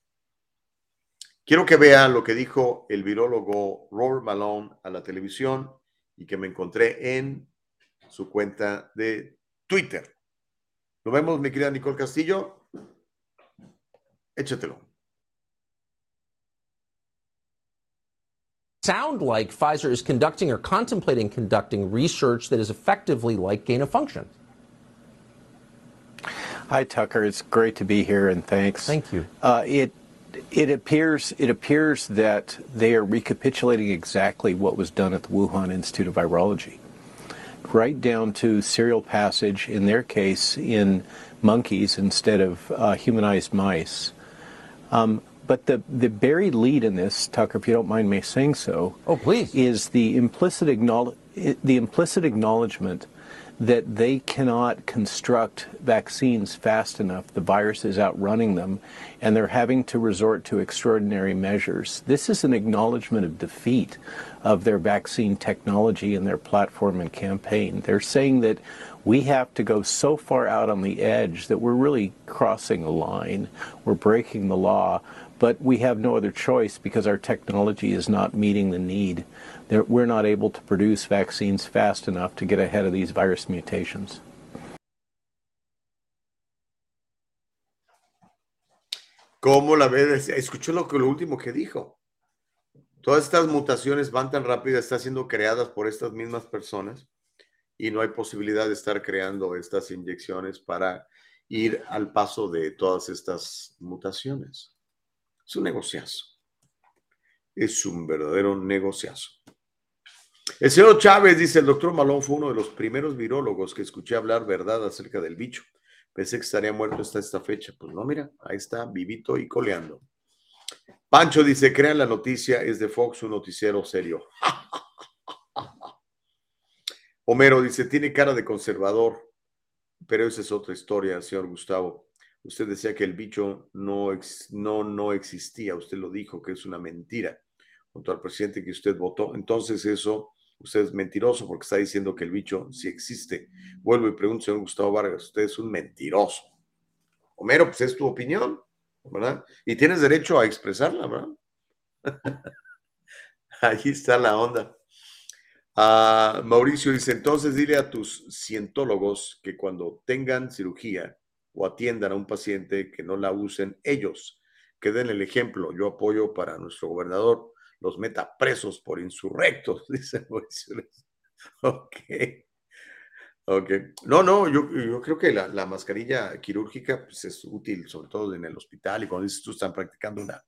Quiero que vean lo que dijo el virólogo Robert Malone a la televisión y que me encontré en su cuenta de Twitter. ¿Lo vemos, mi querida Nicole Castillo? Échatelo. sound like Pfizer is conducting or contemplating conducting research that is effectively like gain of function. Hi, Tucker. It's great to be here, and thanks. Thank you. Uh, it it appears it appears that they are recapitulating exactly what was done at the Wuhan Institute of Virology, right down to serial passage. In their case, in monkeys instead of uh, humanized mice. Um, But the, the buried lead in this, Tucker, if you don't mind me saying so, oh please, is the implicit acknowledge, the implicit acknowledgement that they cannot construct vaccines fast enough. The virus is outrunning them, and they're having to resort to extraordinary measures. This is an acknowledgement of defeat of their vaccine technology and their platform and campaign. They're saying that we have to go so far out on the edge that we're really crossing a line, we're breaking the law, but we have no other choice because our technology is not meeting the need. We're not able to produce vaccines fast enough to get ahead of these virus mutations. ¿Cómo la ves? Escuchó lo, que, lo último que dijo. Todas estas mutaciones van tan rápidas, están siendo creadas por estas mismas personas y no hay posibilidad de estar creando estas inyecciones para ir al paso de todas estas mutaciones. Es un negociazo. Es un verdadero negociazo. El señor Chávez dice, el doctor Malón fue uno de los primeros virólogos que escuché hablar verdad acerca del bicho. Pensé que estaría muerto hasta esta fecha. Pues no, mira, ahí está, vivito y coleando. Pancho dice, crean la noticia, es de Fox, un noticiero serio. Homero dice, tiene cara de conservador, pero esa es otra historia, señor Gustavo. Usted decía que el bicho no, no, no existía, usted lo dijo, que es una mentira junto al presidente que usted votó. Entonces eso, usted es mentiroso porque está diciendo que el bicho sí existe. Vuelvo y pregunto, señor Gustavo Vargas, usted es un mentiroso. Homero, pues es tu opinión, ¿verdad? Y tienes derecho a expresarla, ¿verdad? Ahí está la onda. Ah, Mauricio dice, entonces dile a tus cientólogos que cuando tengan cirugía o atiendan a un paciente que no la usen ellos, que den el ejemplo. Yo apoyo para nuestro gobernador los meta presos por insurrectos, dice Mauricio. Ok. Ok. No, no, yo, yo creo que la, la, mascarilla quirúrgica pues, es útil, sobre todo en el hospital y cuando dices tú están practicando una,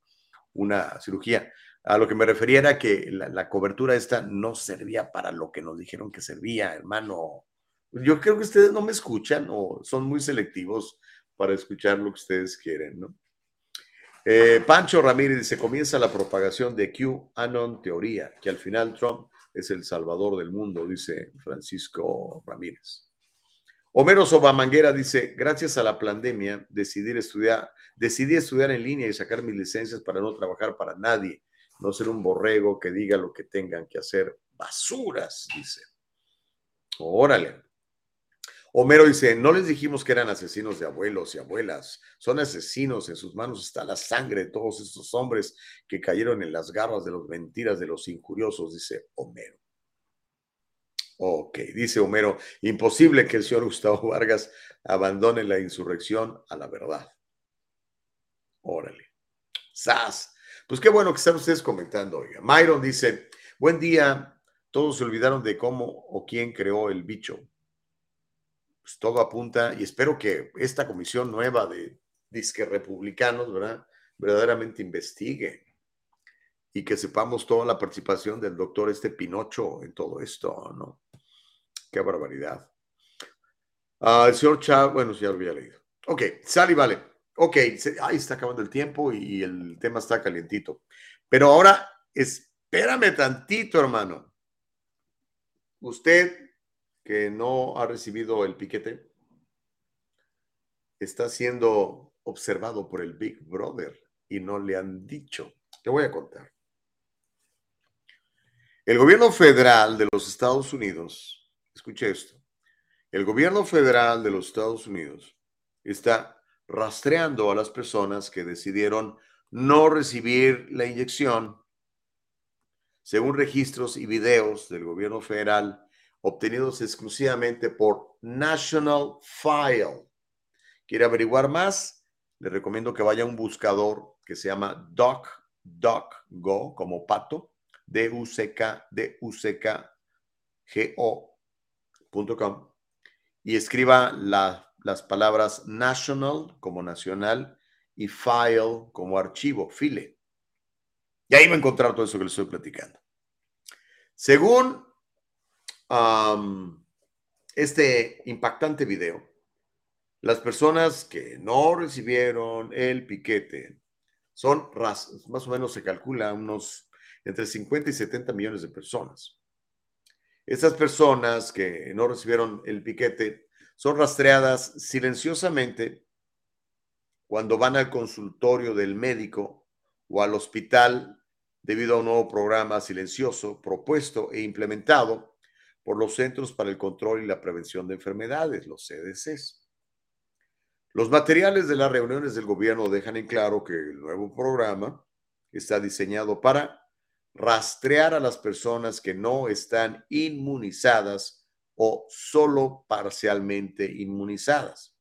una cirugía. A lo que me refería era que la, cobertura esta no servía para lo que nos dijeron que servía, hermano. Yo creo que ustedes no me escuchan o son muy selectivos para escuchar lo que ustedes quieren, ¿no? Eh, Pancho Ramírez dice, comienza la propagación de QAnon teoría, que al final Trump es el salvador del mundo, dice Francisco Ramírez. Homero Sobamanguera dice, gracias a la pandemia decidí estudiar, decidí estudiar en línea y sacar mis licencias para no trabajar para nadie no ser un borrego que diga lo que tengan que hacer. Basuras, dice. Órale. Homero dice, no les dijimos que eran asesinos de abuelos y abuelas, son asesinos, en sus manos está la sangre de todos estos hombres que cayeron en las garras de las mentiras de los injuriosos, dice Homero. Ok, dice Homero, imposible que el señor Gustavo Vargas abandone la insurrección a la verdad. Órale. ¡Sas! Pues qué bueno que están ustedes comentando. Oiga. Myron dice, buen día, todos se olvidaron de cómo o quién creó el bicho. Pues todo apunta y espero que esta comisión nueva de disque republicanos, ¿verdad? Verdaderamente investigue y que sepamos toda la participación del doctor este Pinocho en todo esto, ¿no? Qué barbaridad. Ah, el señor Chávez, bueno, ya lo había leído. Ok, sale y vale. Ok, ahí está acabando el tiempo y el tema está calientito. Pero ahora, espérame tantito, hermano. Usted que no ha recibido el piquete, está siendo observado por el Big Brother y no le han dicho. Te voy a contar. El gobierno federal de los Estados Unidos, escuche esto, el gobierno federal de los Estados Unidos está rastreando a las personas que decidieron no recibir la inyección, según registros y videos del gobierno federal obtenidos exclusivamente por National File. ¿Quiere averiguar más? Le recomiendo que vaya a un buscador que se llama DuckDuckGo, como pato, D-U-C-K, D-U-C-K, G-O.com, y escriba la las palabras national como nacional y file como archivo, file. Y ahí va a encontrar todo eso que les estoy platicando. Según este impactante video, las personas que no recibieron el piquete Son más o menos se calcula unos entre 50 y 70 millones de personas. Estas personas que no recibieron el piquete son rastreadas silenciosamente cuando van al consultorio del médico o al hospital debido a un nuevo programa silencioso propuesto e implementado por los Centros para el Control y la Prevención de Enfermedades, los CDCs. Los materiales de las reuniones del gobierno dejan en claro que el nuevo programa está diseñado para rastrear a las personas que no están inmunizadas o solo parcialmente inmunizadas.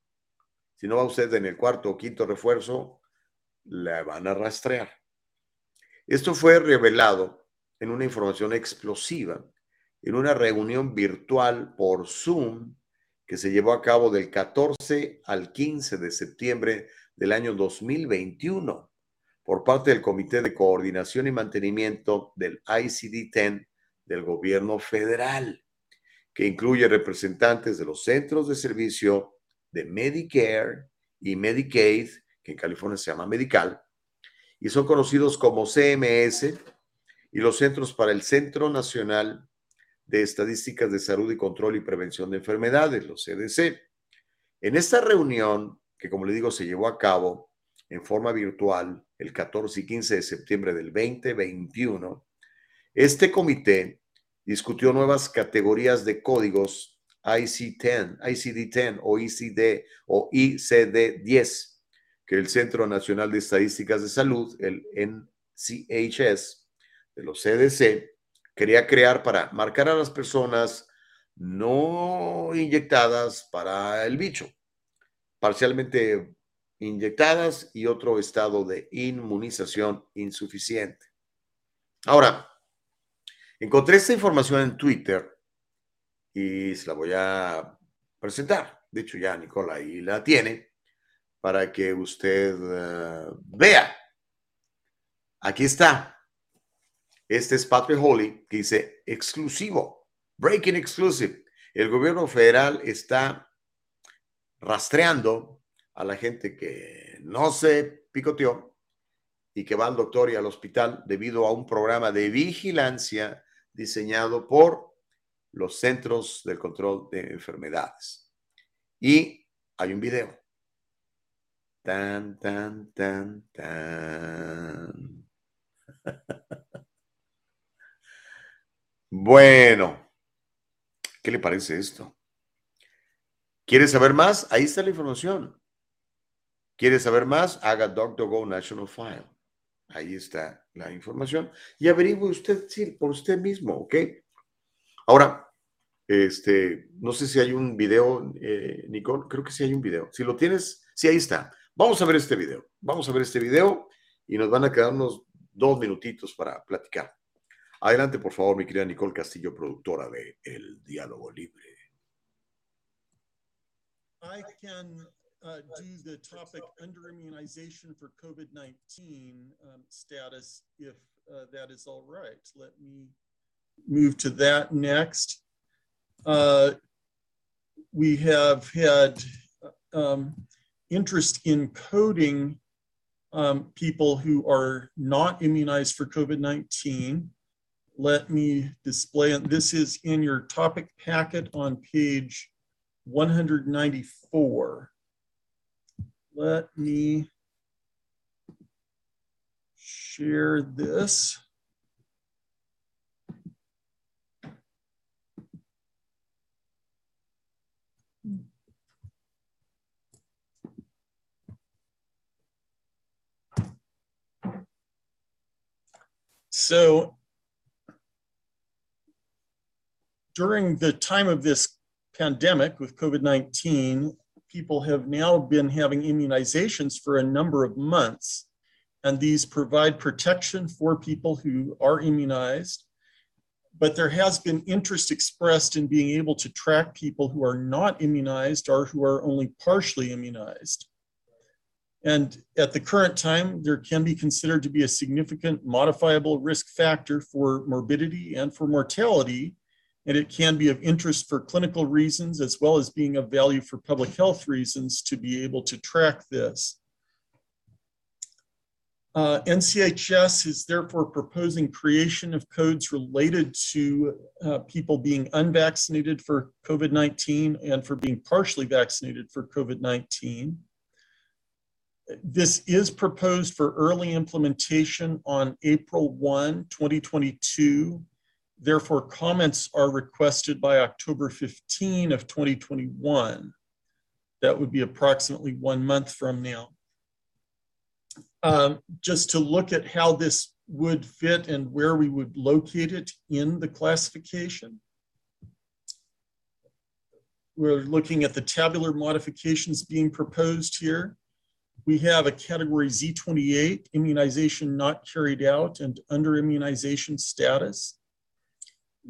Si no va usted en el cuarto o quinto refuerzo, la van a rastrear. Esto fue revelado en una información explosiva en una reunión virtual por Zoom que se llevó a cabo del 14 al 15 de septiembre del año 2021 por parte del Comité de Coordinación y Mantenimiento del ICD-10 del gobierno federal, que incluye representantes de los centros de servicio de Medicare y Medicaid, que en California se llama Medical, y son conocidos como CMS y los Centros para el Centro Nacional de Estadísticas de Salud y Control y Prevención de Enfermedades, los CDC. En esta reunión, que como le digo se llevó a cabo en forma virtual el 14 y 15 de septiembre del 2021, este comité discutió nuevas categorías de códigos IC10, ICD-10 o ICD o ICD-10 que el Centro Nacional de Estadísticas de Salud, el NCHS de los CDC, quería crear para marcar a las personas no inyectadas para el bicho, parcialmente inyectadas y otro estado de inmunización insuficiente. Ahora, encontré esta información en Twitter y se la voy a presentar. De hecho, ya Nicola ahí la tiene para que usted uh, vea. Aquí está. Este es Patrick Holly que dice exclusivo, breaking exclusive. El gobierno federal está rastreando a la gente que no se picoteó y que va al doctor y al hospital debido a un programa de vigilancia diseñado por los Centros del Control de Enfermedades. Y hay un video. Tan, tan, tan, tan. Bueno, ¿qué le parece esto? ¿Quiere saber más? Ahí está la información. ¿Quiere saber más? Haga DuckDuckGo National File. Ahí está la información. Y averigüe usted sí, por usted mismo, ¿ok? Ahora, este, no sé si hay un video, eh, Nicole, creo que sí hay un video. Si lo tienes, sí, ahí está. Vamos a ver este video. Vamos a ver este video y nos van a quedar unos dos minutitos para platicar. Adelante, por favor, mi querida Nicole Castillo, productora de El Diálogo Libre. I can uh, do the topic under immunization for COVID 19 um, status if uh, that is all right. Let me move to that next. Uh, we have had um, interest in coding um, people who are not immunized for COVID 19 let me display it. This is in your topic packet on page 194. Let me share this. So during the time of this pandemic with COVID 19, people have now been having immunizations for a number of months. And these provide protection for people who are immunized. But there has been interest expressed in being able to track people who are not immunized or who are only partially immunized. And at the current time, there can be considered to be a significant modifiable risk factor for morbidity and for mortality and it can be of interest for clinical reasons as well as being of value for public health reasons to be able to track this. Uh, NCHS is therefore proposing creation of codes related to uh, people being unvaccinated for COVID 19 and for being partially vaccinated for COVID 19. This is proposed for early implementation on April 1, 2022. Therefore, comments are requested by October 15 of 2021. That would be approximately one month from now um, just to look at how this would fit and where we would locate it in the classification. We're looking at the tabular modifications being proposed here. We have a category Z28, immunization not carried out and under immunization status.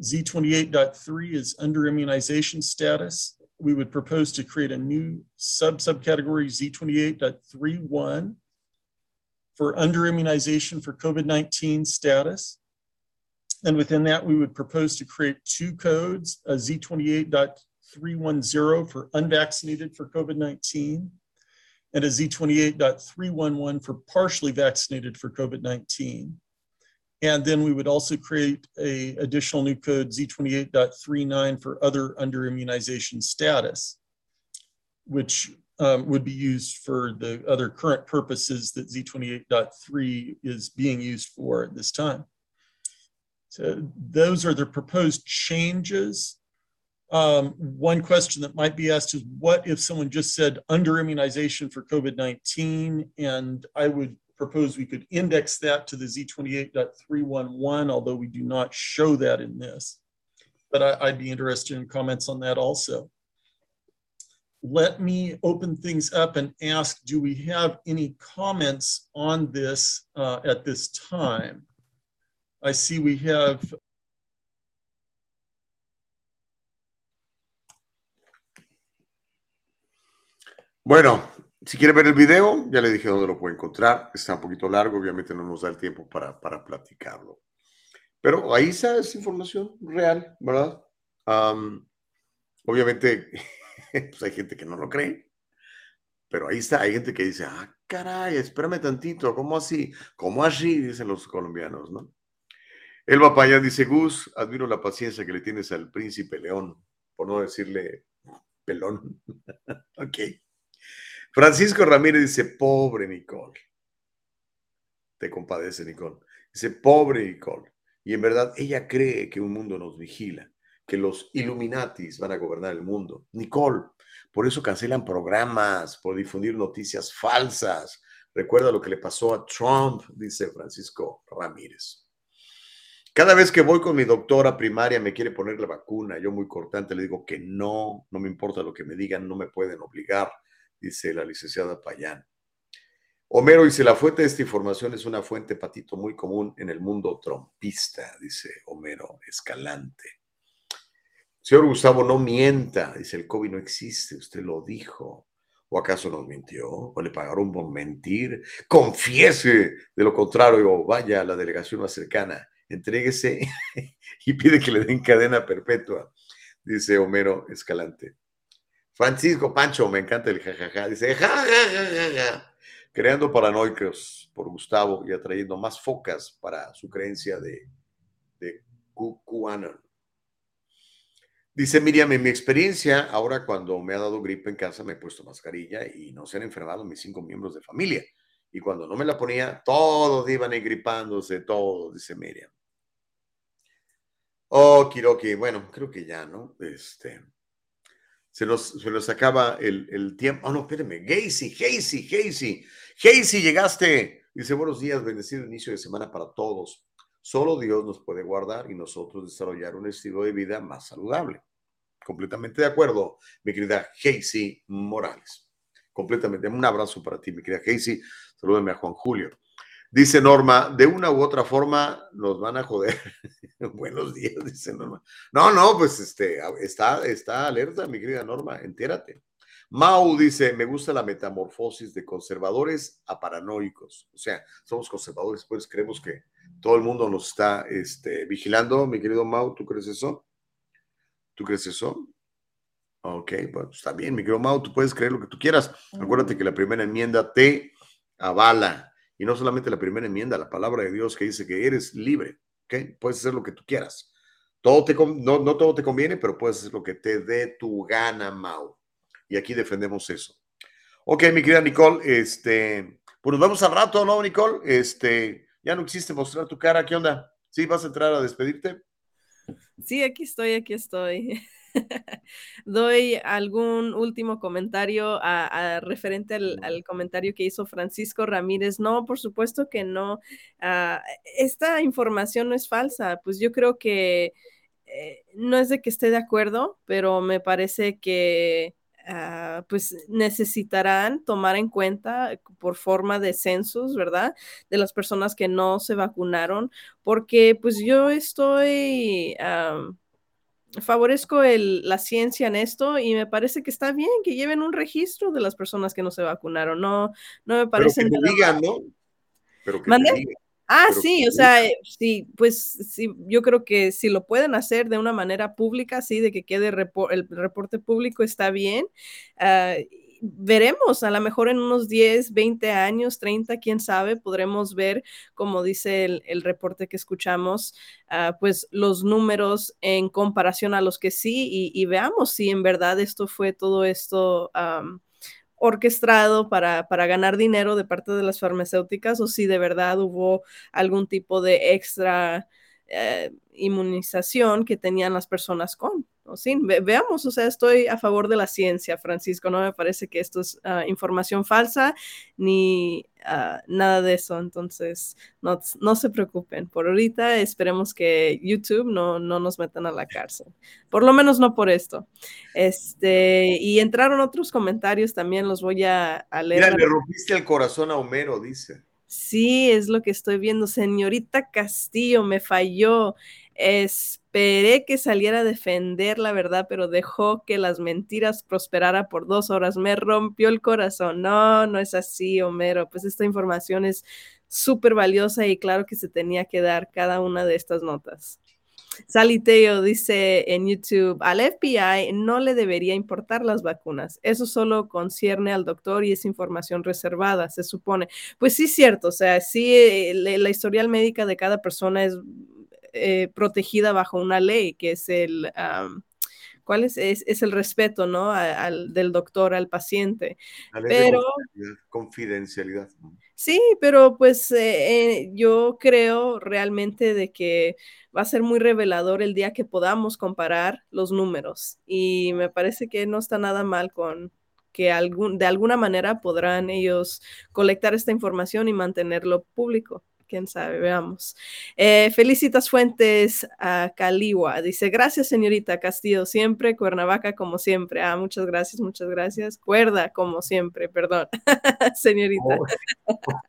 Z28.3 is under immunization status. We would propose to create a new sub-subcategory Z28.31 for under immunization for COVID 19 status. And within that, we would propose to create two codes a Z28.310 for unvaccinated for COVID 19 and a Z28.311 for partially vaccinated for COVID 19. And then we would also create a additional new code Z28.39 for other under immunization status, which um, would be used for the other current purposes that Z28.3 is being used for at this time. So those are the proposed changes. Um, one question that might be asked is what if someone just said under immunization for COVID-19 and I would propose we could index that to the Z28.311, although we do not show that in this. But I, I'd be interested in comments on that also let me open things up and ask, do we have any comments on this uh, at this time? I see we have Bueno, si quiere ver el video, ya le dije dónde lo puede encontrar. Está un poquito largo, obviamente no nos da el tiempo para, para platicarlo. Pero ahí está esa información real, ¿verdad? Obviamente pues hay gente que no lo cree. Pero ahí está, hay gente que dice, ah, caray, espérame tantito, ¿cómo así? ¿Cómo así? Dicen los colombianos, ¿no? Elba Paya dice, Gus, admiro la paciencia que le tienes al príncipe León, por no decirle pelón. ok. Francisco Ramírez dice, pobre Nicole. Te compadece, Nicole. Dice, pobre Nicole. Y en verdad, ella cree que un mundo nos vigila que los Illuminatis van a gobernar el mundo. Nicole, por eso cancelan programas, por difundir noticias falsas. Recuerda lo que le pasó a Trump, dice Francisco Ramírez. Cada vez que voy con mi doctora primaria me quiere poner la vacuna, yo muy cortante le digo que no, no me importa lo que me digan, no me pueden obligar, dice la licenciada Payán. Homero dice, la fuente de esta información es una fuente, patito, muy común en el mundo trompista, dice Homero Escalante. Señor Gustavo, no mienta, dice el COVID no existe, usted lo dijo. ¿O acaso nos mintió? ¿O le pagaron por mentir? Confiese, de lo contrario, vaya a la delegación más cercana, entréguese y pide que le den cadena perpetua, dice Homero Escalante. Francisco Pancho, me encanta el jajaja, dice jajaja, creando paranoicos por Gustavo y atrayendo más focas para su creencia de, de QAnon. Dice Miriam, en mi experiencia, ahora cuando me ha dado gripe en casa me he puesto mascarilla y no se han enfermado mis cinco miembros de familia. Y cuando no me la ponía, todos iban gripándose, todos, dice Miriam. Oh, Kiroki, bueno, creo que ya, ¿no? Este, se nos, se acaba el, el tiempo. Oh, no, espérenme. Gacy, Gacy, Gacy. Gacy, llegaste. Dice, buenos días, bendecido inicio de semana para todos. Solo Dios nos puede guardar y nosotros desarrollar un estilo de vida más saludable. Completamente de acuerdo, mi querida Casey Morales. Completamente. Un abrazo para ti, mi querida Casey. Salúdame a Juan Julio. Dice Norma, de una u otra forma nos van a joder. Buenos días, dice Norma. No, no, pues este, está, está alerta, mi querida Norma, entérate. Mau dice, me gusta la metamorfosis de conservadores a paranoicos. O sea, somos conservadores, pues creemos que todo el mundo nos está este, vigilando. Mi querido Mau, ¿tú crees eso? ¿Tú crees eso? Ok, bueno, está bien, mi querido Mau, tú puedes creer lo que tú quieras. Acuérdate que la primera enmienda te avala Y no solamente la primera enmienda, la palabra de Dios que dice que eres libre, ¿ok? Puedes hacer lo que tú quieras. Todo te, no, no todo te conviene, pero puedes hacer lo que te dé tu gana, Mau. Y aquí defendemos eso. Ok, mi querida Nicole, este, pues nos vemos al rato, ¿no, Nicole? Este, ya no existe mostrar tu cara, ¿qué onda? ¿Sí vas a entrar a despedirte? Sí, aquí estoy, aquí estoy. Doy algún último comentario a, referente al, comentario que hizo Francisco Ramírez. No, por supuesto que no. Ah, esta información no es falsa. Pues yo creo que eh, no es de que esté de acuerdo, pero me parece que Ah, pues necesitarán tomar en cuenta por forma de censos, ¿verdad? De las personas que no se vacunaron, porque pues yo estoy... favorezco la ciencia en esto y me parece que está bien que lleven un registro de las personas que no se vacunaron. No, no me parece. Pero que te digan, ¿no? Pero que Ah, sí, o sea, sí, pues sí, yo creo que si lo pueden hacer de una manera pública, sí, de que quede el reporte público está bien. Ah, veremos, a lo mejor en unos 10, 20 años, 30, quién sabe, podremos ver, como dice el, reporte que escuchamos, ah, pues los números en comparación a los que sí y, veamos si en verdad esto fue todo esto orquestado para, para, ganar dinero de parte de las farmacéuticas o si de verdad hubo algún tipo de extra eh, inmunización que tenían las personas con. Veamos, o sea, estoy a favor de la ciencia, Francisco, no me parece que esto es ah, información falsa ni ah, nada de eso, entonces no, no, se preocupen. Por ahorita esperemos que YouTube no, no, nos metan a la cárcel, por lo menos no por esto. Este, y entraron otros comentarios también, los voy a, a leer. Mira, le rompiste el corazón a Homero, dice. Sí, es lo que estoy viendo. Señorita Castillo, me falló. Esperé que saliera a defender la verdad, pero dejó que las mentiras prosperara por dos horas. Me rompió el corazón. No, no es así, Homero. Pues esta información es súper valiosa y claro que se tenía que dar cada una de estas notas. Saliteo dice en YouTube, al FBI no le debería importar las vacunas. Eso solo concierne al doctor y es información reservada, se supone. Pues sí, cierto, o sea, sí, eh, la historial médica de cada persona es eh, protegida bajo una ley, que es el... ¿Cuál es? es? el respeto, ¿no? Al, del doctor al paciente. pero confidencialidad. Sí, pero pues eh, yo creo realmente de que va a ser muy revelador el día que podamos comparar los números y me parece que no está nada mal con que algún, de alguna manera podrán ellos colectar esta información y mantenerlo público quién sabe, veamos. Eh, felicitas Fuentes a Caliwa. Dice, gracias, señorita Castillo, siempre, Cuernavaca como siempre. Ah, muchas gracias, muchas gracias. Cuerda como siempre, perdón, señorita. Oh.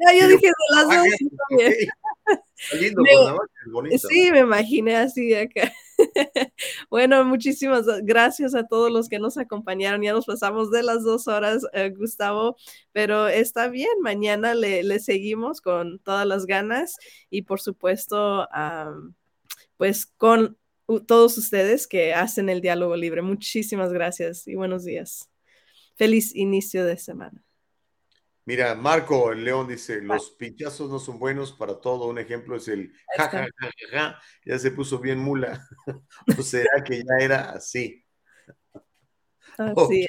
Ah, yo dije de las dos. Sí, me imaginé así acá. bueno, muchísimas gracias a todos los que nos acompañaron. Ya nos pasamos de las dos horas, eh, Gustavo, pero está bien. Mañana le, seguimos con todas las ganas y por supuesto, pues con todos ustedes que hacen el diálogo libre. Muchísimas gracias y buenos días. Feliz inicio de semana. Mira, Marco el León dice, los pinchazos no son buenos para todo. Un ejemplo es el ja, ja, ja, ja, ya se puso bien mula. ¿O será que ya era así? Así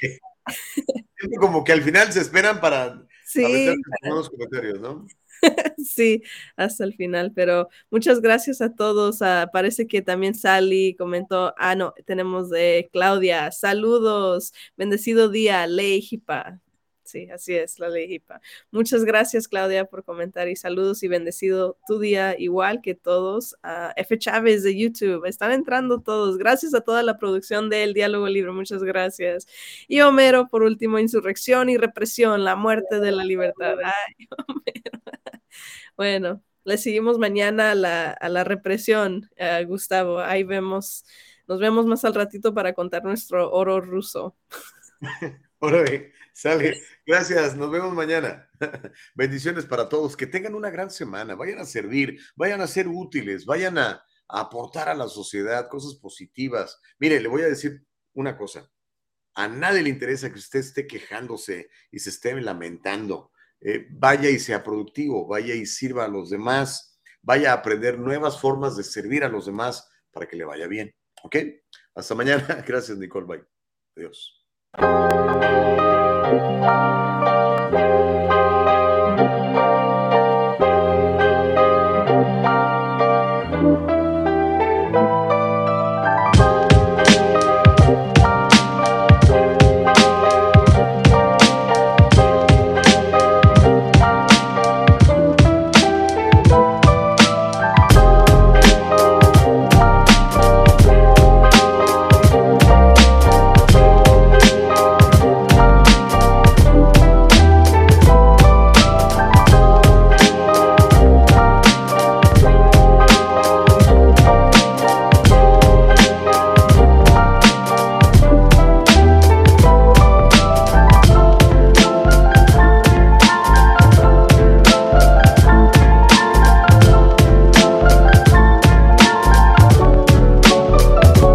Como que al final se esperan para sí. los comentarios, ¿no? sí, hasta el final, pero muchas gracias a todos. Ah, parece que también Sally comentó, ah, no, tenemos de Claudia, saludos, bendecido día, Ley Sí, así es, la ley HIPAA. Muchas gracias, Claudia, por comentar y saludos y bendecido tu día, igual que todos. F. Chávez de YouTube, están entrando todos. Gracias a toda la producción del Diálogo Libre, muchas gracias. Y Homero, por último, insurrección y represión, la muerte de la libertad. Ay, Homero. Bueno, le seguimos mañana a la, a la represión, uh, Gustavo. Ahí vemos, nos vemos más al ratito para contar nuestro oro ruso. Órale, sale. Gracias, nos vemos mañana. Bendiciones para todos. Que tengan una gran semana. Vayan a servir, vayan a ser útiles, vayan a, aportar a la sociedad cosas positivas. Mire, le voy a decir una cosa. A nadie le interesa que usted esté quejándose y se esté lamentando. eh, vaya y sea productivo, vaya y sirva a los demás, vaya a aprender nuevas formas de servir a los demás para que le vaya bien. ¿Ok? Hasta mañana. Gracias, Nicole. Bye. Adiós. Música